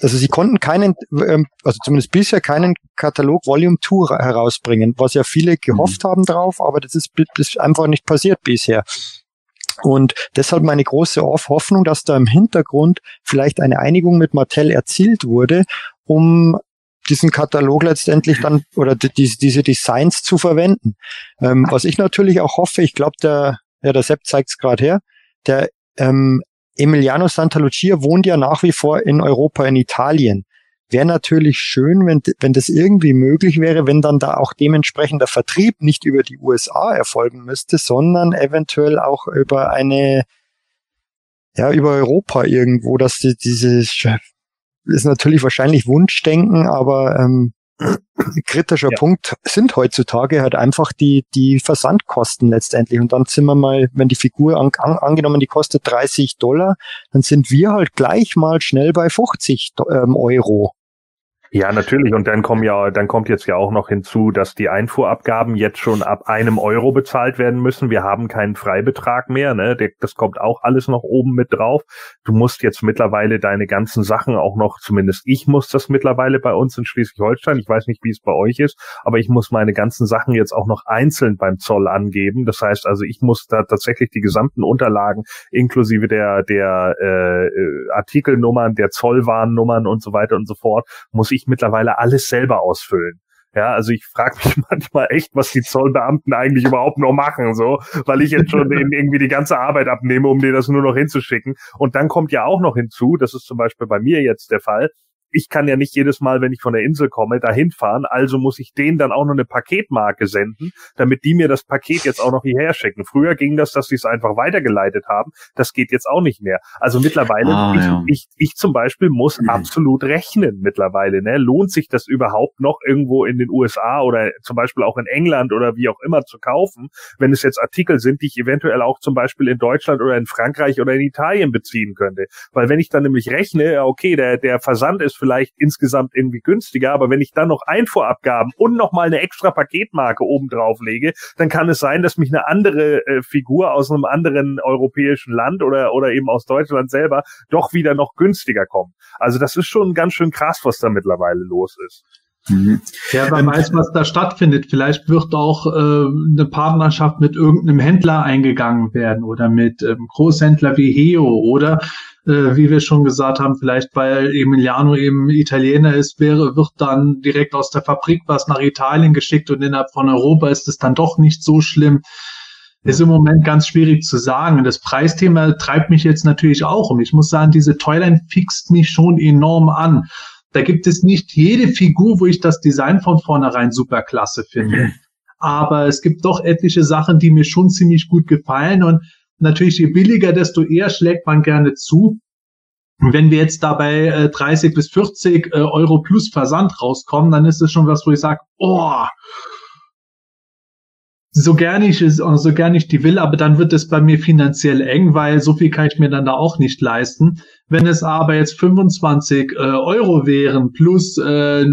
S5: also sie konnten keinen, ähm, also zumindest bisher keinen Katalog Volume 2 herausbringen, was ja viele gehofft mhm. haben drauf, aber das ist, das ist einfach nicht passiert bisher. Und deshalb meine große Hoffnung, dass da im Hintergrund vielleicht eine Einigung mit Mattel erzielt wurde, um diesen Katalog letztendlich dann oder die, diese Designs zu verwenden. Ähm, was ich natürlich auch hoffe, ich glaube, der, ja, der Sepp zeigt es gerade her, der ähm, Emiliano Santa Lucia wohnt ja nach wie vor in Europa, in Italien wäre natürlich schön, wenn, wenn das irgendwie möglich wäre, wenn dann da auch dementsprechend der Vertrieb nicht über die USA erfolgen müsste, sondern eventuell auch über eine, ja, über Europa irgendwo, dass die, diese ist natürlich wahrscheinlich Wunschdenken, aber ähm, kritischer ja. Punkt sind heutzutage halt einfach die, die Versandkosten letztendlich. Und dann sind wir mal, wenn die Figur an, an, angenommen, die kostet 30 Dollar, dann sind wir halt gleich mal schnell bei 50 ähm, Euro.
S4: Ja, natürlich. Und dann kommen ja, dann kommt jetzt ja auch noch hinzu, dass die Einfuhrabgaben jetzt schon ab einem Euro bezahlt werden müssen. Wir haben keinen Freibetrag mehr. Ne? Das kommt auch alles noch oben mit drauf. Du musst jetzt mittlerweile deine ganzen Sachen auch noch, zumindest ich muss das mittlerweile bei uns in Schleswig-Holstein. Ich weiß nicht, wie es bei euch ist, aber ich muss meine ganzen Sachen jetzt auch noch einzeln beim Zoll angeben. Das heißt also, ich muss da tatsächlich die gesamten Unterlagen inklusive der der äh, Artikelnummern, der Zollwarnnummern und so weiter und so fort, muss ich mittlerweile alles selber ausfüllen. Ja, also ich frage mich manchmal echt, was die Zollbeamten eigentlich überhaupt noch machen, so, weil ich jetzt schon denen irgendwie die ganze Arbeit abnehme, um dir das nur noch hinzuschicken. Und dann kommt ja auch noch hinzu, das ist zum Beispiel bei mir jetzt der Fall, ich kann ja nicht jedes Mal, wenn ich von der Insel komme, dahin fahren. Also muss ich denen dann auch noch eine Paketmarke senden, damit die mir das Paket jetzt auch noch hierher schicken. Früher ging das, dass sie es einfach weitergeleitet haben. Das geht jetzt auch nicht mehr. Also mittlerweile, ah, ich, ja. ich, ich zum Beispiel muss mhm. absolut rechnen mittlerweile. Ne? Lohnt sich das überhaupt noch irgendwo in den USA oder zum Beispiel auch in England oder wie auch immer zu kaufen, wenn es jetzt Artikel sind, die ich eventuell auch zum Beispiel in Deutschland oder in Frankreich oder in Italien beziehen könnte. Weil wenn ich dann nämlich rechne, okay, der, der Versand ist vielleicht insgesamt irgendwie günstiger, aber wenn ich dann noch Einfuhrabgaben und noch mal eine extra Paketmarke oben lege, dann kann es sein, dass mich eine andere äh, Figur aus einem anderen europäischen Land oder oder eben aus Deutschland selber doch wieder noch günstiger kommt. Also das ist schon ganz schön krass, was da mittlerweile los ist.
S1: Mhm. Ja, wer ähm, weiß, was da stattfindet. Vielleicht wird auch äh, eine Partnerschaft mit irgendeinem Händler eingegangen werden oder mit ähm, Großhändler wie Heo oder äh, wie wir schon gesagt haben, vielleicht weil Emiliano eben Italiener ist, wäre, wird dann direkt aus der Fabrik was nach Italien geschickt und innerhalb von Europa ist es dann doch nicht so schlimm. Ist im Moment ganz schwierig zu sagen. Das Preisthema treibt mich jetzt natürlich auch um. Ich muss sagen, diese Toyline fixt mich schon enorm an. Da gibt es nicht jede Figur, wo ich das Design von vornherein super klasse finde. Aber es gibt doch etliche Sachen, die mir schon ziemlich gut gefallen und natürlich je billiger, desto eher schlägt man gerne zu. Wenn wir jetzt dabei äh, 30 bis 40 äh, Euro plus Versand rauskommen, dann ist es schon was, wo ich sage, oh, so gerne ich es, so gerne ich die will, aber dann wird es bei mir finanziell eng, weil so viel kann ich mir dann da auch nicht leisten. Wenn es aber jetzt 25 äh, Euro wären plus äh,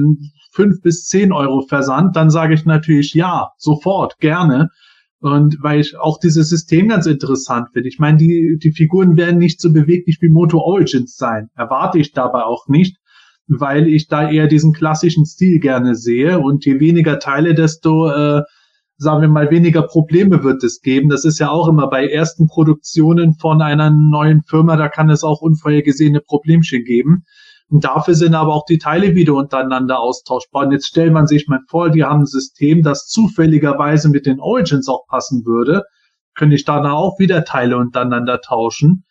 S1: 5 bis 10 Euro Versand, dann sage ich natürlich ja, sofort, gerne. Und weil ich auch dieses System ganz interessant finde. Ich meine, die, die Figuren werden nicht so beweglich wie Moto Origins sein. Erwarte ich dabei auch nicht, weil ich da eher diesen klassischen Stil gerne sehe. Und je weniger Teile, desto, äh, sagen wir mal, weniger Probleme wird es geben. Das ist ja auch immer bei ersten Produktionen von einer neuen Firma, da kann es auch unvorhergesehene Problemchen geben. Und dafür sind aber auch die Teile wieder untereinander austauschbar. Und jetzt stellt man sich mal vor, die haben ein System, das zufälligerweise mit den Origins auch passen würde. Könnte ich danach auch wieder Teile untereinander tauschen.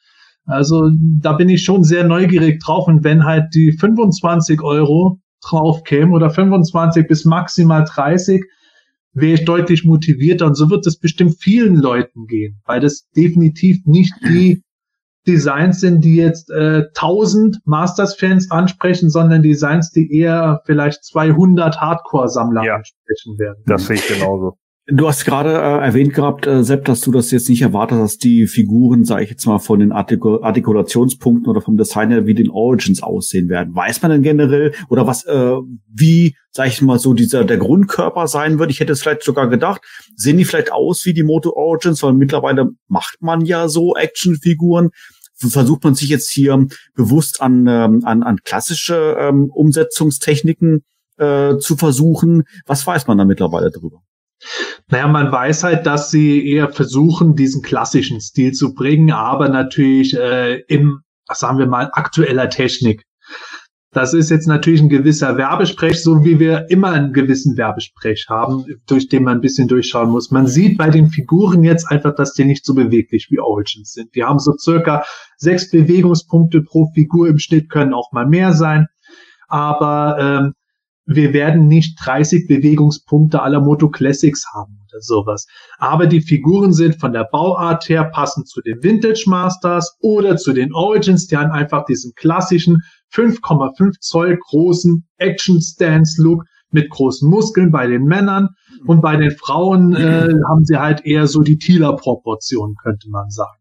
S1: Also da bin ich schon sehr neugierig drauf. Und wenn halt die 25 Euro drauf kämen oder 25 bis maximal 30, wäre ich deutlich motivierter. Und so wird es bestimmt vielen Leuten gehen, weil das definitiv nicht die Designs sind, die jetzt äh, 1000 Masters-Fans ansprechen, sondern Designs, die eher vielleicht 200 Hardcore-Sammler ja, ansprechen werden.
S4: Das sehe ich genauso.
S2: Du hast gerade äh, erwähnt gehabt, äh, Sepp, dass du das jetzt nicht erwartet hast, die Figuren, sage ich jetzt mal, von den Artikul Artikulationspunkten oder vom Designer wie den Origins aussehen werden. Weiß man denn generell oder was, äh, wie, sage ich mal, so dieser der Grundkörper sein wird? Ich hätte es vielleicht sogar gedacht, sehen die vielleicht aus wie die Moto Origins, weil mittlerweile macht man ja so Actionfiguren. Versucht man sich jetzt hier bewusst an, ähm, an, an klassische ähm, Umsetzungstechniken äh, zu versuchen? Was weiß man da mittlerweile drüber?
S1: Naja, man weiß halt, dass sie eher versuchen, diesen klassischen Stil zu bringen, aber natürlich äh, im, sagen wir mal, aktueller Technik. Das ist jetzt natürlich ein gewisser Werbesprech, so wie wir immer einen gewissen Werbesprech haben, durch den man ein bisschen durchschauen muss. Man sieht bei den Figuren jetzt einfach, dass die nicht so beweglich wie Origins sind. Die haben so circa sechs Bewegungspunkte pro Figur im Schnitt, können auch mal mehr sein. Aber ähm, wir werden nicht 30 Bewegungspunkte aller Moto Classics haben oder sowas. Aber die Figuren sind von der Bauart her passend zu den Vintage Masters oder zu den Origins, die haben einfach diesen klassischen 5,5 Zoll großen Action Stance Look mit großen Muskeln bei den Männern und bei den Frauen äh, haben sie halt eher so die Thieler-Proportionen, könnte man sagen.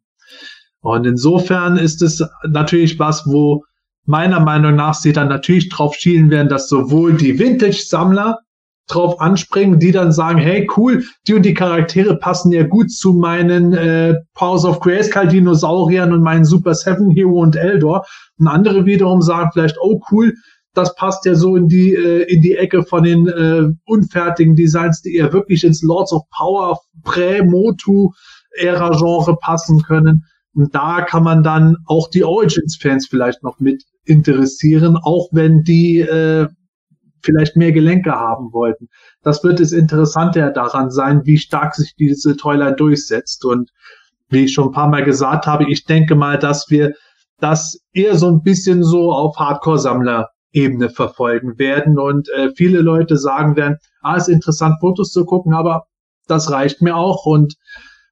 S1: Und insofern ist es natürlich was, wo meiner Meinung nach sie dann natürlich drauf schielen werden, dass sowohl die Vintage-Sammler drauf anspringen, die dann sagen, hey cool, die und die Charaktere passen ja gut zu meinen äh, Powers of Grayskull Dinosauriern und meinen Super Seven Hero und Eldor. Und andere wiederum sagen vielleicht, oh cool, das passt ja so in die äh, in die Ecke von den äh, unfertigen Designs, die eher wirklich ins Lords of Power Prä-Motu Ära Genre passen können. Und da kann man dann auch die Origins-Fans vielleicht noch mit interessieren, auch wenn die äh, vielleicht mehr Gelenke haben wollten. Das wird das Interessante daran sein, wie stark sich diese Toyline durchsetzt. Und wie ich schon ein paar Mal gesagt habe, ich denke mal, dass wir das eher so ein bisschen so auf Hardcore-Sammler-Ebene verfolgen werden und äh, viele Leute sagen werden, ah, ist interessant, Fotos zu gucken, aber das reicht mir auch und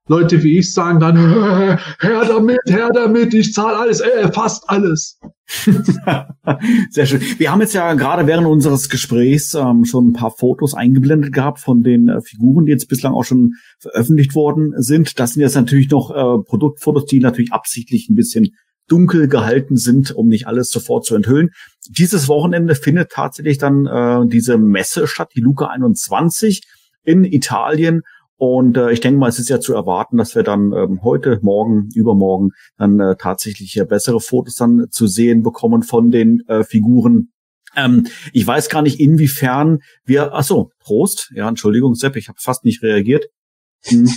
S1: Leute wie ich sagen dann, her damit, her damit, ich zahle alles, äh, fast alles.
S2: Sehr schön. Wir haben jetzt ja gerade während unseres Gesprächs ähm, schon ein paar Fotos eingeblendet gehabt von den äh, Figuren, die jetzt bislang auch schon veröffentlicht worden sind. Das sind jetzt natürlich noch äh, Produktfotos, die natürlich absichtlich ein bisschen dunkel gehalten sind, um nicht alles sofort zu enthüllen. Dieses Wochenende findet tatsächlich dann äh, diese Messe statt, die Luca 21 in Italien. Und äh, ich denke mal, es ist ja zu erwarten, dass wir dann ähm, heute, morgen, übermorgen dann äh, tatsächlich äh, bessere Fotos dann zu sehen bekommen von den äh, Figuren. Ähm, ich weiß gar nicht, inwiefern wir. Ach so, Prost. Ja, Entschuldigung, Sepp, ich habe fast nicht reagiert. Hm.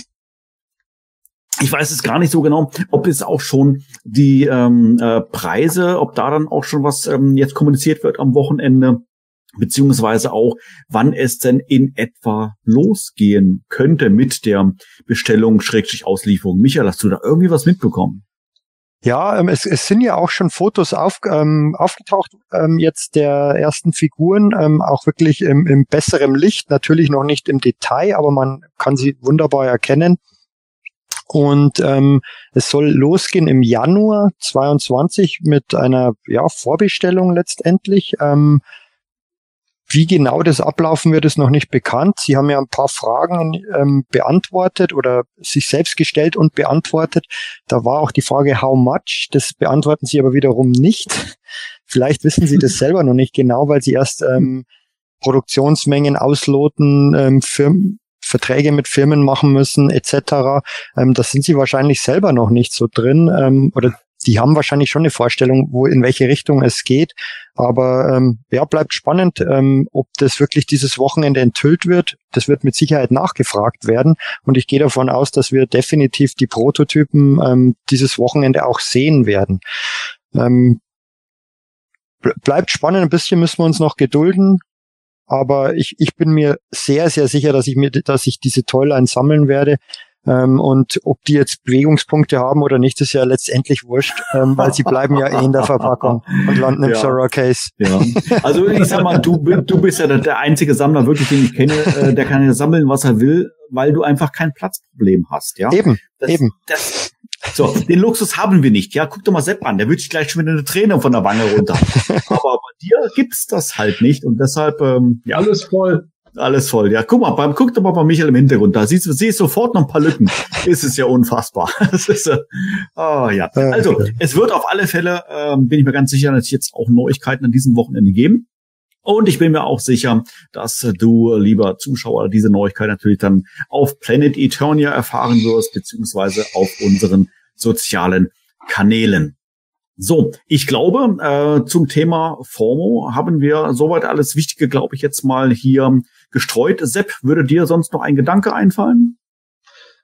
S2: Ich weiß es gar nicht so genau, ob es auch schon die ähm, äh, Preise, ob da dann auch schon was ähm, jetzt kommuniziert wird am Wochenende beziehungsweise auch, wann es denn in etwa losgehen könnte mit der Bestellung, Schrägstrich Auslieferung. Michael, hast du da irgendwie was mitbekommen?
S5: Ja, ähm, es, es sind ja auch schon Fotos auf, ähm, aufgetaucht, ähm, jetzt der ersten Figuren, ähm, auch wirklich im, im besseren Licht, natürlich noch nicht im Detail, aber man kann sie wunderbar erkennen. Und ähm, es soll losgehen im Januar 22 mit einer ja, Vorbestellung letztendlich. Ähm, wie genau das ablaufen wird, ist noch nicht bekannt. Sie haben ja ein paar Fragen ähm, beantwortet oder sich selbst gestellt und beantwortet. Da war auch die Frage, how much? Das beantworten Sie aber wiederum nicht. Vielleicht wissen Sie das selber noch nicht genau, weil Sie erst ähm, Produktionsmengen ausloten, ähm, Firmen, Verträge mit Firmen machen müssen etc. Ähm, das sind Sie wahrscheinlich selber noch nicht so drin ähm, oder die haben wahrscheinlich schon eine Vorstellung, wo in welche Richtung es geht. Aber ähm, ja, bleibt spannend, ähm, ob das wirklich dieses Wochenende enthüllt wird. Das wird mit Sicherheit nachgefragt werden. Und ich gehe davon aus, dass wir definitiv die Prototypen ähm, dieses Wochenende auch sehen werden. Ähm, bleibt spannend, ein bisschen müssen wir uns noch gedulden. Aber ich, ich bin mir sehr, sehr sicher, dass ich mir, dass ich diese Toyline sammeln werde. Ähm, und ob die jetzt Bewegungspunkte haben oder nicht, ist ja letztendlich wurscht, ähm, weil sie bleiben ja eh in der Verpackung und landen im ja. Sorrow Case.
S2: Ja. Also ich sag mal, du, du bist ja der einzige Sammler wirklich, den ich kenne, äh, der kann ja sammeln, was er will, weil du einfach kein Platzproblem hast. Ja.
S5: Eben.
S2: Das,
S5: eben.
S2: Das, so, den Luxus haben wir nicht. Ja, guck doch mal Sepp an, der wird sich gleich schon wieder eine Träne von der Wange runter. Aber bei dir gibt's das halt nicht und deshalb ähm,
S1: ja. alles voll.
S2: Alles voll. Ja, guck mal, beim, guck doch mal bei Michael im Hintergrund. Da siehst du, siehst sofort noch ein paar Lücken. ist es ja unfassbar. Das ist, äh, oh, ja. Also, es wird auf alle Fälle, äh, bin ich mir ganz sicher, dass es jetzt auch Neuigkeiten an diesem Wochenende geben. Und ich bin mir auch sicher, dass du, lieber Zuschauer, diese Neuigkeit natürlich dann auf Planet Eternia erfahren wirst, beziehungsweise auf unseren sozialen Kanälen. So, ich glaube, äh, zum Thema FOMO haben wir soweit alles Wichtige, glaube ich, jetzt mal hier gestreut. Sepp, würde dir sonst noch ein Gedanke einfallen?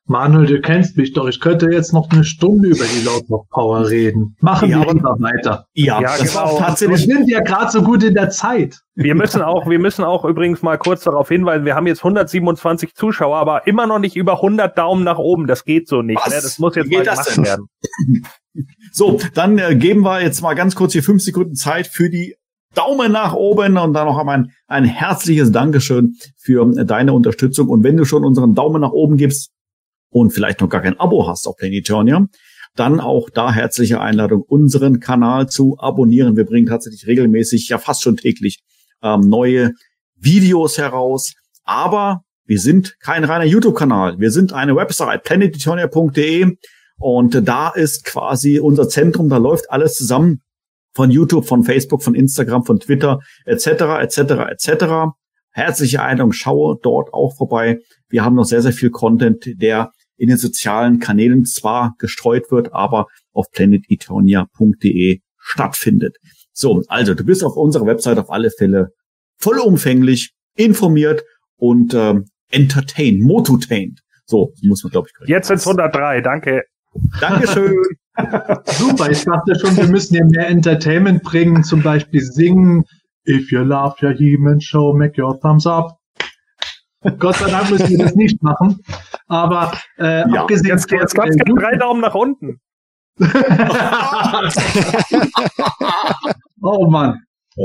S1: Manuel, du kennst mich doch. Ich könnte jetzt noch eine Stunde über die Lautloch Power reden. Machen ja, wir lieber weiter.
S4: Ja, ja das genau. tatsächlich.
S1: Wir sind ja gerade so gut in der Zeit.
S4: Wir müssen auch, wir müssen auch übrigens mal kurz darauf hinweisen, wir haben jetzt 127 Zuschauer, aber immer noch nicht über 100 Daumen nach oben. Das geht so nicht. Ne? Das muss jetzt mal gemacht werden.
S2: So, dann äh, geben wir jetzt mal ganz kurz hier fünf Sekunden Zeit für die Daumen nach oben und dann noch einmal ein, ein herzliches Dankeschön für deine Unterstützung. Und wenn du schon unseren Daumen nach oben gibst und vielleicht noch gar kein Abo hast auf Planetonia, dann auch da herzliche Einladung, unseren Kanal zu abonnieren. Wir bringen tatsächlich regelmäßig, ja fast schon täglich, ähm, neue Videos heraus. Aber wir sind kein reiner YouTube-Kanal. Wir sind eine Website, planetetonia.de. Und da ist quasi unser Zentrum, da läuft alles zusammen von YouTube, von Facebook, von Instagram, von Twitter, etc., etc., etc. Herzliche Einladung, schaue dort auch vorbei. Wir haben noch sehr, sehr viel Content, der in den sozialen Kanälen zwar gestreut wird, aber auf planetetonia.de stattfindet. So, also du bist auf unserer Website auf alle Fälle vollumfänglich informiert und ähm, entertained, mototained. So muss man, glaube ich.
S4: Jetzt sind 103, danke.
S2: Dankeschön.
S1: Super, ich dachte schon, wir müssen ja mehr Entertainment bringen, zum Beispiel singen. If you love your human show, make your thumbs up. Gott sei Dank müssen wir das nicht machen. Aber äh,
S4: ja, abgesehen jetzt, jetzt gab es äh, drei Daumen nach unten.
S1: oh Mann.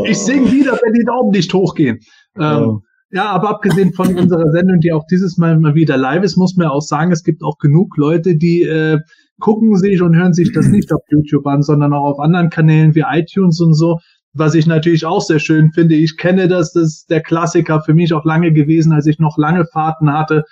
S1: Ich singe wieder, wenn die Daumen nicht hochgehen. Ähm, oh. Ja, aber abgesehen von unserer Sendung, die auch dieses Mal mal wieder live ist, muss man auch sagen, es gibt auch genug Leute, die äh, gucken sich und hören sich das nicht auf YouTube an, sondern auch auf anderen Kanälen wie iTunes und so. Was ich natürlich auch sehr schön finde. Ich kenne das, das ist der Klassiker für mich auch lange gewesen, als ich noch lange Fahrten hatte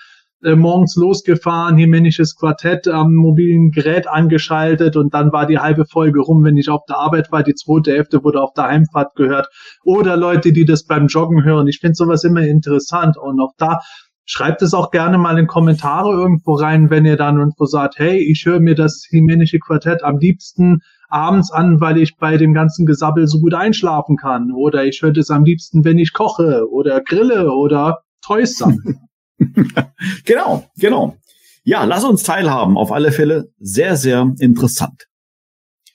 S1: äh, morgens losgefahren, hiemänisches Quartett am mobilen Gerät angeschaltet und dann war die halbe Folge rum, wenn ich auf der Arbeit war. Die zweite Hälfte wurde auf der Heimfahrt gehört. Oder Leute, die das beim Joggen hören. Ich finde sowas immer interessant und auch da schreibt es auch gerne mal in Kommentare irgendwo rein, wenn ihr dann irgendwo sagt, hey, ich höre mir das hiemänische Quartett am liebsten abends an, weil ich bei dem ganzen Gesabbel so gut einschlafen kann. Oder ich höre das am liebsten, wenn ich koche oder grille oder Toys sammle.
S2: genau, genau. Ja, lass uns teilhaben. Auf alle Fälle sehr, sehr interessant.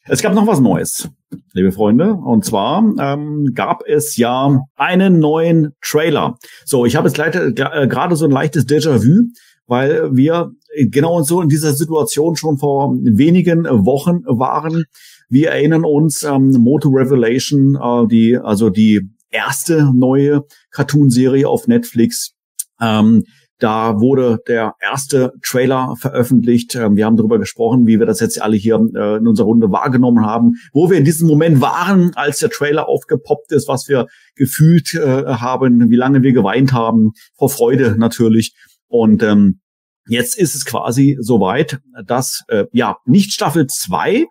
S2: Es gab noch was Neues, liebe Freunde. Und zwar ähm, gab es ja einen neuen Trailer. So, ich habe jetzt äh, gerade so ein leichtes Déjà-vu, weil wir genau so in dieser Situation schon vor wenigen Wochen waren. Wir erinnern uns ähm, Moto Revelation, äh, die also die erste neue Cartoon-Serie auf Netflix, ähm, da wurde der erste Trailer veröffentlicht. Ähm, wir haben darüber gesprochen, wie wir das jetzt alle hier äh, in unserer Runde wahrgenommen haben, wo wir in diesem Moment waren, als der Trailer aufgepoppt ist, was wir gefühlt äh, haben, wie lange wir geweint haben, vor Freude natürlich. Und ähm, jetzt ist es quasi soweit, dass äh, ja nicht Staffel 2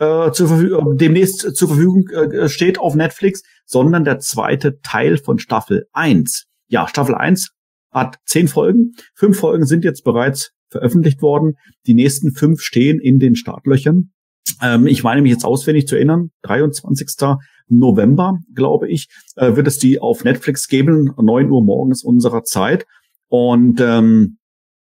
S2: äh, demnächst zur Verfügung steht auf Netflix, sondern der zweite Teil von Staffel 1. Ja, Staffel 1 hat zehn Folgen. Fünf Folgen sind jetzt bereits veröffentlicht worden. Die nächsten fünf stehen in den Startlöchern. Ähm, ich meine mich jetzt auswendig zu erinnern, 23. November, glaube ich, äh, wird es die auf Netflix geben, 9 Uhr morgens unserer Zeit. Und ähm,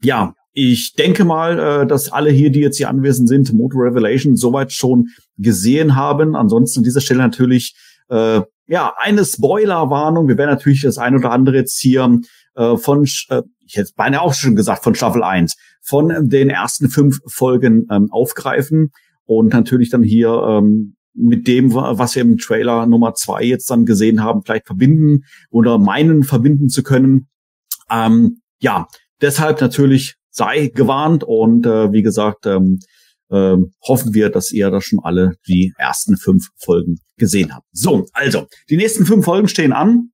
S2: ja, ich denke mal, äh, dass alle hier, die jetzt hier anwesend sind, Moto Revelation soweit schon gesehen haben. Ansonsten an dieser Stelle natürlich äh, ja eine Spoilerwarnung. Wir werden natürlich das ein oder andere jetzt hier äh, von, äh, ich hätte beinahe auch schon gesagt, von Staffel 1, von den ersten fünf Folgen ähm, aufgreifen und natürlich dann hier ähm, mit dem, was wir im Trailer Nummer zwei jetzt dann gesehen haben, vielleicht verbinden oder meinen verbinden zu können. Ähm, ja, deshalb natürlich sei gewarnt und äh, wie gesagt, ähm, äh, hoffen wir, dass ihr da schon alle die ersten fünf Folgen gesehen habt. So, also, die nächsten fünf Folgen stehen an.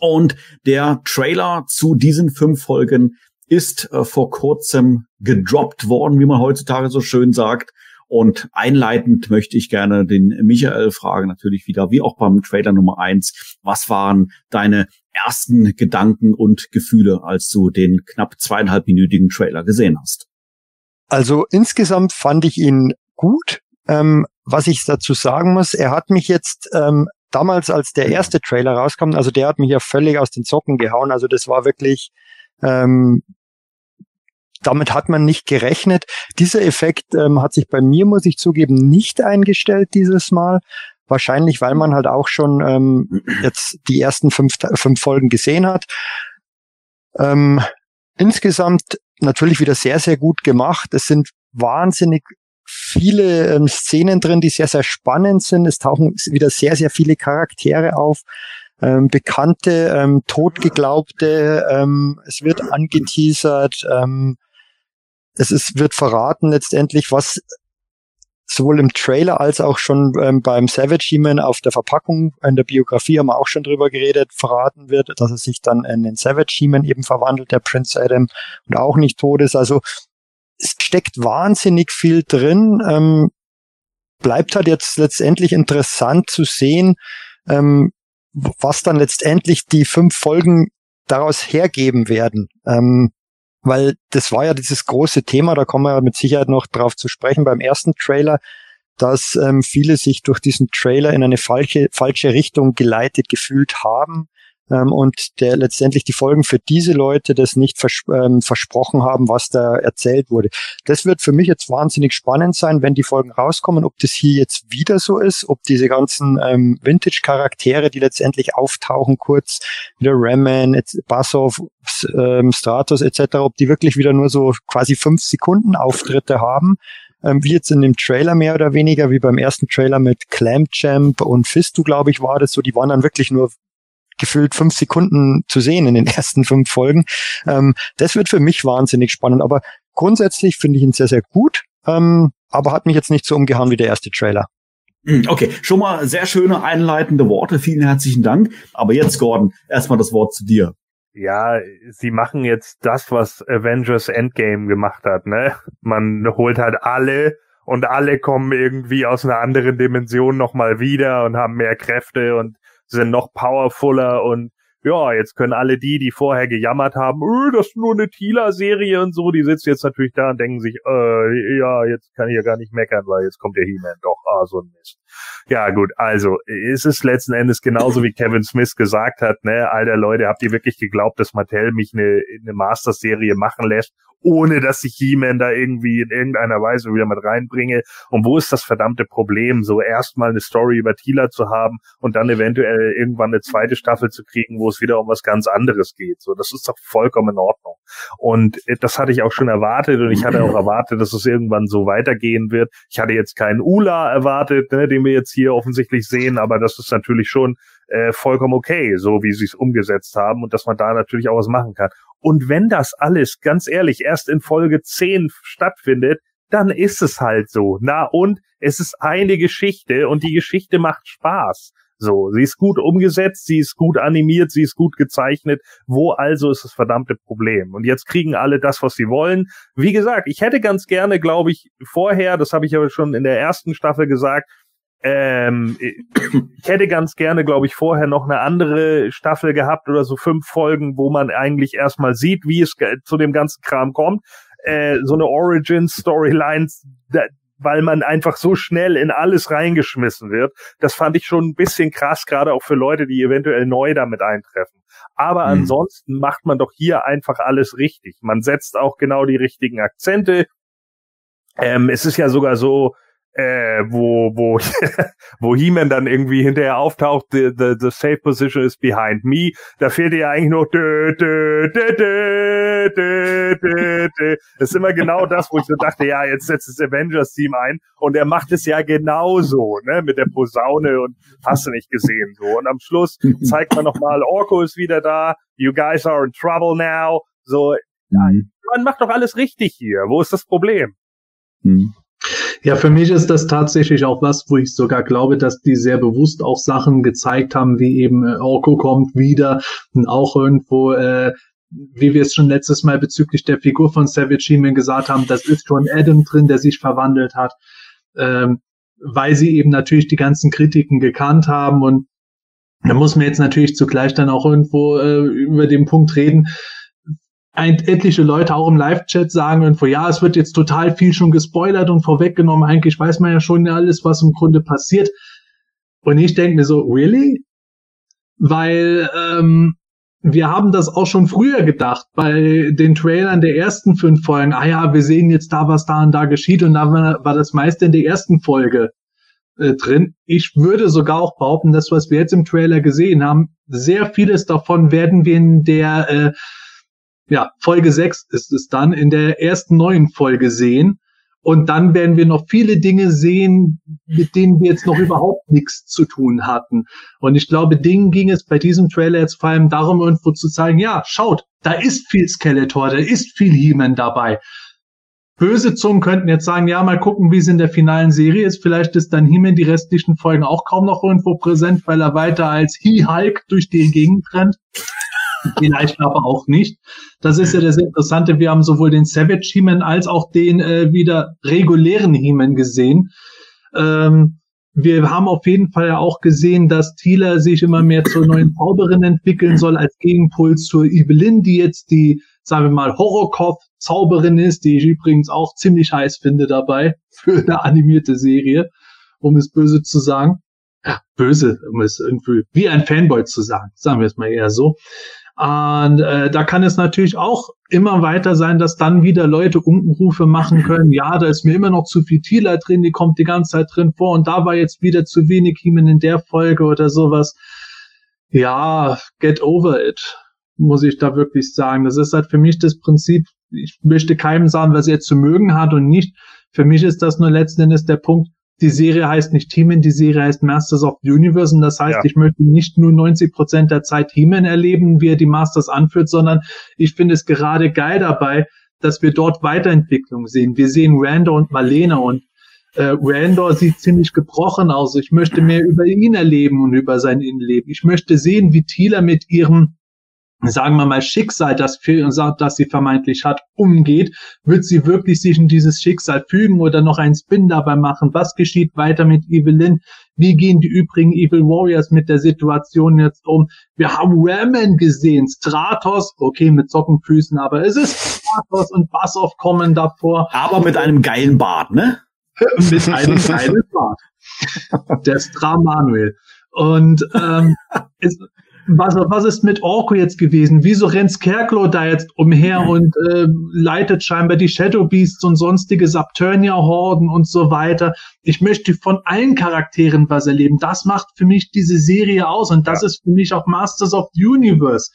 S2: Und der Trailer zu diesen fünf Folgen ist äh, vor kurzem gedroppt worden, wie man heutzutage so schön sagt. Und einleitend möchte ich gerne den Michael fragen, natürlich wieder, wie auch beim Trailer Nummer eins. Was waren deine ersten Gedanken und Gefühle, als du den knapp zweieinhalbminütigen Trailer gesehen hast?
S5: Also insgesamt fand ich ihn gut. Ähm, was ich dazu sagen muss, er hat mich jetzt ähm, damals, als der erste Trailer rauskam, also der hat mich ja völlig aus den Socken gehauen. Also das war wirklich, ähm, damit hat man nicht gerechnet. Dieser Effekt ähm, hat sich bei mir, muss ich zugeben, nicht eingestellt dieses Mal. Wahrscheinlich, weil man halt auch schon ähm, jetzt die ersten fünf, fünf Folgen gesehen hat. Ähm, insgesamt natürlich wieder sehr, sehr gut gemacht. Es sind wahnsinnig viele ähm, Szenen drin, die sehr, sehr spannend sind. Es tauchen wieder sehr, sehr viele Charaktere auf. Ähm, bekannte, ähm, totgeglaubte, ähm, es wird angeteasert, ähm, es ist, wird verraten letztendlich, was sowohl im Trailer als auch schon ähm, beim Savage He-Man auf der Verpackung, in der Biografie haben wir auch schon drüber geredet, verraten wird, dass er sich dann in den Savage He-Man eben verwandelt, der Prince Adam, und auch nicht tot ist. Also es steckt wahnsinnig viel drin. Ähm, bleibt halt jetzt letztendlich interessant zu sehen, ähm, was dann letztendlich die fünf Folgen daraus hergeben werden. Ähm, weil das war ja dieses große Thema, da kommen wir mit Sicherheit noch drauf zu sprechen beim ersten Trailer, dass ähm, viele sich durch diesen Trailer in eine falsche, falsche Richtung geleitet gefühlt haben ähm, und der letztendlich die Folgen für diese Leute das nicht vers ähm, versprochen haben, was da erzählt wurde. Das wird für mich jetzt wahnsinnig spannend sein, wenn die Folgen rauskommen, ob das hier jetzt wieder so ist, ob diese ganzen ähm, Vintage-Charaktere, die letztendlich auftauchen, kurz wieder Raman, Basov, ähm, Stratos etc., ob die wirklich wieder nur so quasi fünf Sekunden Auftritte haben ähm, wie jetzt in dem Trailer mehr oder weniger, wie beim ersten Trailer mit Clamchamp und Fistu, glaube ich, war das so, die waren dann wirklich nur gefühlt fünf Sekunden zu sehen in den ersten fünf Folgen. Ähm, das wird für mich wahnsinnig spannend. Aber grundsätzlich finde ich ihn sehr, sehr gut, ähm, aber hat mich jetzt nicht so umgehauen wie der erste Trailer.
S2: Hm, okay, schon mal sehr schöne einleitende Worte. Vielen herzlichen Dank. Aber jetzt, Gordon, erstmal das Wort zu dir.
S4: Ja, sie machen jetzt das, was Avengers Endgame gemacht hat, ne? Man holt halt alle und alle kommen irgendwie aus einer anderen Dimension nochmal wieder und haben mehr Kräfte und sind noch powerfuler und ja, jetzt können alle die, die vorher gejammert haben, öh, das ist nur eine Tila-Serie und so, die sitzen jetzt natürlich da und denken sich, äh, ja, jetzt kann ich ja gar nicht meckern, weil jetzt kommt der He-Man doch, ah, so ein Mist. Ja, gut, also, ist es letzten Endes genauso wie Kevin Smith gesagt hat, ne, alter Leute, habt ihr wirklich geglaubt, dass Mattel mich eine, eine Master-Serie machen lässt ohne dass ich He-Man da irgendwie in irgendeiner Weise wieder mit reinbringe. Und wo ist das verdammte Problem, so erstmal eine Story über Tila zu haben und dann eventuell irgendwann eine zweite Staffel zu kriegen, wo es wieder um was ganz anderes geht. So, das ist doch vollkommen in Ordnung. Und äh, das hatte ich auch schon erwartet und ich hatte auch erwartet, dass es irgendwann so weitergehen wird. Ich hatte jetzt keinen Ula erwartet, ne, den wir jetzt hier offensichtlich sehen, aber das ist natürlich schon äh, vollkommen okay, so wie sie es umgesetzt haben und dass man da natürlich auch was machen kann. Und wenn das alles, ganz ehrlich, erst in Folge 10 stattfindet, dann ist es halt so. Na und es ist eine Geschichte und die Geschichte macht Spaß. So, sie ist gut umgesetzt, sie ist gut animiert, sie ist gut gezeichnet. Wo also ist das verdammte Problem? Und jetzt kriegen alle das, was sie wollen. Wie gesagt, ich hätte ganz gerne, glaube ich, vorher, das habe ich aber schon in der ersten Staffel gesagt, ähm, ich hätte ganz gerne, glaube ich, vorher noch eine andere Staffel gehabt oder so fünf Folgen, wo man eigentlich erstmal sieht, wie es zu dem ganzen Kram kommt. Äh, so eine Origin-Storyline, weil man einfach so schnell in alles reingeschmissen wird. Das fand ich schon ein bisschen krass, gerade auch für Leute, die eventuell neu damit eintreffen. Aber mhm. ansonsten macht man doch hier einfach alles richtig. Man setzt auch genau die richtigen Akzente. Ähm, es ist ja sogar so, äh, wo wo wo He-Man dann irgendwie hinterher auftaucht, the, the, the safe position is behind me. Da fehlt ja eigentlich noch dö, dö, dö, dö, dö, dö, dö. Das ist immer genau das, wo ich so dachte, ja, jetzt setzt das Avengers-Team ein und er macht es ja genauso, ne, mit der Posaune und hast du nicht gesehen so. Und am Schluss zeigt man nochmal, Orko ist wieder da, you guys are in trouble now. So, mhm. man macht doch alles richtig hier. Wo ist das Problem?
S1: Mhm. Ja, für mich ist das tatsächlich auch was, wo ich sogar glaube, dass die sehr bewusst auch Sachen gezeigt haben, wie eben äh, Orko kommt wieder und auch irgendwo, äh, wie wir es schon letztes Mal bezüglich der Figur von Savage He-Man gesagt haben, das ist schon Adam drin, der sich verwandelt hat, ähm, weil sie eben natürlich die ganzen Kritiken gekannt haben und da muss man jetzt natürlich zugleich dann auch irgendwo äh, über den Punkt reden, etliche Leute auch im Live-Chat sagen irgendwo, ja, es wird jetzt total viel schon gespoilert und vorweggenommen. Eigentlich weiß man ja schon alles, was im Grunde passiert. Und ich denke mir so, really? Weil ähm, wir haben das auch schon früher gedacht, bei den Trailern der ersten fünf Folgen. Ah ja, wir sehen jetzt da, was da und da geschieht. Und da war, das meiste in der ersten Folge äh, drin. Ich würde sogar auch behaupten, dass was wir jetzt im Trailer gesehen haben, sehr vieles davon werden wir in der äh, ja, Folge 6 ist es dann in der ersten neuen Folge sehen. Und dann werden wir noch viele Dinge sehen, mit denen wir jetzt noch überhaupt nichts zu tun hatten. Und ich glaube, Dingen ging es bei diesem Trailer jetzt vor allem darum, irgendwo zu zeigen, ja, schaut, da ist viel Skeletor, da ist viel He-Man dabei. Böse Zungen könnten jetzt sagen, ja, mal gucken, wie es in der finalen Serie ist. Vielleicht ist dann He-Man die restlichen Folgen auch kaum noch irgendwo präsent, weil er weiter als He-Hulk durch die Gegend rennt. Vielleicht aber auch nicht. Das ist ja das Interessante. Wir haben sowohl den Savage He-Man als auch den äh, wieder regulären He-Man gesehen. Ähm, wir haben auf jeden Fall ja auch gesehen, dass Thieler sich immer mehr zur neuen Zauberin entwickeln soll als Gegenpol zur Evelyn, die jetzt die, sagen wir mal, Horrorkopf-Zauberin ist, die ich übrigens auch ziemlich heiß finde dabei für eine animierte Serie, um es böse zu sagen. Ja, böse, um es irgendwie wie ein Fanboy zu sagen, sagen wir es mal eher so. Und äh, da kann es natürlich auch immer weiter sein, dass dann wieder Leute Unkenrufe machen können. Ja, da ist mir immer noch zu viel Tila drin, die kommt die ganze Zeit drin vor und da war jetzt wieder zu wenig Hiemen in der Folge oder sowas. Ja, get over it, muss ich da wirklich sagen. Das ist halt für mich das Prinzip, ich möchte keinem sagen, was er zu mögen hat und nicht. Für mich ist das nur letzten Endes der Punkt, die Serie heißt nicht He-Man, die Serie heißt Masters of the Universe und das heißt, ja. ich möchte nicht nur 90 Prozent der Zeit He-Man erleben, wie er die Masters anführt, sondern ich finde es gerade geil dabei, dass wir dort Weiterentwicklung sehen. Wir sehen Randor und Marlene und äh, Randor sieht ziemlich gebrochen aus. Ich möchte mehr über ihn erleben und über sein Innenleben. Ich möchte sehen, wie Thieler mit ihrem sagen wir mal, Schicksal, das, das sie vermeintlich hat, umgeht, wird sie wirklich sich in dieses Schicksal fügen oder noch einen Spin dabei machen? Was geschieht weiter mit Evelyn? Wie gehen die übrigen Evil Warriors mit der Situation jetzt um? Wir haben Ramen gesehen, Stratos, okay, mit Sockenfüßen, aber es ist Stratos und Bassoff kommen davor.
S2: Aber mit einem geilen Bart, ne?
S1: mit einem geilen Bart. Der Stra Manuel. Und ähm, es, was, was ist mit Orko jetzt gewesen? Wieso rennt Scarecrow da jetzt umher und äh, leitet scheinbar die Shadow Beasts und sonstige Subternia-Horden und so weiter? Ich möchte von allen Charakteren was erleben. Das macht für mich diese Serie aus und das ja. ist für mich auch Masters of the Universe.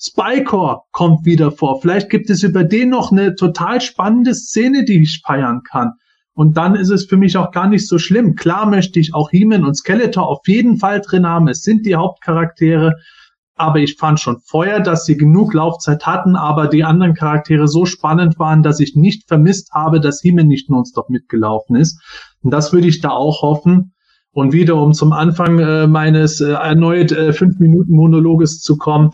S1: Spycore kommt wieder vor. Vielleicht gibt es über den noch eine total spannende Szene, die ich feiern kann. Und dann ist es für mich auch gar nicht so schlimm. Klar möchte ich auch He-Man und Skeletor auf jeden Fall drin haben. Es sind die Hauptcharaktere. Aber ich fand schon vorher, dass sie genug Laufzeit hatten, aber die anderen Charaktere so spannend waren, dass ich nicht vermisst habe, dass He-Man nicht nonstop mitgelaufen ist. Und das würde ich da auch hoffen. Und wieder, um zum Anfang äh, meines äh, erneut äh, fünf Minuten Monologes zu kommen.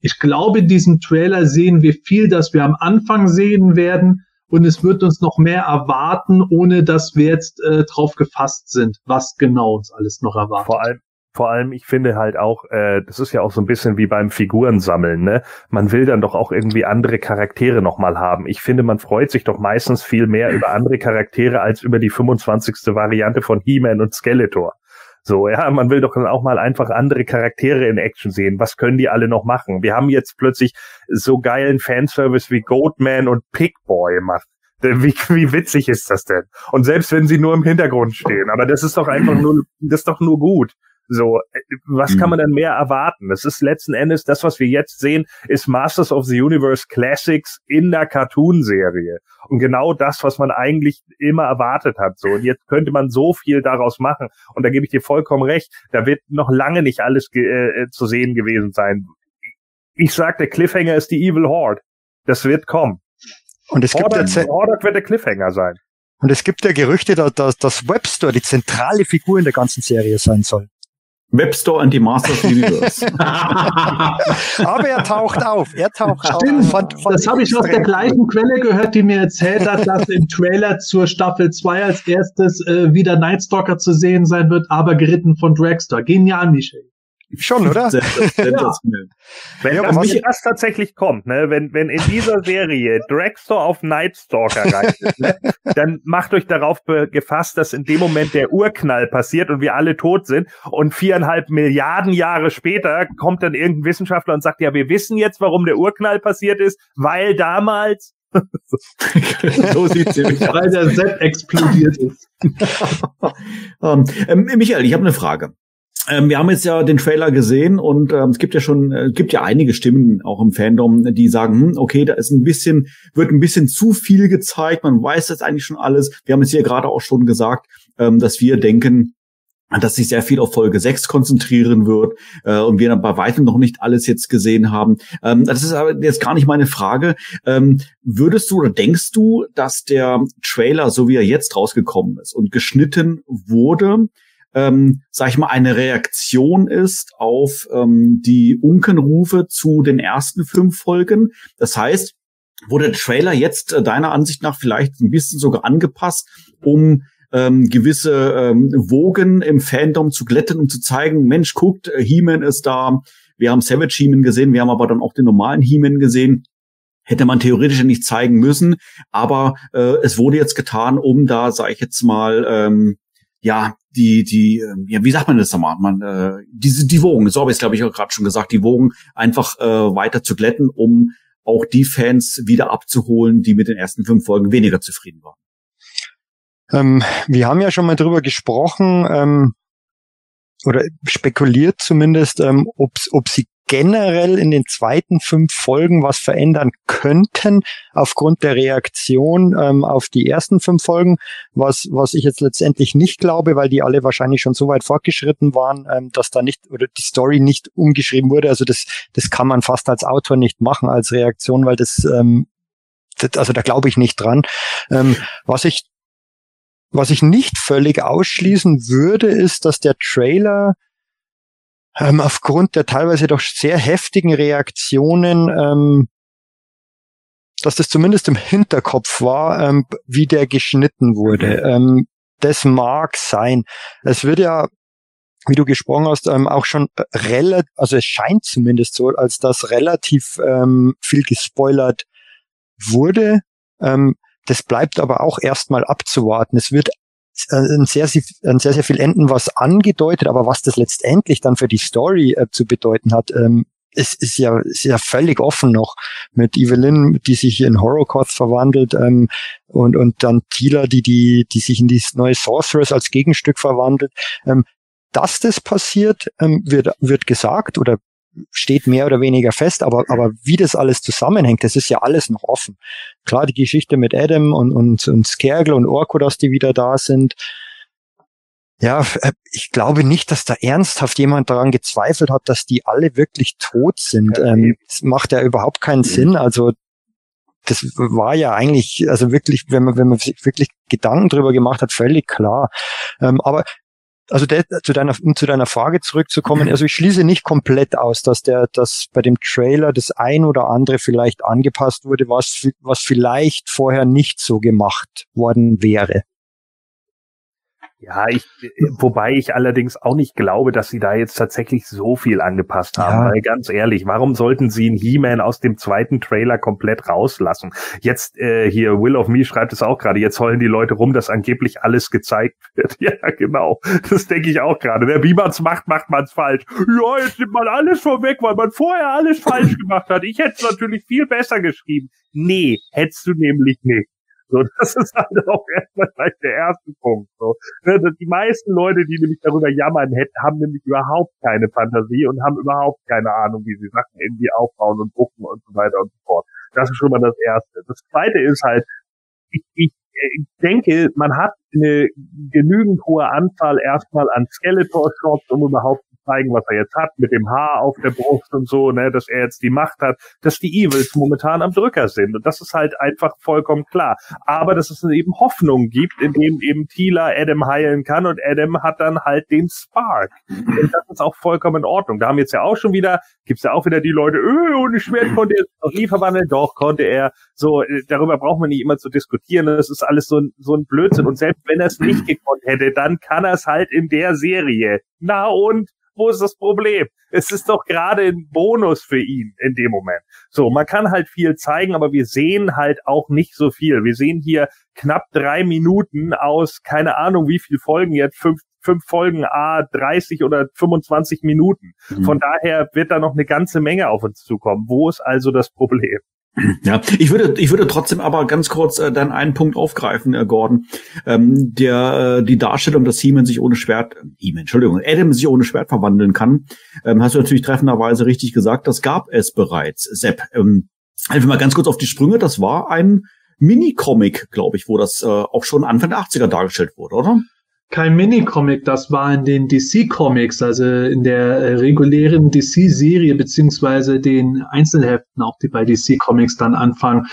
S1: Ich glaube, in diesem Trailer sehen wir viel, das wir am Anfang sehen werden und es wird uns noch mehr erwarten, ohne dass wir jetzt äh, drauf gefasst sind, was genau uns alles noch erwartet.
S4: Vor allem, vor allem, ich finde halt auch, äh, das ist ja auch so ein bisschen wie beim Figurensammeln, ne? Man will dann doch auch irgendwie andere Charaktere nochmal haben. Ich finde, man freut sich doch meistens viel mehr über andere Charaktere als über die 25. Variante von He-Man und Skeletor. So, ja, man will doch dann auch mal einfach andere Charaktere in Action sehen. Was können die alle noch machen? Wir haben jetzt plötzlich so geilen Fanservice wie Goatman und Pigboy macht. Wie, wie witzig ist das denn? Und selbst wenn sie nur im Hintergrund stehen, aber das ist doch einfach nur, das ist doch nur gut. So, was kann mhm. man denn mehr erwarten? Das ist letzten Endes das, was wir jetzt sehen, ist Masters of the Universe Classics in der Cartoon-Serie. Und genau das, was man eigentlich immer erwartet hat. So, und jetzt könnte man so viel daraus machen. Und da gebe ich dir vollkommen recht. Da wird noch lange nicht alles äh, zu sehen gewesen sein. Ich sag, der Cliffhanger ist die Evil Horde. Das wird kommen.
S5: Und es gibt
S4: Hordak, Hordak wird der Cliffhanger sein.
S5: Und es gibt ja Gerüchte, dass, dass Webstore die zentrale Figur in der ganzen Serie sein soll.
S2: Webstore and the Masters Universe.
S5: Aber er taucht auf. Er taucht
S1: Stimmt, auf. Von, von das habe ich aus der gleichen Quelle gehört, die mir erzählt hat, dass im Trailer zur Staffel 2 als erstes äh, wieder Nightstalker zu sehen sein wird, aber geritten von Dragster. Genial, Michel.
S5: Schon, oder?
S4: Sehr ja. Wenn ja, das, das tatsächlich kommt, ne, wenn, wenn in dieser Serie Dragstore auf Nightstalker reicht, ne, dann macht euch darauf gefasst, dass in dem Moment der Urknall passiert und wir alle tot sind und viereinhalb Milliarden Jahre später kommt dann irgendein Wissenschaftler und sagt, ja, wir wissen jetzt, warum der Urknall passiert ist, weil damals
S1: so sieht's nämlich aus. Weil der Set explodiert ist.
S2: um, ähm, Michael, ich habe eine Frage. Ähm, wir haben jetzt ja den Trailer gesehen und ähm, es gibt ja schon, äh, gibt ja einige Stimmen auch im Fandom, die sagen, hm, okay, da ist ein bisschen, wird ein bisschen zu viel gezeigt, man weiß jetzt eigentlich schon alles. Wir haben es hier gerade auch schon gesagt, ähm, dass wir denken, dass sich sehr viel auf Folge 6 konzentrieren wird äh, und wir dann bei weitem noch nicht alles jetzt gesehen haben. Ähm, das ist aber jetzt gar nicht meine Frage. Ähm, würdest du oder denkst du, dass der Trailer, so wie er jetzt rausgekommen ist und geschnitten wurde, ähm, sag ich mal, eine Reaktion ist auf ähm, die Unkenrufe zu den ersten fünf Folgen. Das heißt, wurde der Trailer jetzt äh, deiner Ansicht nach vielleicht ein bisschen sogar angepasst, um ähm, gewisse ähm, Wogen im Fandom zu glätten und zu zeigen, Mensch, guckt, äh, He-Man ist da. Wir haben Savage He-Man gesehen, wir haben aber dann auch den normalen He-Man gesehen. Hätte man theoretisch nicht zeigen müssen, aber äh, es wurde jetzt getan, um da, sage ich jetzt mal, ähm, ja, die, die, ähm, ja, wie sagt man das nochmal? Man, äh, diese, die Wogen, so habe ich es, glaube ich, auch gerade schon gesagt, die Wogen einfach äh, weiter zu glätten, um auch die Fans wieder abzuholen, die mit den ersten fünf Folgen weniger zufrieden waren.
S5: Ähm, wir haben ja schon mal drüber gesprochen, ähm, oder spekuliert zumindest, ähm, ob, ob sie generell in den zweiten fünf Folgen was verändern könnten aufgrund der Reaktion ähm, auf die ersten fünf Folgen, was, was ich jetzt letztendlich nicht glaube, weil die alle wahrscheinlich schon so weit fortgeschritten waren, ähm, dass da nicht oder die Story nicht umgeschrieben wurde. Also das, das kann man fast als Autor nicht machen als Reaktion, weil das, ähm, das also da glaube ich nicht dran. Ähm, was ich was ich nicht völlig ausschließen würde, ist, dass der Trailer ähm, aufgrund der teilweise doch sehr heftigen Reaktionen, ähm, dass das zumindest im Hinterkopf war, ähm, wie der geschnitten wurde. Ähm, das mag sein. Es wird ja, wie du gesprochen hast, ähm, auch schon relativ, also es scheint zumindest so, als dass relativ ähm, viel gespoilert wurde. Ähm, das bleibt aber auch erstmal abzuwarten. Es wird ein sehr, ein sehr, sehr viel enden, was angedeutet, aber was das letztendlich dann für die Story äh, zu bedeuten hat, ähm, es ist ja, ist ja völlig offen noch mit Evelyn, die sich in Horrorcoth verwandelt ähm, und, und dann Tila, die, die, die sich in die neue Sorceress als Gegenstück verwandelt. Ähm, dass das passiert, ähm, wird, wird gesagt oder steht mehr oder weniger fest, aber, aber wie das alles zusammenhängt, das ist ja alles noch offen. Klar, die Geschichte mit Adam und, und, und Skergel und Orko, dass die wieder da sind. Ja, äh, ich glaube nicht, dass da ernsthaft jemand daran gezweifelt hat, dass die alle wirklich tot sind. Ähm, das macht ja überhaupt keinen mhm. Sinn. Also das war ja eigentlich, also wirklich, wenn man, wenn man sich wirklich Gedanken drüber gemacht hat, völlig klar. Ähm, aber also der, zu deiner, um zu deiner Frage zurückzukommen, also ich schließe nicht komplett aus, dass der, dass bei dem Trailer das ein oder andere vielleicht angepasst wurde, was, was vielleicht vorher nicht so gemacht worden wäre.
S4: Ja, ich, wobei ich allerdings auch nicht glaube, dass sie da jetzt tatsächlich so viel angepasst haben. Ja. Weil ganz ehrlich, warum sollten sie einen He-Man aus dem zweiten Trailer komplett rauslassen? Jetzt äh, hier Will of Me schreibt es auch gerade. Jetzt heulen die Leute rum, dass angeblich alles gezeigt wird. Ja, genau. Das denke ich auch gerade. Wer wie man's macht, macht man's falsch. Ja, jetzt nimmt man alles vorweg, weil man vorher alles falsch gemacht hat. Ich hätte es natürlich viel besser geschrieben. Nee, hättest du nämlich nicht. So, das ist halt auch erstmal gleich der erste Punkt. So. Ne, die meisten Leute, die nämlich darüber jammern hätten, haben nämlich überhaupt keine Fantasie und haben überhaupt keine Ahnung, wie sie Sachen irgendwie aufbauen und drucken und so weiter und so fort. Das ist schon mal das Erste. Das Zweite ist halt, ich, ich, denke, man hat eine genügend hohe Anzahl erstmal an Skeletor-Shots, um überhaupt zeigen, was er jetzt hat, mit dem Haar auf der Brust und so, ne, dass er jetzt die Macht hat, dass die Evils momentan am Drücker sind. Und das ist halt einfach vollkommen klar. Aber dass es eben Hoffnung gibt, indem eben Tila Adam heilen kann und Adam hat dann halt den Spark. Und das ist auch vollkommen in Ordnung. Da haben jetzt ja auch schon wieder, gibt's ja auch wieder die Leute, öh, ohne Schwert konnte er noch nie verwandeln. Doch, konnte er. So, äh, darüber braucht man nicht immer zu diskutieren. Das ist alles so ein, so ein Blödsinn. Und selbst wenn er es nicht gekonnt hätte, dann kann er es halt in der Serie. Na und? Wo ist das Problem? Es ist doch gerade ein Bonus für ihn in dem Moment. So, man kann halt viel zeigen, aber wir sehen halt auch nicht so viel. Wir sehen hier knapp drei Minuten aus, keine Ahnung, wie viel Folgen jetzt, fünf, fünf Folgen, a 30 oder 25 Minuten. Mhm. Von daher wird da noch eine ganze Menge auf uns zukommen. Wo ist also das Problem?
S2: Ja, ich würde, ich würde trotzdem aber ganz kurz äh, dann einen Punkt aufgreifen, äh, Gordon. Ähm, der, äh, die Darstellung, dass He-Man sich ohne Schwert, he Entschuldigung, Adam sich ohne Schwert verwandeln kann, ähm, hast du natürlich treffenderweise richtig gesagt, das gab es bereits. Sepp, ähm, einfach mal ganz kurz auf die Sprünge, das war ein Mini-Comic, glaube ich, wo das äh, auch schon Anfang der 80er dargestellt wurde, oder?
S1: Kein Mini-Comic, das war in den DC-Comics, also in der äh, regulären DC-Serie, beziehungsweise den Einzelheften, auch die bei DC-Comics dann anfangen.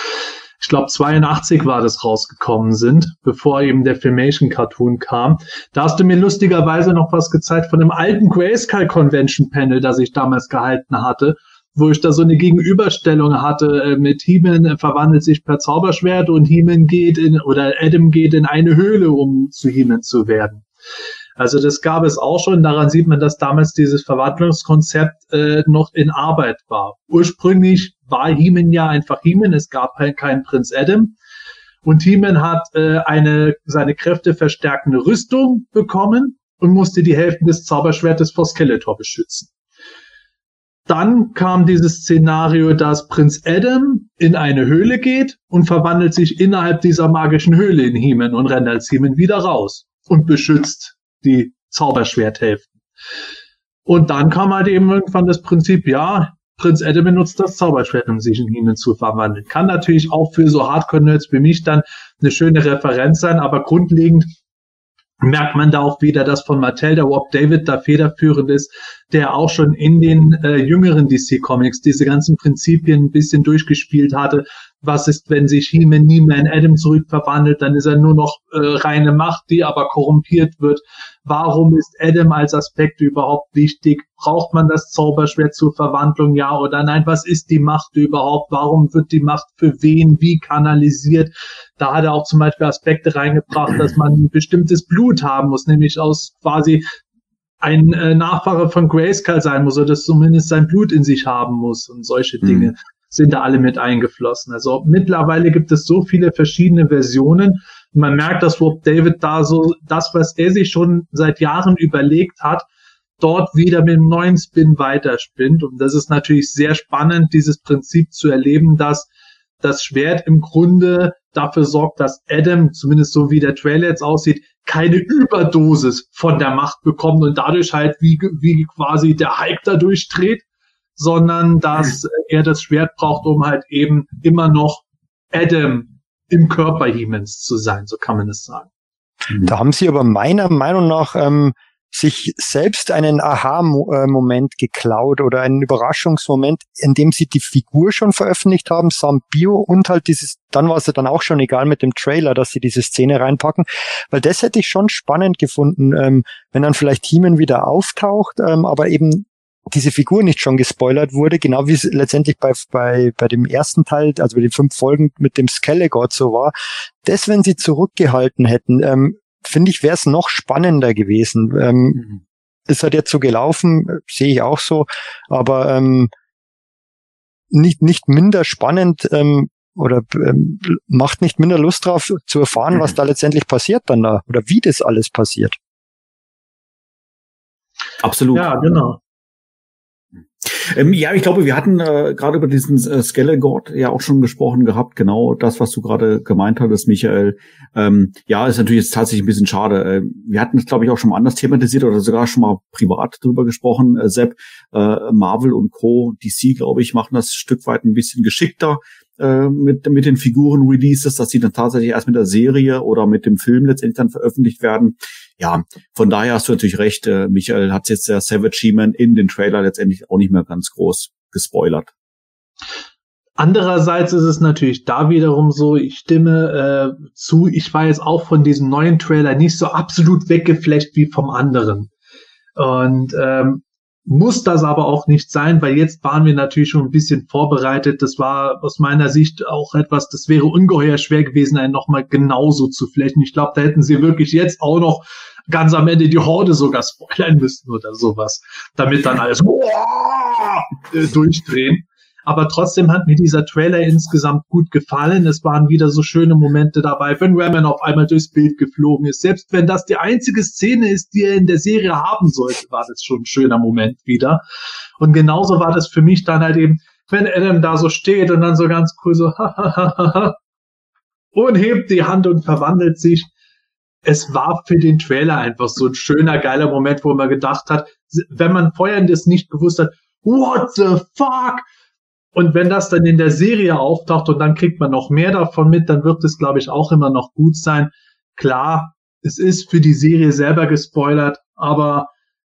S1: Ich glaube, 82 war das rausgekommen sind, bevor eben der Filmation-Cartoon kam. Da hast du mir lustigerweise noch was gezeigt von dem alten Grayscale Convention Panel, das ich damals gehalten hatte wo ich da so eine Gegenüberstellung hatte äh, mit Heeman äh, verwandelt sich per Zauberschwert und Heeman geht in oder Adam geht in eine Höhle, um zu Heeman zu werden. Also das gab es auch schon. Daran sieht man, dass damals dieses Verwandlungskonzept äh, noch in Arbeit war. Ursprünglich war Heeman ja einfach Heeman. Es gab halt keinen Prinz Adam. Und Heeman hat äh, eine seine Kräfte verstärkende Rüstung bekommen und musste die Hälfte des Zauberschwertes vor Skeletor beschützen. Dann kam dieses Szenario, dass Prinz Adam in eine Höhle geht und verwandelt sich innerhalb dieser magischen Höhle in Heeman und rennt als Heeman wieder raus und beschützt die Zauberschwerthälften. Und dann kam halt eben irgendwann das Prinzip, ja, Prinz Adam benutzt das Zauberschwert, um sich in Heeman zu verwandeln. Kann natürlich auch für so Hardcore-Nerds wie mich dann eine schöne Referenz sein, aber grundlegend merkt man da auch wieder, dass von Mattel der Rob David da federführend ist, der auch schon in den äh, jüngeren DC Comics diese ganzen Prinzipien ein bisschen durchgespielt hatte, was ist, wenn sich He-Man nie mehr in Adam zurückverwandelt, dann ist er nur noch äh, reine Macht, die aber korrumpiert wird. Warum ist Adam als Aspekt überhaupt wichtig? Braucht man das Zauberschwert zur Verwandlung, ja oder nein? Was ist die Macht überhaupt? Warum wird die Macht für wen, wie kanalisiert? Da hat er auch zum Beispiel Aspekte reingebracht, dass man ein bestimmtes Blut haben muss, nämlich aus quasi ein äh, Nachfahre von Grayskull sein muss oder das zumindest sein Blut in sich haben muss und solche Dinge. Mhm sind da alle mit eingeflossen. Also mittlerweile gibt es so viele verschiedene Versionen. Man merkt, dass Rob David da so das, was er sich schon seit Jahren überlegt hat, dort wieder mit einem neuen Spin weiterspinnt. Und das ist natürlich sehr spannend, dieses Prinzip zu erleben, dass das Schwert im Grunde dafür sorgt, dass Adam, zumindest so wie der Trailer jetzt aussieht, keine Überdosis von der Macht bekommt und dadurch halt wie, wie quasi der Hype da durchdreht, sondern dass er das Schwert braucht, um halt eben immer noch Adam im Körper Hemens zu sein, so kann man es sagen.
S5: Da haben sie aber meiner Meinung nach ähm, sich selbst einen Aha-Moment geklaut oder einen Überraschungsmoment, in dem sie die Figur schon veröffentlicht haben, Sam Bio und halt dieses, dann war es ja dann auch schon egal mit dem Trailer, dass sie diese Szene reinpacken, weil das hätte ich schon spannend gefunden, ähm, wenn dann vielleicht Heeman wieder auftaucht, ähm, aber eben diese Figur nicht schon gespoilert wurde, genau wie es letztendlich bei, bei, bei dem ersten Teil, also bei den fünf Folgen mit dem Skelegord so war, das, wenn sie zurückgehalten hätten, ähm, finde ich, wäre es noch spannender gewesen. Ähm, mhm. Ist halt jetzt so gelaufen, sehe ich auch so, aber ähm, nicht, nicht minder spannend ähm, oder ähm, macht nicht minder Lust drauf zu erfahren, mhm. was da letztendlich passiert dann da oder wie das alles passiert.
S2: Absolut.
S1: Ja, genau.
S2: Ähm, ja, ich glaube, wir hatten äh, gerade über diesen äh, Skelegord ja auch schon gesprochen gehabt. Genau das, was du gerade gemeint hattest, Michael. Ähm, ja, ist natürlich jetzt tatsächlich ein bisschen schade. Äh, wir hatten es, glaube ich, auch schon mal anders thematisiert oder sogar schon mal privat drüber gesprochen. Äh, Sepp, äh, Marvel und Co., DC, glaube ich, machen das Stück weit ein bisschen geschickter äh, mit, mit den Figuren-Releases, dass sie dann tatsächlich erst mit der Serie oder mit dem Film letztendlich dann veröffentlicht werden. Ja, von daher hast du natürlich recht. Äh, Michael hat jetzt der Savage He-Man in den Trailer letztendlich auch nicht mehr ganz groß gespoilert.
S1: Andererseits ist es natürlich da wiederum so, ich stimme äh, zu, ich war jetzt auch von diesem neuen Trailer nicht so absolut weggeflecht wie vom anderen. Und ähm, muss das aber auch nicht sein, weil jetzt waren wir natürlich schon ein bisschen vorbereitet. Das war aus meiner Sicht auch etwas, das wäre ungeheuer schwer gewesen, einen nochmal genauso zu flächen. Ich glaube, da hätten sie wirklich jetzt auch noch ganz am Ende die Horde sogar spoilern müssen oder sowas, damit dann alles äh, durchdrehen. Aber trotzdem hat mir dieser Trailer insgesamt gut gefallen. Es waren wieder so schöne Momente dabei, wenn Raman auf einmal durchs Bild geflogen ist. Selbst wenn das die einzige Szene ist, die er in der Serie haben sollte, war das schon ein schöner Moment wieder. Und genauso war das für mich dann halt eben, wenn Adam da so steht und dann so ganz cool so und hebt die Hand und verwandelt sich. Es war für den Trailer einfach so ein schöner, geiler Moment, wo man gedacht hat, wenn man vorher das nicht gewusst hat, what the fuck? Und wenn das dann in der Serie auftaucht und dann kriegt man noch mehr davon mit, dann wird es, glaube ich, auch immer noch gut sein. Klar, es ist für die Serie selber gespoilert, aber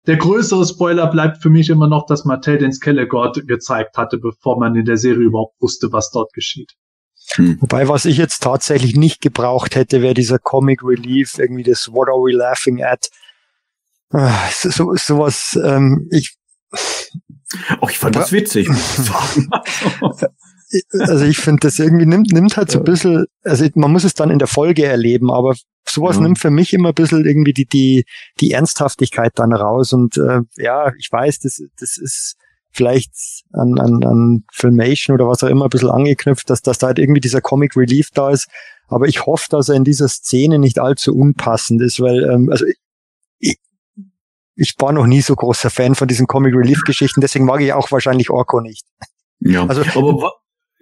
S1: der größere Spoiler bleibt für mich immer noch, dass Mattel den Skelegord gezeigt hatte, bevor man in der Serie überhaupt wusste, was dort geschieht.
S5: Hm. Wobei, was ich jetzt tatsächlich nicht gebraucht hätte, wäre dieser Comic Relief, irgendwie das What are we laughing at? Ah, so, sowas, ähm, ich.
S2: Oh, ich fand das witzig.
S5: also ich finde, das irgendwie nimmt, nimmt halt so ein bisschen, also man muss es dann in der Folge erleben, aber sowas mhm. nimmt für mich immer ein bisschen irgendwie die, die, die Ernsthaftigkeit dann raus. Und äh, ja, ich weiß, das, das ist vielleicht an, an, an Filmation oder was auch immer ein bisschen angeknüpft, dass, dass da halt irgendwie dieser Comic Relief da ist. Aber ich hoffe, dass er in dieser Szene nicht allzu unpassend ist, weil, ähm, also ich, ich war noch nie so großer Fan von diesen Comic Relief Geschichten, deswegen mag ich auch wahrscheinlich Orko nicht.
S2: Ja, also, aber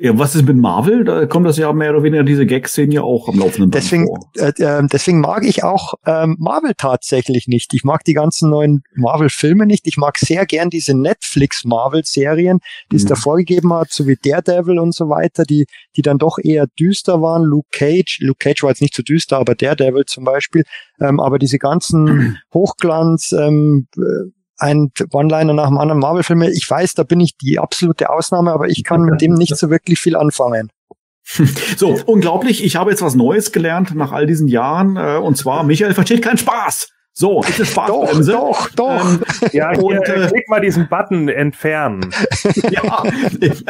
S2: ja, was ist mit Marvel? Da kommt das ja mehr oder weniger diese Gag-Szenen ja auch am laufenden
S5: Band deswegen. Äh, äh, deswegen mag ich auch ähm, Marvel tatsächlich nicht. Ich mag die ganzen neuen Marvel-Filme nicht. Ich mag sehr gern diese Netflix-Marvel-Serien, die es mhm. davor gegeben hat, so wie Daredevil und so weiter, die, die dann doch eher düster waren. Luke Cage, Luke Cage war jetzt nicht so düster, aber Daredevil zum Beispiel. Ähm, aber diese ganzen Hochglanz, ähm, äh, ein One-Liner nach dem anderen Marvel-Filme. Ich weiß, da bin ich die absolute Ausnahme, aber ich kann mit dem nicht so wirklich viel anfangen.
S2: So, unglaublich. Ich habe jetzt was Neues gelernt nach all diesen Jahren. Äh, und zwar, Michael versteht keinen Spaß. So, ist es
S5: Spaßbremse? Doch, doch, doch. Ähm,
S4: ja, hier, und, äh, klick mal diesen Button entfernen.
S2: ja,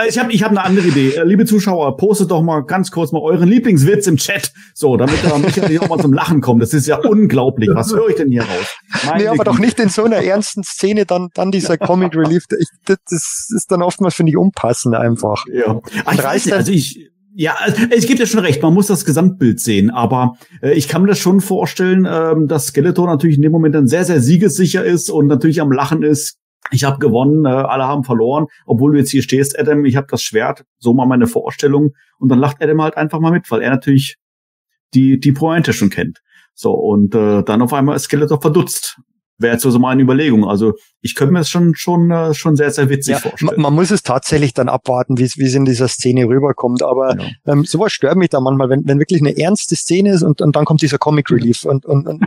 S2: ich habe ich hab eine andere Idee. Äh, liebe Zuschauer, postet doch mal ganz kurz mal euren Lieblingswitz im Chat. So, damit da Michael auch mal zum Lachen kommt. Das ist ja unglaublich. Was höre ich denn hier raus?
S5: Meine nee, aber doch nicht in so einer ernsten Szene dann, dann dieser Comic Relief. Ich, das ist dann oftmals, finde ich, unpassend einfach.
S2: Ja. Ach, ich weiß nicht, also ich, ja, ich gebe dir schon recht, man muss das Gesamtbild sehen, aber äh, ich kann mir das schon vorstellen, ähm, dass Skeletor natürlich in dem Moment dann sehr, sehr siegessicher ist und natürlich am Lachen ist. Ich habe gewonnen, äh, alle haben verloren, obwohl du jetzt hier stehst, Adam, ich habe das Schwert, so mal meine Vorstellung. Und dann lacht Adam halt einfach mal mit, weil er natürlich die, die Pointe schon kennt. So, und äh, dann auf einmal ist Skeletor verdutzt wäre jetzt so meine Überlegung. Also ich könnte mir das schon schon äh, schon sehr sehr witzig ja, vorstellen.
S5: Man muss es tatsächlich dann abwarten, wie es in dieser Szene rüberkommt. Aber ja. ähm, sowas stört mich da manchmal, wenn, wenn wirklich eine ernste Szene ist und, und dann kommt dieser Comic Relief und, und, und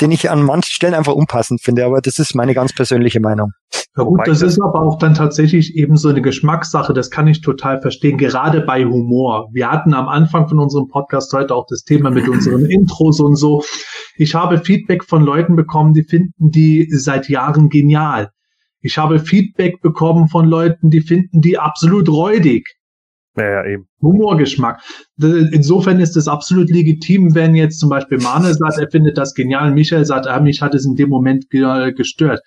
S5: den ich an manchen Stellen einfach unpassend finde. Aber das ist meine ganz persönliche Meinung.
S1: Ja gut, das ist aber auch dann tatsächlich eben so eine Geschmackssache. Das kann ich total verstehen, gerade bei Humor. Wir hatten am Anfang von unserem Podcast heute auch das Thema mit unseren Intros und so. Ich habe Feedback von Leuten bekommen, die finden die seit Jahren genial. Ich habe Feedback bekommen von Leuten, die finden die absolut räudig.
S4: Ja, ja, eben.
S1: Humorgeschmack. Insofern ist es absolut legitim, wenn jetzt zum Beispiel Manuel sagt, er findet das genial, Michael sagt, ah, mich hat es in dem Moment gestört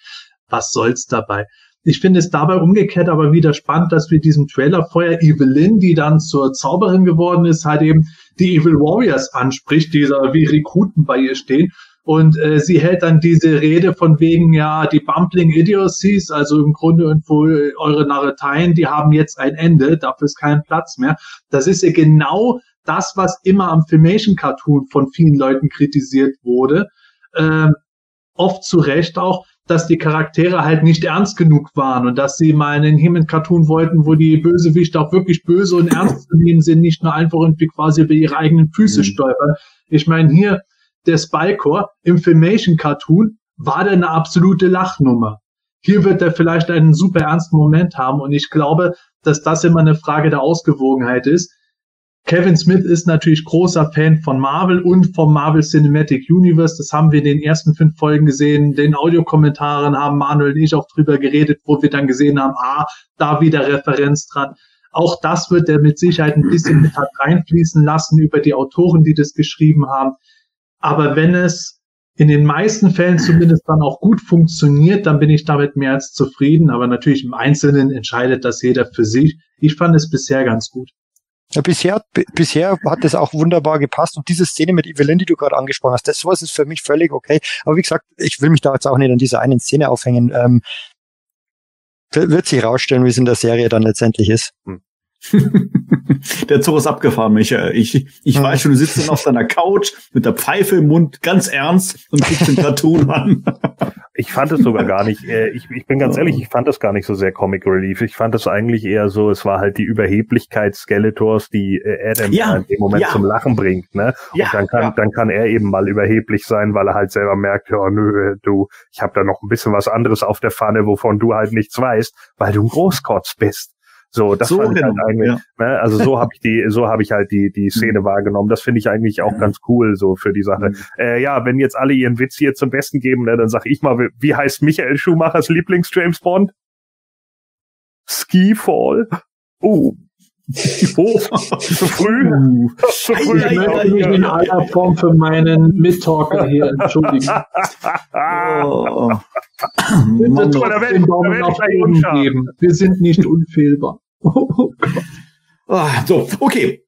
S1: was soll's dabei? Ich finde es dabei umgekehrt aber wieder spannend, dass wir diesen Trailer vorher Evelyn, die dann zur Zauberin geworden ist, halt eben die Evil Warriors anspricht, die da wie Rekruten bei ihr stehen. Und äh, sie hält dann diese Rede von wegen, ja, die Bumbling Idiocies, also im Grunde irgendwo eure Narreteien, die haben jetzt ein Ende, dafür ist kein Platz mehr. Das ist ja genau das, was immer am Filmation Cartoon von vielen Leuten kritisiert wurde. Ähm, oft zu Recht auch, dass die Charaktere halt nicht ernst genug waren und dass sie mal einen Himmel-Cartoon wollten, wo die Bösewichte auch wirklich böse und ernst zu nehmen sind, nicht nur einfach irgendwie quasi über ihre eigenen Füße mhm. stolpern. Ich meine, hier der Spycore im Filmation-Cartoon war der eine absolute Lachnummer. Hier wird er vielleicht einen super ernsten Moment haben und ich glaube, dass das immer eine Frage der Ausgewogenheit ist. Kevin Smith ist natürlich großer Fan von Marvel und vom Marvel Cinematic Universe. Das haben wir in den ersten fünf Folgen gesehen. Den Audiokommentaren haben Manuel und ich auch drüber geredet, wo wir dann gesehen haben, ah, da wieder Referenz dran. Auch das wird er mit Sicherheit ein bisschen mit reinfließen lassen über die Autoren, die das geschrieben haben. Aber wenn es in den meisten Fällen zumindest dann auch gut funktioniert, dann bin ich damit mehr als zufrieden. Aber natürlich im Einzelnen entscheidet das jeder für sich. Ich fand es bisher ganz gut.
S5: Ja, bisher, bisher hat das auch wunderbar gepasst und diese Szene mit Evelyn, die du gerade angesprochen hast, das sowas ist für mich völlig okay. Aber wie gesagt, ich will mich da jetzt auch nicht an dieser einen Szene aufhängen. Ähm, wird sich rausstellen, wie es in der Serie dann letztendlich ist. Hm.
S2: der Zug ist abgefahren, Michael. Ich, ich hm. weiß schon, du sitzt dann auf deiner Couch mit der Pfeife im Mund, ganz ernst und kriegst den Cartoon an.
S4: Ich fand es sogar gar nicht, äh, ich, ich bin ganz ehrlich, ich fand das gar nicht so sehr Comic Relief. Ich fand es eigentlich eher so, es war halt die Überheblichkeit Skeletors, die äh, Adam ja, in dem Moment ja. zum Lachen bringt, ne? Ja, und dann kann, ja. dann kann er eben mal überheblich sein, weil er halt selber merkt, ja, nö, du, ich habe da noch ein bisschen was anderes auf der Pfanne, wovon du halt nichts weißt, weil du ein Großkotz bist. So, das so fand ich halt genau, eigentlich, ja. ne? also so habe ich die, so habe ich halt die die Szene mhm. wahrgenommen. Das finde ich eigentlich auch ganz cool so für die Sache. Mhm. Äh, ja, wenn jetzt alle ihren Witz hier zum Besten geben, ne, dann sag ich mal, wie heißt Michael Schumachers Lieblings James Bond? Skifall. Oh, Oh, zu früh. Uh, zu früh. Ich möchte mich in aller Form für meinen Mittalker hier entschuldigen. oh. Bitte den Daumen nach oben geben. Wir sind nicht unfehlbar. Oh
S2: Gott. Ah, so, okay.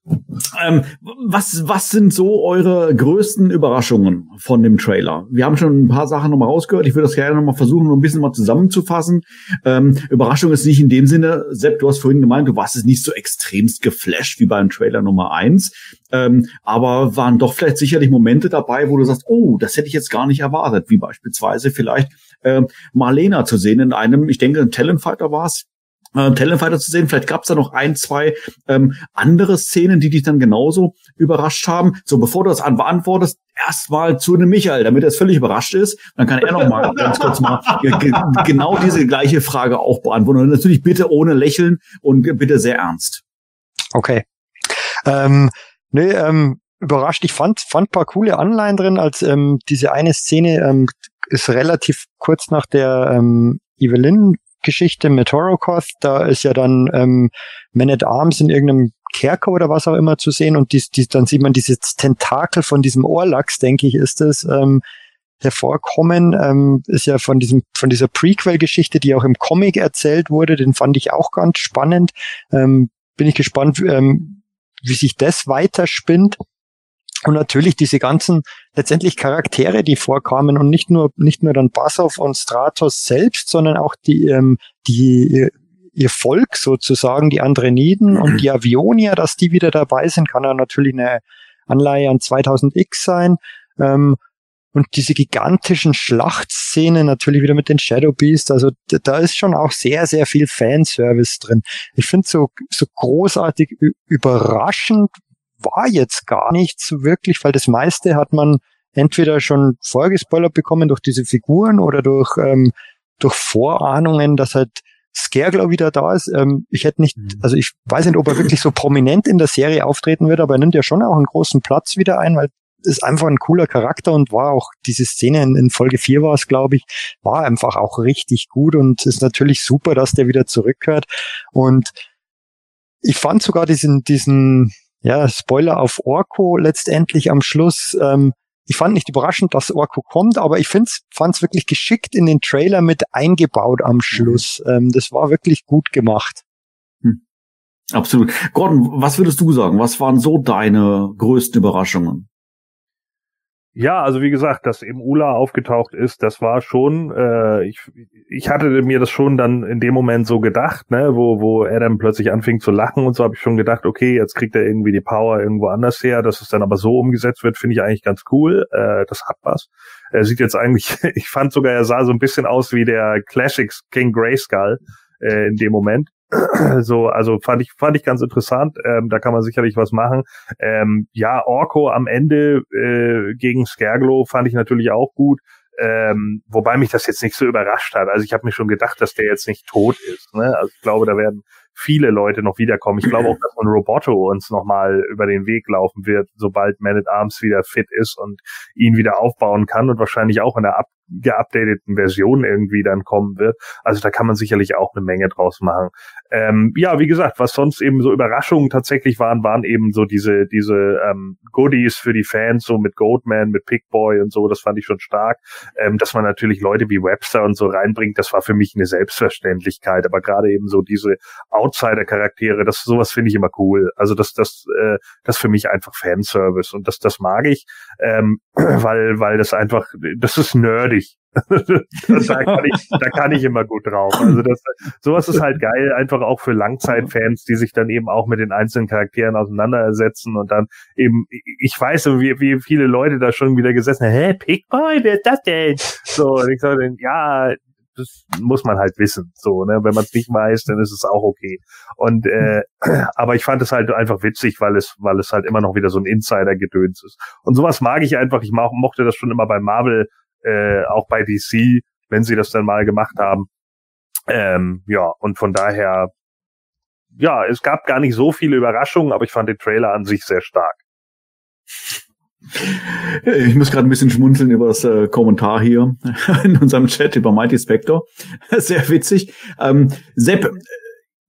S2: Ähm, was, was sind so eure größten Überraschungen von dem Trailer? Wir haben schon ein paar Sachen nochmal rausgehört. Ich würde das gerne nochmal versuchen, noch ein bisschen mal zusammenzufassen. Ähm, Überraschung ist nicht in dem Sinne, Sepp, du hast vorhin gemeint, du warst es nicht so extremst geflasht wie beim Trailer Nummer eins. Ähm, aber waren doch vielleicht sicherlich Momente dabei, wo du sagst, oh, das hätte ich jetzt gar nicht erwartet. Wie beispielsweise vielleicht äh, Marlena zu sehen in einem, ich denke, ein Talentfighter war es, äh, Talentfighter zu sehen. Vielleicht gab es da noch ein, zwei ähm, andere Szenen, die dich dann genauso überrascht haben. So, bevor du das beantwortest, erstmal zu einem Michael, damit er es völlig überrascht ist. Dann kann er noch mal ganz kurz mal genau diese gleiche Frage auch beantworten. Und natürlich bitte ohne Lächeln und bitte sehr ernst.
S5: Okay. Ähm, nee, ähm, überrascht. Ich fand, fand paar coole Anleihen drin, als ähm, diese eine Szene ähm, ist relativ kurz nach der ähm, Evelyn Geschichte mit Horokoth, da ist ja dann ähm, Man at Arms in irgendeinem Kerker oder was auch immer zu sehen und dies, dies, dann sieht man dieses Tentakel von diesem Ohrlachs, denke ich, ist es, ähm, hervorkommen, ähm, ist ja von diesem, von dieser Prequel-Geschichte, die auch im Comic erzählt wurde, den fand ich auch ganz spannend. Ähm, bin ich gespannt, ähm, wie sich das weiterspinnt. Und natürlich diese ganzen letztendlich Charaktere, die vorkamen und nicht nur nicht nur dann Basov und Stratos selbst, sondern auch die ähm, die ihr Volk sozusagen, die Andreniden und die Avionier, dass die wieder dabei sind, kann ja natürlich eine Anleihe an 2000X sein. Ähm, und diese gigantischen Schlachtszenen natürlich wieder mit den Shadow Beasts, also da ist schon auch sehr, sehr viel Fanservice drin. Ich finde so, so großartig überraschend war jetzt gar nichts wirklich, weil das meiste hat man entweder schon vorgespoilert bekommen durch diese Figuren oder durch, ähm, durch Vorahnungen, dass halt Scareglow wieder da ist. Ähm, ich hätte nicht, mhm. also ich weiß nicht, ob er wirklich so prominent in der Serie auftreten wird, aber er nimmt ja schon auch einen großen Platz wieder ein, weil ist einfach ein cooler Charakter und war auch diese Szene in, in Folge 4 war es, glaube ich, war einfach auch richtig gut und ist natürlich super, dass der wieder zurückkehrt. Und ich fand sogar diesen, diesen, ja, Spoiler auf Orko letztendlich am Schluss. Ähm, ich fand nicht überraschend, dass Orko kommt, aber ich fand es wirklich geschickt in den Trailer mit eingebaut am Schluss. Mhm. Ähm, das war wirklich gut gemacht. Hm.
S2: Absolut. Gordon, was würdest du sagen? Was waren so deine größten Überraschungen?
S4: Ja, also wie gesagt, dass eben Ula aufgetaucht ist, das war schon, äh, ich, ich hatte mir das schon dann in dem Moment so gedacht, ne, wo, wo dann plötzlich anfing zu lachen und so habe ich schon gedacht, okay, jetzt kriegt er irgendwie die Power irgendwo anders her, dass es dann aber so umgesetzt wird, finde ich eigentlich ganz cool. Äh, das hat was. Er sieht jetzt eigentlich, ich fand sogar, er sah so ein bisschen aus wie der Classics King Grayskull äh, in dem Moment. so, also fand ich, fand ich ganz interessant. Ähm, da kann man sicherlich was machen. Ähm, ja, Orko am Ende äh, gegen Skerglo fand ich natürlich auch gut. Ähm, wobei mich das jetzt nicht so überrascht hat. Also ich habe mir schon gedacht, dass der jetzt nicht tot ist. Ne? Also ich glaube, da werden viele Leute noch wiederkommen. Ich glaube auch, dass ein Roboto uns nochmal über den Weg laufen wird, sobald Man at Arms wieder fit ist und ihn wieder aufbauen kann und wahrscheinlich auch in der geupdateten Version irgendwie dann kommen wird. Also da kann man sicherlich auch eine Menge draus machen. Ähm, ja, wie gesagt, was sonst eben so Überraschungen tatsächlich waren, waren eben so diese diese ähm, Goodies für die Fans, so mit Goatman, mit Pickboy und so. Das fand ich schon stark. Ähm, dass man natürlich Leute wie Webster und so reinbringt, das war für mich eine Selbstverständlichkeit. Aber gerade eben so diese Outsider-Charaktere, das sowas finde ich immer cool. Also das das äh, das für mich einfach Fanservice und das das mag ich, ähm, weil weil das einfach das ist nerdig da, kann ich, da kann ich immer gut drauf. Also das, sowas ist halt geil, einfach auch für Langzeitfans, die sich dann eben auch mit den einzelnen Charakteren auseinandersetzen und dann eben, ich weiß, wie, wie viele Leute da schon wieder gesessen haben, hä, Pickboy, wer ist das denn? So, und ich sage, ja, das muss man halt wissen. So, ne? Wenn man es nicht weiß, dann ist es auch okay. Und äh, aber ich fand es halt einfach witzig, weil es, weil es halt immer noch wieder so ein Insider-Gedöns ist. Und sowas mag ich einfach. Ich mo mochte das schon immer bei Marvel, äh, auch bei DC, wenn sie das dann mal gemacht haben. Ähm, ja, und von daher, ja, es gab gar nicht so viele Überraschungen, aber ich fand den Trailer an sich sehr stark.
S2: Ich muss gerade ein bisschen schmunzeln über das äh, Kommentar hier in unserem Chat über Mighty Spector. Sehr witzig. Ähm, Sepp, äh,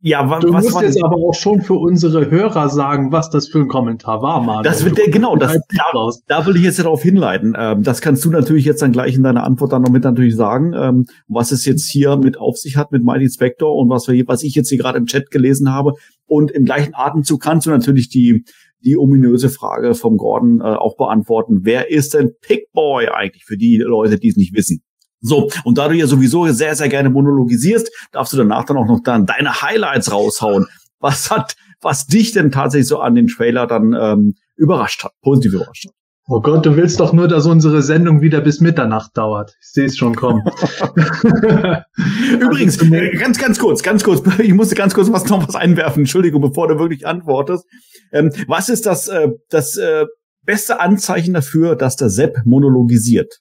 S2: ja,
S1: wa, du was musst jetzt aber auch schon für unsere Hörer sagen, was das für ein Kommentar war, Mann.
S2: Das wird der, genau, das, da, da will ich jetzt darauf hinleiten. Ähm, das kannst du natürlich jetzt dann gleich in deiner Antwort dann noch mit natürlich sagen, ähm, was es jetzt hier mit auf sich hat mit Mighty Spector und was wir, was ich jetzt hier gerade im Chat gelesen habe. Und im gleichen Atemzug kannst du natürlich die die ominöse Frage vom Gordon äh, auch beantworten. Wer ist denn Pickboy eigentlich für die Leute, die es nicht wissen? So, und da du ja sowieso sehr, sehr gerne monologisierst, darfst du danach dann auch noch dann deine Highlights raushauen. Was hat, was dich denn tatsächlich so an den Trailer dann ähm, überrascht hat, positiv überrascht hat?
S1: Oh Gott, du willst doch nur, dass unsere Sendung wieder bis Mitternacht dauert. Ich sehe es schon kommen.
S2: Übrigens, äh, ganz, ganz kurz, ganz kurz, ich musste ganz kurz was noch was einwerfen. Entschuldigung, bevor du wirklich antwortest. Ähm, was ist das, äh, das äh, beste Anzeichen dafür, dass der Sepp monologisiert?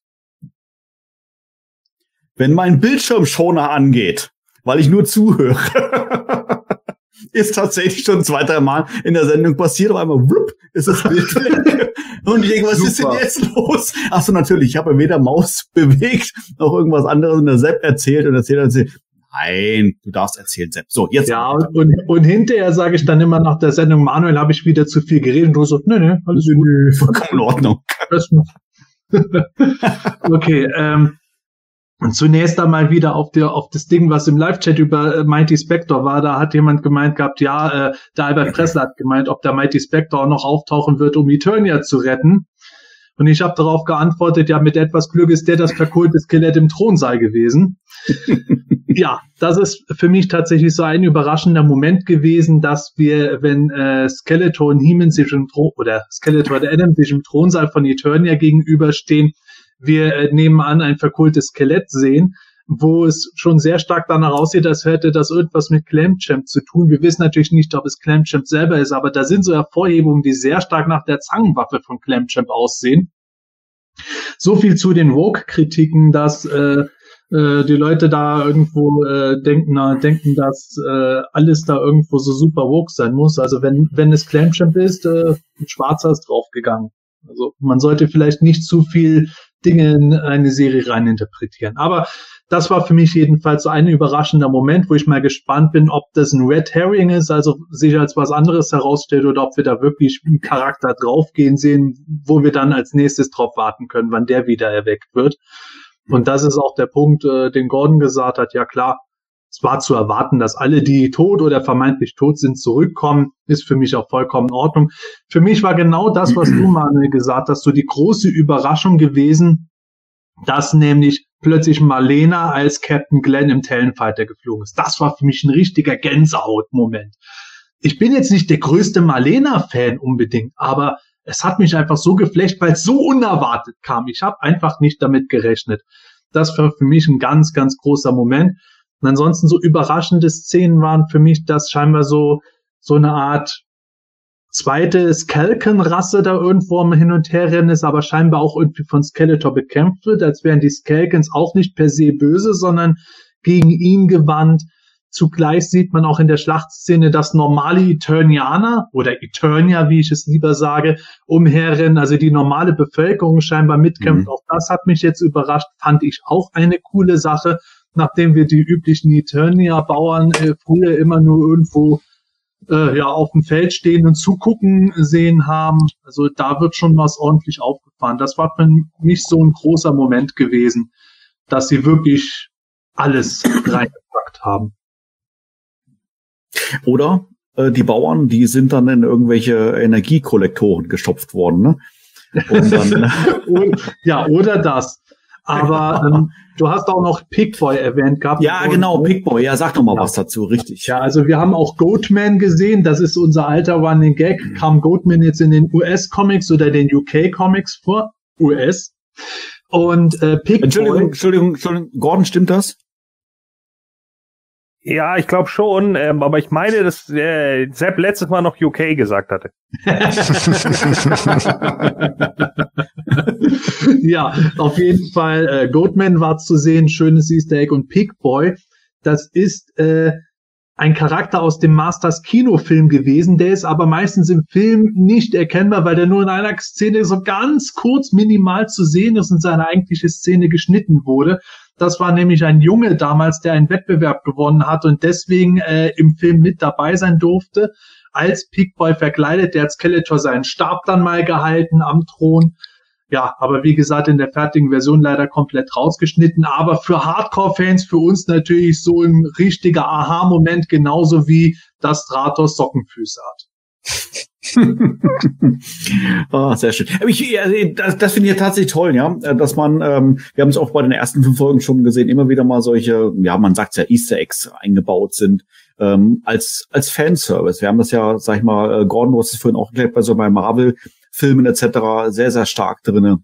S2: Wenn mein Bildschirmschoner angeht, weil ich nur zuhöre. ist tatsächlich schon zwei, drei Mal in der Sendung passiert. Auf einmal whoop, ist das Bild weg. Und ich denke, was Super. ist denn jetzt los? Ach so, natürlich, ich habe weder Maus bewegt noch irgendwas anderes in der Sepp erzählt und erzählt und erzählt. Nein, du darfst erzählen, Sepp. So, jetzt.
S1: Ja, und, und, und hinterher sage ich dann immer nach der Sendung, Manuel, habe ich wieder zu viel geredet. Und du so, nee, nee, alles gut. Nö, vollkommen in Ordnung. okay, ähm, und zunächst einmal wieder auf, der, auf das Ding, was im Live-Chat über äh, Mighty Spector war. Da hat jemand gemeint gehabt, ja, äh, der Albert Pressler hat gemeint, ob der Mighty Spector noch auftauchen wird, um Eternia zu retten. Und ich habe darauf geantwortet, ja, mit etwas Glück ist der das verkohlte Skelett im Thronsaal gewesen. ja, das ist für mich tatsächlich so ein überraschender Moment gewesen, dass wir, wenn äh, Skeletor und Heeman sich im Thron oder Skeletor und Adam sich im Thronsaal von Eternia gegenüberstehen, wir äh, nebenan ein verkohltes Skelett sehen, wo es schon sehr stark danach aussieht, als hätte das irgendwas mit Clamchamp zu tun. Wir wissen natürlich nicht, ob es Clamchamp selber ist, aber da sind so Hervorhebungen, die sehr stark nach der Zangenwaffe von Clamchamp aussehen. So viel zu den Vogue-Kritiken, dass äh, äh, die Leute da irgendwo äh, denken, na, denken, dass äh, alles da irgendwo so super woke sein muss. Also wenn, wenn es Clamchamp ist, äh, ein Schwarzer ist draufgegangen. Also man sollte vielleicht nicht zu viel Dinge in eine Serie reininterpretieren. Aber das war für mich jedenfalls so ein überraschender Moment, wo ich mal gespannt bin, ob das ein Red Herring ist, also sich als was anderes herausstellt oder ob wir da wirklich einen Charakter draufgehen sehen, wo wir dann als nächstes drauf warten können, wann der wieder erweckt wird. Und das ist auch der Punkt, äh, den Gordon gesagt hat, ja klar, es war zu erwarten, dass alle, die tot oder vermeintlich tot sind, zurückkommen, ist für mich auch vollkommen in Ordnung. Für mich war genau das, was du, Manuel, gesagt hast, so die große Überraschung gewesen, dass nämlich plötzlich Marlena als Captain Glenn im Talonfighter geflogen ist. Das war für mich ein richtiger Gänsehaut-Moment. Ich bin jetzt nicht der größte Marlena-Fan unbedingt, aber es hat mich einfach so geflecht, weil es so unerwartet kam. Ich habe einfach nicht damit gerechnet. Das war für mich ein ganz, ganz großer Moment. Und ansonsten so überraschende Szenen waren für mich, dass scheinbar so, so eine Art zweite Skelken-Rasse da irgendwo am Hin und Her rennen ist, aber scheinbar auch irgendwie von Skeletor bekämpft wird, als wären die Skelkens auch nicht per se böse, sondern gegen ihn gewandt. Zugleich sieht man auch in der Schlachtszene, dass normale Eternianer oder Eternia, wie ich es lieber sage, umherrennen, also die normale Bevölkerung scheinbar mitkämpft. Mhm. Auch das hat mich jetzt überrascht, fand ich auch eine coole Sache nachdem wir die üblichen Eternia-Bauern äh, früher immer nur irgendwo äh, ja auf dem Feld stehen und zugucken sehen haben. Also da wird schon was ordentlich aufgefahren. Das war für mich so ein großer Moment gewesen, dass sie wirklich alles reingepackt haben.
S2: Oder äh, die Bauern, die sind dann in irgendwelche Energiekollektoren gestopft worden, ne?
S1: Und dann, ja, oder das. Aber ähm, du hast auch noch Pickboy erwähnt gehabt.
S2: Ja, genau, Pickboy. Ja, sag doch mal ja. was dazu, richtig.
S1: Ja, also wir haben auch Goatman gesehen. Das ist unser alter Running Gag. Mhm. Kam Goatman jetzt in den US-Comics oder den UK-Comics vor? US. Und äh, Pickboy.
S2: Entschuldigung, Entschuldigung, Entschuldigung, Gordon, stimmt das?
S4: Ja, ich glaube schon, ähm, aber ich meine, dass äh, Sepp letztes Mal noch UK gesagt hatte.
S1: ja, auf jeden Fall. Äh, Goatman war zu sehen, schönes Easter Egg und Pigboy. Das ist äh, ein Charakter aus dem Masters Kinofilm gewesen, der ist aber meistens im Film nicht erkennbar, weil der nur in einer Szene so ganz kurz minimal zu sehen ist und seine eigentliche Szene geschnitten wurde. Das war nämlich ein Junge damals, der einen Wettbewerb gewonnen hat und deswegen äh, im Film mit dabei sein durfte. Als Pickboy verkleidet, der hat Skeletor seinen Stab dann mal gehalten am Thron. Ja, aber wie gesagt, in der fertigen Version leider komplett rausgeschnitten. Aber für Hardcore-Fans, für uns natürlich so ein richtiger Aha-Moment, genauso wie das Stratos Sockenfüße hat
S2: oh, sehr schön. Ich, das, das finde ich tatsächlich toll, ja, dass man, ähm, wir haben es auch bei den ersten fünf Folgen schon gesehen, immer wieder mal solche, ja, man sagt ja Easter Eggs eingebaut sind ähm, als als Fanservice. Wir haben das ja, sag ich mal, äh, Gordon, du hast es vorhin auch erklärt, bei so bei Marvel-Filmen etc. sehr sehr stark drinne.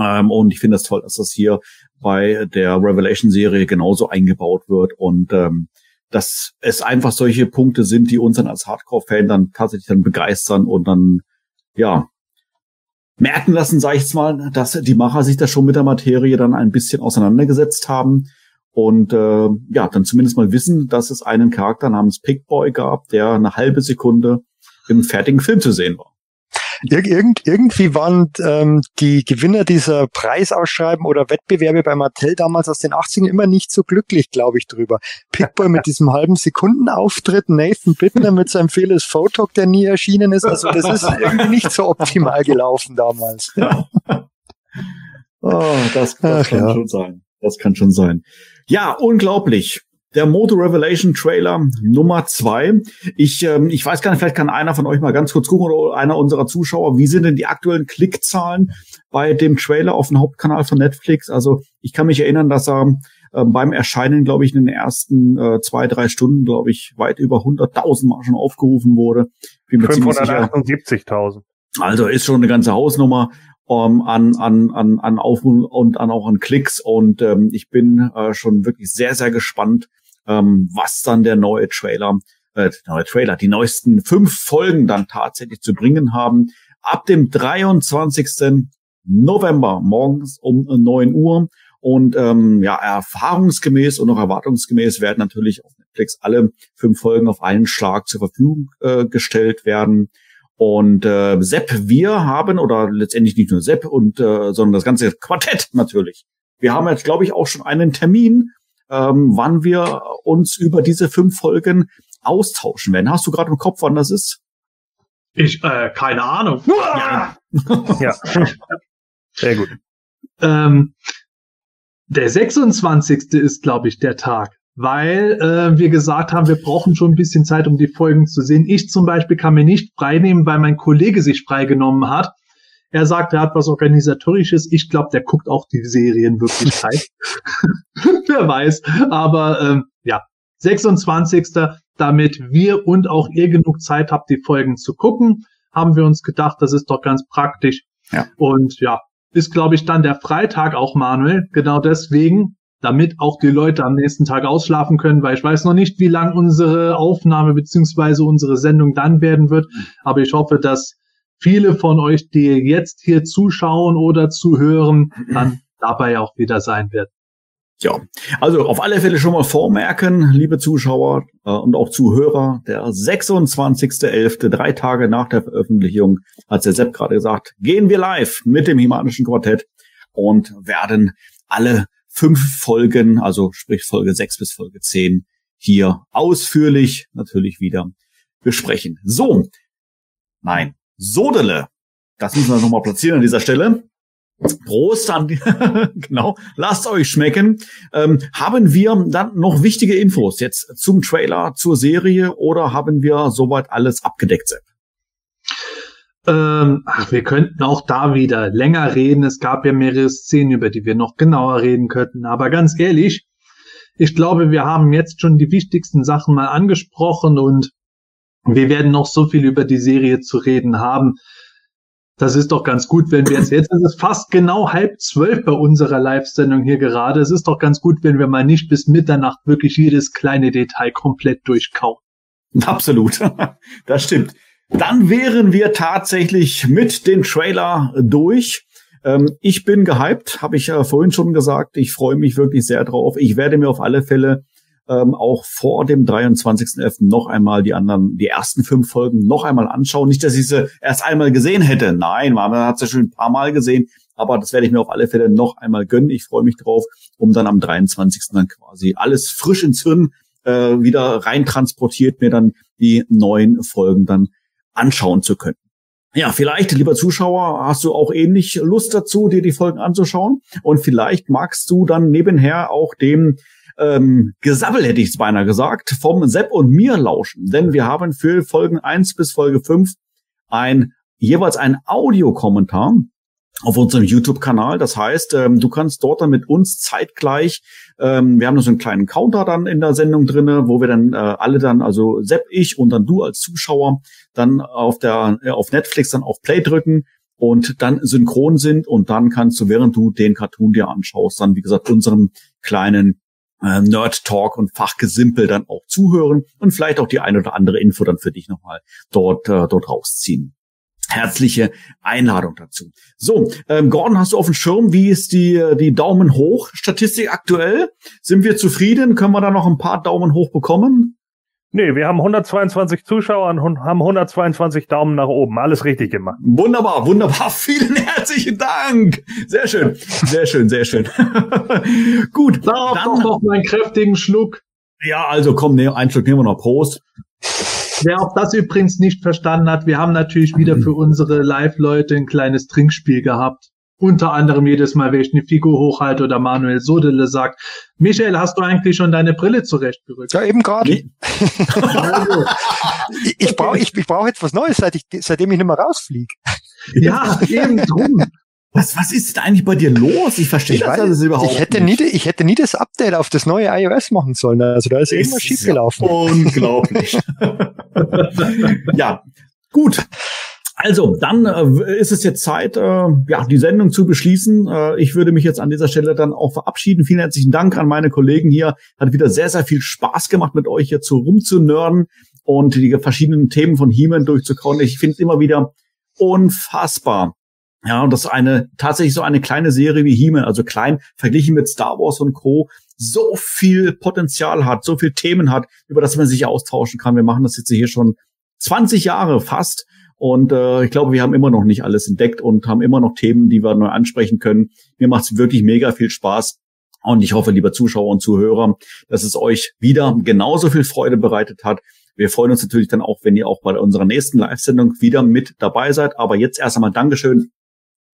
S2: Ähm, und ich finde das toll, dass das hier bei der Revelation-Serie genauso eingebaut wird und ähm, dass es einfach solche Punkte sind, die uns dann als Hardcore-Fan dann tatsächlich dann begeistern und dann, ja, merken lassen, sage ich mal, dass die Macher sich da schon mit der Materie dann ein bisschen auseinandergesetzt haben und äh, ja, dann zumindest mal wissen, dass es einen Charakter namens Pigboy gab, der eine halbe Sekunde im fertigen Film zu sehen war.
S5: Ir irgend, irgendwie waren ähm, die Gewinner dieser Preisausschreiben oder Wettbewerbe bei Mattel damals aus den 80ern immer nicht so glücklich, glaube ich, drüber. Pickboy mit diesem halben Sekundenauftritt, Nathan Bittner mit seinem Fearless Photog, der nie erschienen ist. Also das ist irgendwie nicht so optimal gelaufen damals.
S2: Oh, das, das Ach, kann ja. schon sein. Das kann schon sein. Ja, unglaublich der Moto Revelation Trailer Nummer zwei. Ich, ähm, ich weiß gar nicht, vielleicht kann einer von euch mal ganz kurz gucken oder einer unserer Zuschauer, wie sind denn die aktuellen Klickzahlen bei dem Trailer auf dem Hauptkanal von Netflix? Also ich kann mich erinnern, dass er äh, beim Erscheinen, glaube ich, in den ersten äh, zwei, drei Stunden, glaube ich, weit über 100.000 Mal schon aufgerufen wurde.
S4: 578.000.
S2: Also ist schon eine ganze Hausnummer um, ähm, an, an, an, an Aufrufen und an auch an Klicks. Und ähm, ich bin äh, schon wirklich sehr, sehr gespannt, ähm, was dann der neue Trailer, äh, neue Trailer, die neuesten fünf Folgen dann tatsächlich zu bringen haben. Ab dem 23. November morgens um 9 Uhr. Und ähm, ja, erfahrungsgemäß und auch erwartungsgemäß werden natürlich auf Netflix alle fünf Folgen auf einen Schlag zur Verfügung äh, gestellt werden. Und äh, Sepp, wir haben, oder letztendlich nicht nur Sepp, und, äh, sondern das ganze Quartett natürlich. Wir haben jetzt, glaube ich, auch schon einen Termin ähm, wann wir uns über diese fünf Folgen austauschen werden. Hast du gerade im Kopf, wann das ist?
S1: Ich, äh, keine Ahnung.
S4: Ja. ja. Sehr gut.
S1: Ähm, der 26. ist, glaube ich, der Tag, weil äh, wir gesagt haben, wir brauchen schon ein bisschen Zeit, um die Folgen zu sehen. Ich zum Beispiel kann mir nicht freinehmen, weil mein Kollege sich freigenommen hat. Er sagt, er hat was Organisatorisches. Ich glaube, der guckt auch die Serien Wirklichkeit. Wer weiß. Aber ähm, ja, 26. Damit wir und auch ihr genug Zeit habt, die Folgen zu gucken, haben wir uns gedacht, das ist doch ganz praktisch. Ja. Und ja, ist, glaube ich, dann der Freitag auch, Manuel. Genau deswegen, damit auch die Leute am nächsten Tag ausschlafen können, weil ich weiß noch nicht, wie lang unsere Aufnahme beziehungsweise unsere Sendung dann werden wird. Aber ich hoffe, dass viele von euch, die jetzt hier zuschauen oder zuhören, dann dabei auch wieder sein werden.
S2: Ja, also auf alle Fälle schon mal vormerken, liebe Zuschauer äh, und auch Zuhörer, der 26.11., drei Tage nach der Veröffentlichung, hat der Sepp gerade gesagt, gehen wir live mit dem Himanischen Quartett und werden alle fünf Folgen, also sprich Folge sechs bis Folge zehn, hier ausführlich natürlich wieder besprechen. So, nein, Sodele. Das müssen wir nochmal platzieren an dieser Stelle. Prost an, genau, lasst euch schmecken. Ähm, haben wir dann noch wichtige Infos jetzt zum Trailer, zur Serie oder haben wir soweit alles abgedeckt, Sepp?
S1: Ähm, ach, wir könnten auch da wieder länger reden. Es gab ja mehrere Szenen, über die wir noch genauer reden könnten. Aber ganz ehrlich, ich glaube, wir haben jetzt schon die wichtigsten Sachen mal angesprochen und wir werden noch so viel über die Serie zu reden haben. Das ist doch ganz gut, wenn wir jetzt, jetzt ist es fast genau halb zwölf bei unserer Live-Sendung hier gerade. Es ist doch ganz gut, wenn wir mal nicht bis Mitternacht wirklich jedes kleine Detail komplett durchkauen.
S2: Absolut. Das stimmt. Dann wären wir tatsächlich mit dem Trailer durch. Ähm, ich bin gehypt, habe ich ja vorhin schon gesagt. Ich freue mich wirklich sehr drauf. Ich werde mir auf alle Fälle ähm, auch vor dem 23.11. noch einmal die anderen, die ersten fünf Folgen noch einmal anschauen. Nicht, dass ich sie erst einmal gesehen hätte. Nein, man hat sie schon ein paar Mal gesehen. Aber das werde ich mir auf alle Fälle noch einmal gönnen. Ich freue mich drauf, um dann am 23. dann quasi alles frisch ins Hirn äh, wieder rein transportiert, mir dann die neuen Folgen dann anschauen zu können. Ja, vielleicht, lieber Zuschauer, hast du auch ähnlich Lust dazu, dir die Folgen anzuschauen. Und vielleicht magst du dann nebenher auch dem ähm, Gesabbel, hätte ich es beinahe gesagt, vom Sepp und mir lauschen. Denn wir haben für Folgen 1 bis Folge 5 ein jeweils ein Audiokommentar auf unserem YouTube-Kanal. Das heißt, ähm, du kannst dort dann mit uns zeitgleich, ähm, wir haben so einen kleinen Counter dann in der Sendung drinne, wo wir dann äh, alle dann, also Sepp, ich und dann du als Zuschauer, dann auf der äh, auf Netflix dann auf Play drücken und dann synchron sind und dann kannst du, während du den Cartoon dir anschaust, dann wie gesagt unserem kleinen äh, Nerd Talk und Fachgesimpel dann auch zuhören und vielleicht auch die eine oder andere Info dann für dich nochmal dort äh, dort rausziehen herzliche Einladung dazu. So, ähm, Gordon, hast du auf dem Schirm, wie ist die, die Daumen hoch Statistik aktuell? Sind wir zufrieden? Können wir da noch ein paar Daumen hoch bekommen?
S4: Nee, wir haben 122 Zuschauer und haben 122 Daumen nach oben. Alles richtig gemacht.
S2: Wunderbar, wunderbar. Vielen herzlichen Dank. Sehr schön, sehr schön, sehr schön. Gut.
S1: Darauf dann doch noch meinen kräftigen Schluck.
S2: Ja, also komm, ne, einen Schluck nehmen wir noch. Prost.
S1: Wer auch das übrigens nicht verstanden hat, wir haben natürlich wieder für unsere Live-Leute ein kleines Trinkspiel gehabt. Unter anderem jedes Mal, wenn ich eine Figur hochhalte oder Manuel Sodele sagt, Michael, hast du eigentlich schon deine Brille zurechtgerückt?
S5: Ja, eben gerade. Nee. Also. ich ich brauche ich, ich brauch jetzt was Neues, seit ich, seitdem ich nicht mehr rausfliege.
S1: Ja, eben drum.
S2: Was, was ist denn eigentlich bei dir los? Ich verstehe das alles überhaupt
S5: ich hätte nicht. Nie, ich hätte nie das Update auf das neue iOS machen sollen. Also da ist, ist irgendwas schiefgelaufen.
S2: unglaublich. ja, gut. Also, dann äh, ist es jetzt Zeit, äh, ja, die Sendung zu beschließen. Äh, ich würde mich jetzt an dieser Stelle dann auch verabschieden. Vielen herzlichen Dank an meine Kollegen hier. Hat wieder sehr, sehr viel Spaß gemacht, mit euch hier zu rumzunörden und die verschiedenen Themen von He-Man durchzukauen. Ich finde es immer wieder unfassbar, ja, und das eine, tatsächlich so eine kleine Serie wie He-Man, also klein verglichen mit Star Wars und Co., so viel Potenzial hat, so viel Themen hat, über das man sich austauschen kann. Wir machen das jetzt hier schon 20 Jahre fast. Und äh, ich glaube, wir haben immer noch nicht alles entdeckt und haben immer noch Themen, die wir neu ansprechen können. Mir macht es wirklich mega viel Spaß. Und ich hoffe, lieber Zuschauer und Zuhörer, dass es euch wieder genauso viel Freude bereitet hat. Wir freuen uns natürlich dann auch, wenn ihr auch bei unserer nächsten Live-Sendung wieder mit dabei seid. Aber jetzt erst einmal Dankeschön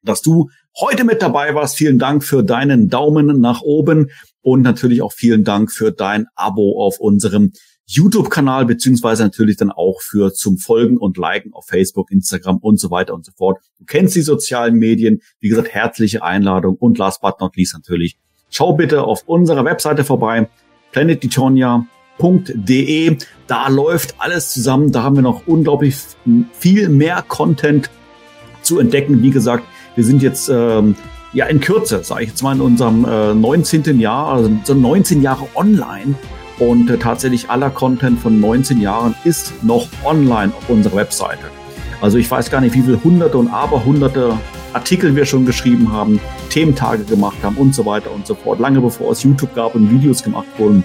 S2: dass du heute mit dabei warst. Vielen Dank für deinen Daumen nach oben und natürlich auch vielen Dank für dein Abo auf unserem YouTube-Kanal, beziehungsweise natürlich dann auch für zum Folgen und Liken auf Facebook, Instagram und so weiter und so fort. Du kennst die sozialen Medien. Wie gesagt, herzliche Einladung und last but not least natürlich. Schau bitte auf unserer Webseite vorbei, planetdetonia.de. Da läuft alles zusammen. Da haben wir noch unglaublich viel mehr Content zu entdecken. Wie gesagt, wir sind jetzt ähm, ja in Kürze, sage ich jetzt mal, in unserem äh, 19. Jahr, also so 19 Jahre online. Und äh, tatsächlich aller Content von 19 Jahren ist noch online auf unserer Webseite. Also ich weiß gar nicht, wie viele hunderte und aberhunderte Artikel wir schon geschrieben haben, Thementage gemacht haben und so weiter und so fort. Lange bevor es YouTube gab und Videos gemacht wurden.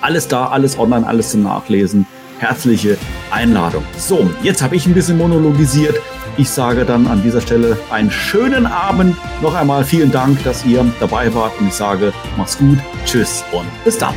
S2: Alles da, alles online, alles zum Nachlesen. Herzliche Einladung. So, jetzt habe ich ein bisschen monologisiert. Ich sage dann an dieser Stelle einen schönen Abend. Noch einmal vielen Dank, dass ihr dabei wart und ich sage, mach's gut, tschüss und bis dann.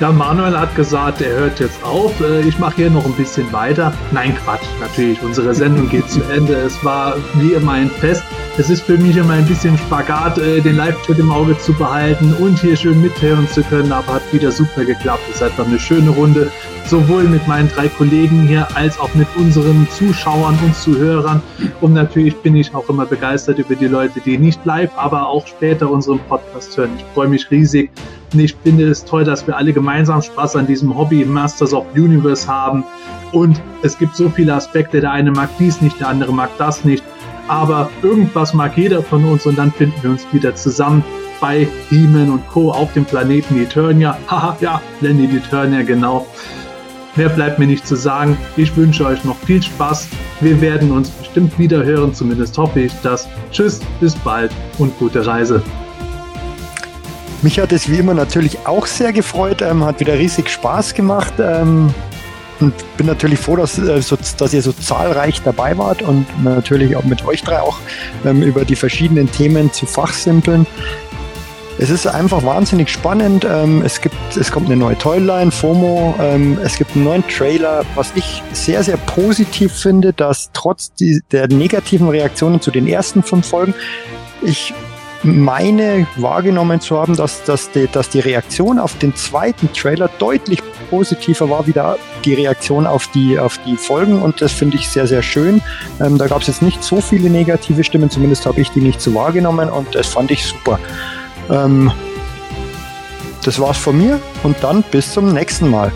S1: Ja, Manuel hat gesagt, er hört jetzt auf. Äh, ich mache hier noch ein bisschen weiter. Nein, Quatsch, natürlich. Unsere Sendung geht zu Ende. Es war wie immer ein Fest. Es ist für mich immer ein bisschen Spagat, äh, den Live-Chat im Auge zu behalten und hier schön mithören zu können, aber hat wieder super geklappt. Es ist einfach eine schöne Runde, sowohl mit meinen drei Kollegen hier als auch mit unseren Zuschauern und Zuhörern. Und natürlich bin ich auch immer begeistert über die Leute, die nicht live, aber auch später unseren Podcast hören. Ich freue mich riesig, und ich finde es toll, dass wir alle gemeinsam Spaß an diesem Hobby Masters of Universe haben. Und es gibt so viele Aspekte. Der eine mag dies nicht, der andere mag das nicht. Aber irgendwas mag jeder von uns und dann finden wir uns wieder zusammen bei He-Man und Co. auf dem Planeten Eternia. Haha, ja, Planet Eternia, genau. Mehr bleibt mir nicht zu sagen. Ich wünsche euch noch viel Spaß. Wir werden uns bestimmt wieder hören, zumindest hoffe ich das. Tschüss, bis bald und gute Reise.
S5: Mich hat es wie immer natürlich auch sehr gefreut, ähm, hat wieder riesig Spaß gemacht ähm, und bin natürlich froh, dass, äh, so, dass ihr so zahlreich dabei wart und natürlich auch mit euch drei auch ähm, über die verschiedenen Themen zu fachsimpeln. Es ist einfach wahnsinnig spannend. Ähm, es, gibt, es kommt eine neue Toyline, FOMO. Ähm, es gibt einen neuen Trailer, was ich sehr, sehr positiv finde, dass trotz der negativen Reaktionen zu den ersten fünf Folgen ich meine wahrgenommen zu haben, dass, dass, die, dass die Reaktion auf den zweiten Trailer deutlich positiver war wie da die Reaktion auf die, auf die Folgen und das finde ich sehr, sehr schön. Ähm, da gab es jetzt nicht so viele negative Stimmen, zumindest habe ich die nicht so wahrgenommen und das fand ich super. Ähm, das war's von mir und dann bis zum nächsten Mal.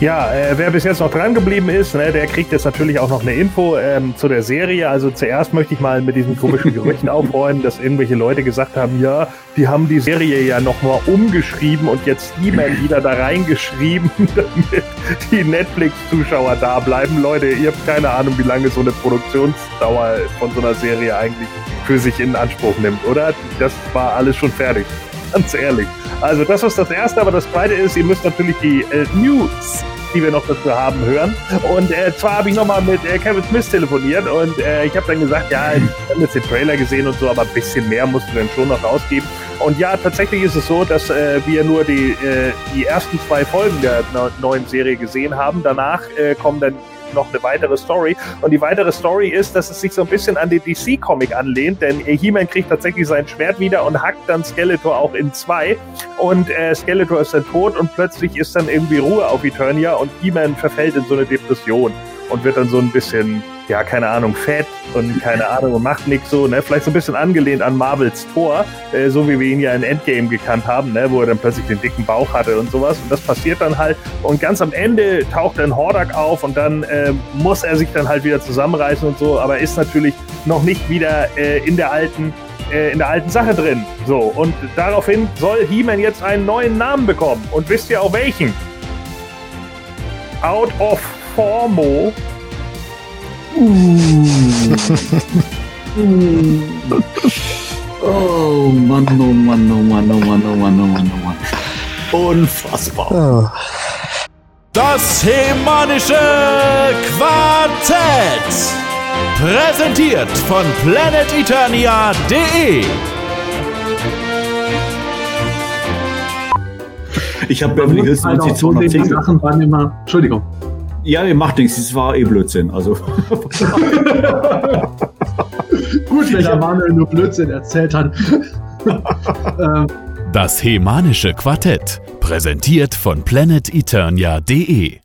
S4: Ja, äh, wer bis jetzt noch dran geblieben ist, ne, der kriegt jetzt natürlich auch noch eine Info ähm, zu der Serie. Also zuerst möchte ich mal mit diesen komischen Gerüchten aufräumen, dass irgendwelche Leute gesagt haben, ja, die haben die Serie ja nochmal umgeschrieben und jetzt E-Mail wieder da reingeschrieben, damit die Netflix-Zuschauer da bleiben. Leute, ihr habt keine Ahnung, wie lange so eine Produktionsdauer von so einer Serie eigentlich für sich in Anspruch nimmt, oder? Das war alles schon fertig. Ganz ehrlich. Also das ist das Erste, aber das Zweite ist, ihr müsst natürlich die äh, News die wir noch dazu haben, hören. Und äh, zwar habe ich nochmal mit äh, Kevin Smith telefoniert und äh, ich habe dann gesagt, ja, ich habe jetzt den Trailer gesehen und so, aber ein bisschen mehr musst du dann schon noch rausgeben. Und ja, tatsächlich ist es so, dass äh, wir nur die, äh, die ersten zwei Folgen der neuen Serie gesehen haben. Danach äh, kommen dann noch eine weitere Story. Und die weitere Story ist, dass es sich so ein bisschen an den DC-Comic anlehnt, denn He-Man kriegt tatsächlich sein Schwert wieder und hackt dann Skeletor auch in zwei. Und äh, Skeletor ist dann tot und plötzlich ist dann irgendwie Ruhe auf Eternia und He-Man verfällt in so eine Depression und wird dann so ein bisschen ja, keine Ahnung, fett und keine Ahnung und macht nichts so, ne? Vielleicht so ein bisschen angelehnt an Marvels Tor, äh, so wie wir ihn ja in Endgame gekannt haben, ne? Wo er dann plötzlich den dicken Bauch hatte und sowas. Und das passiert dann halt. Und ganz am Ende taucht dann Hordak auf und dann äh, muss er sich dann halt wieder zusammenreißen und so, aber ist natürlich noch nicht wieder äh, in der alten äh, in der alten Sache drin. So, und daraufhin soll He-Man jetzt einen neuen Namen bekommen. Und wisst ihr auch welchen? Out of Formo
S2: oh Mann, oh Mann, oh Mann, oh Mann, oh Mann, oh Mann, oh Mann. Unfassbar. Oh.
S3: Das Hemanische Quartett. Präsentiert von planeteternia.de.
S2: Ich habe Beverly Hills 90210 Sachen waren immer. Entschuldigung. Ja, ihr macht nichts, es war eh Blödsinn. Also.
S1: Gut, wenn der Manuel nur Blödsinn erzählt hat.
S3: Ähm. das Hemanische Quartett, präsentiert von planeteternia.de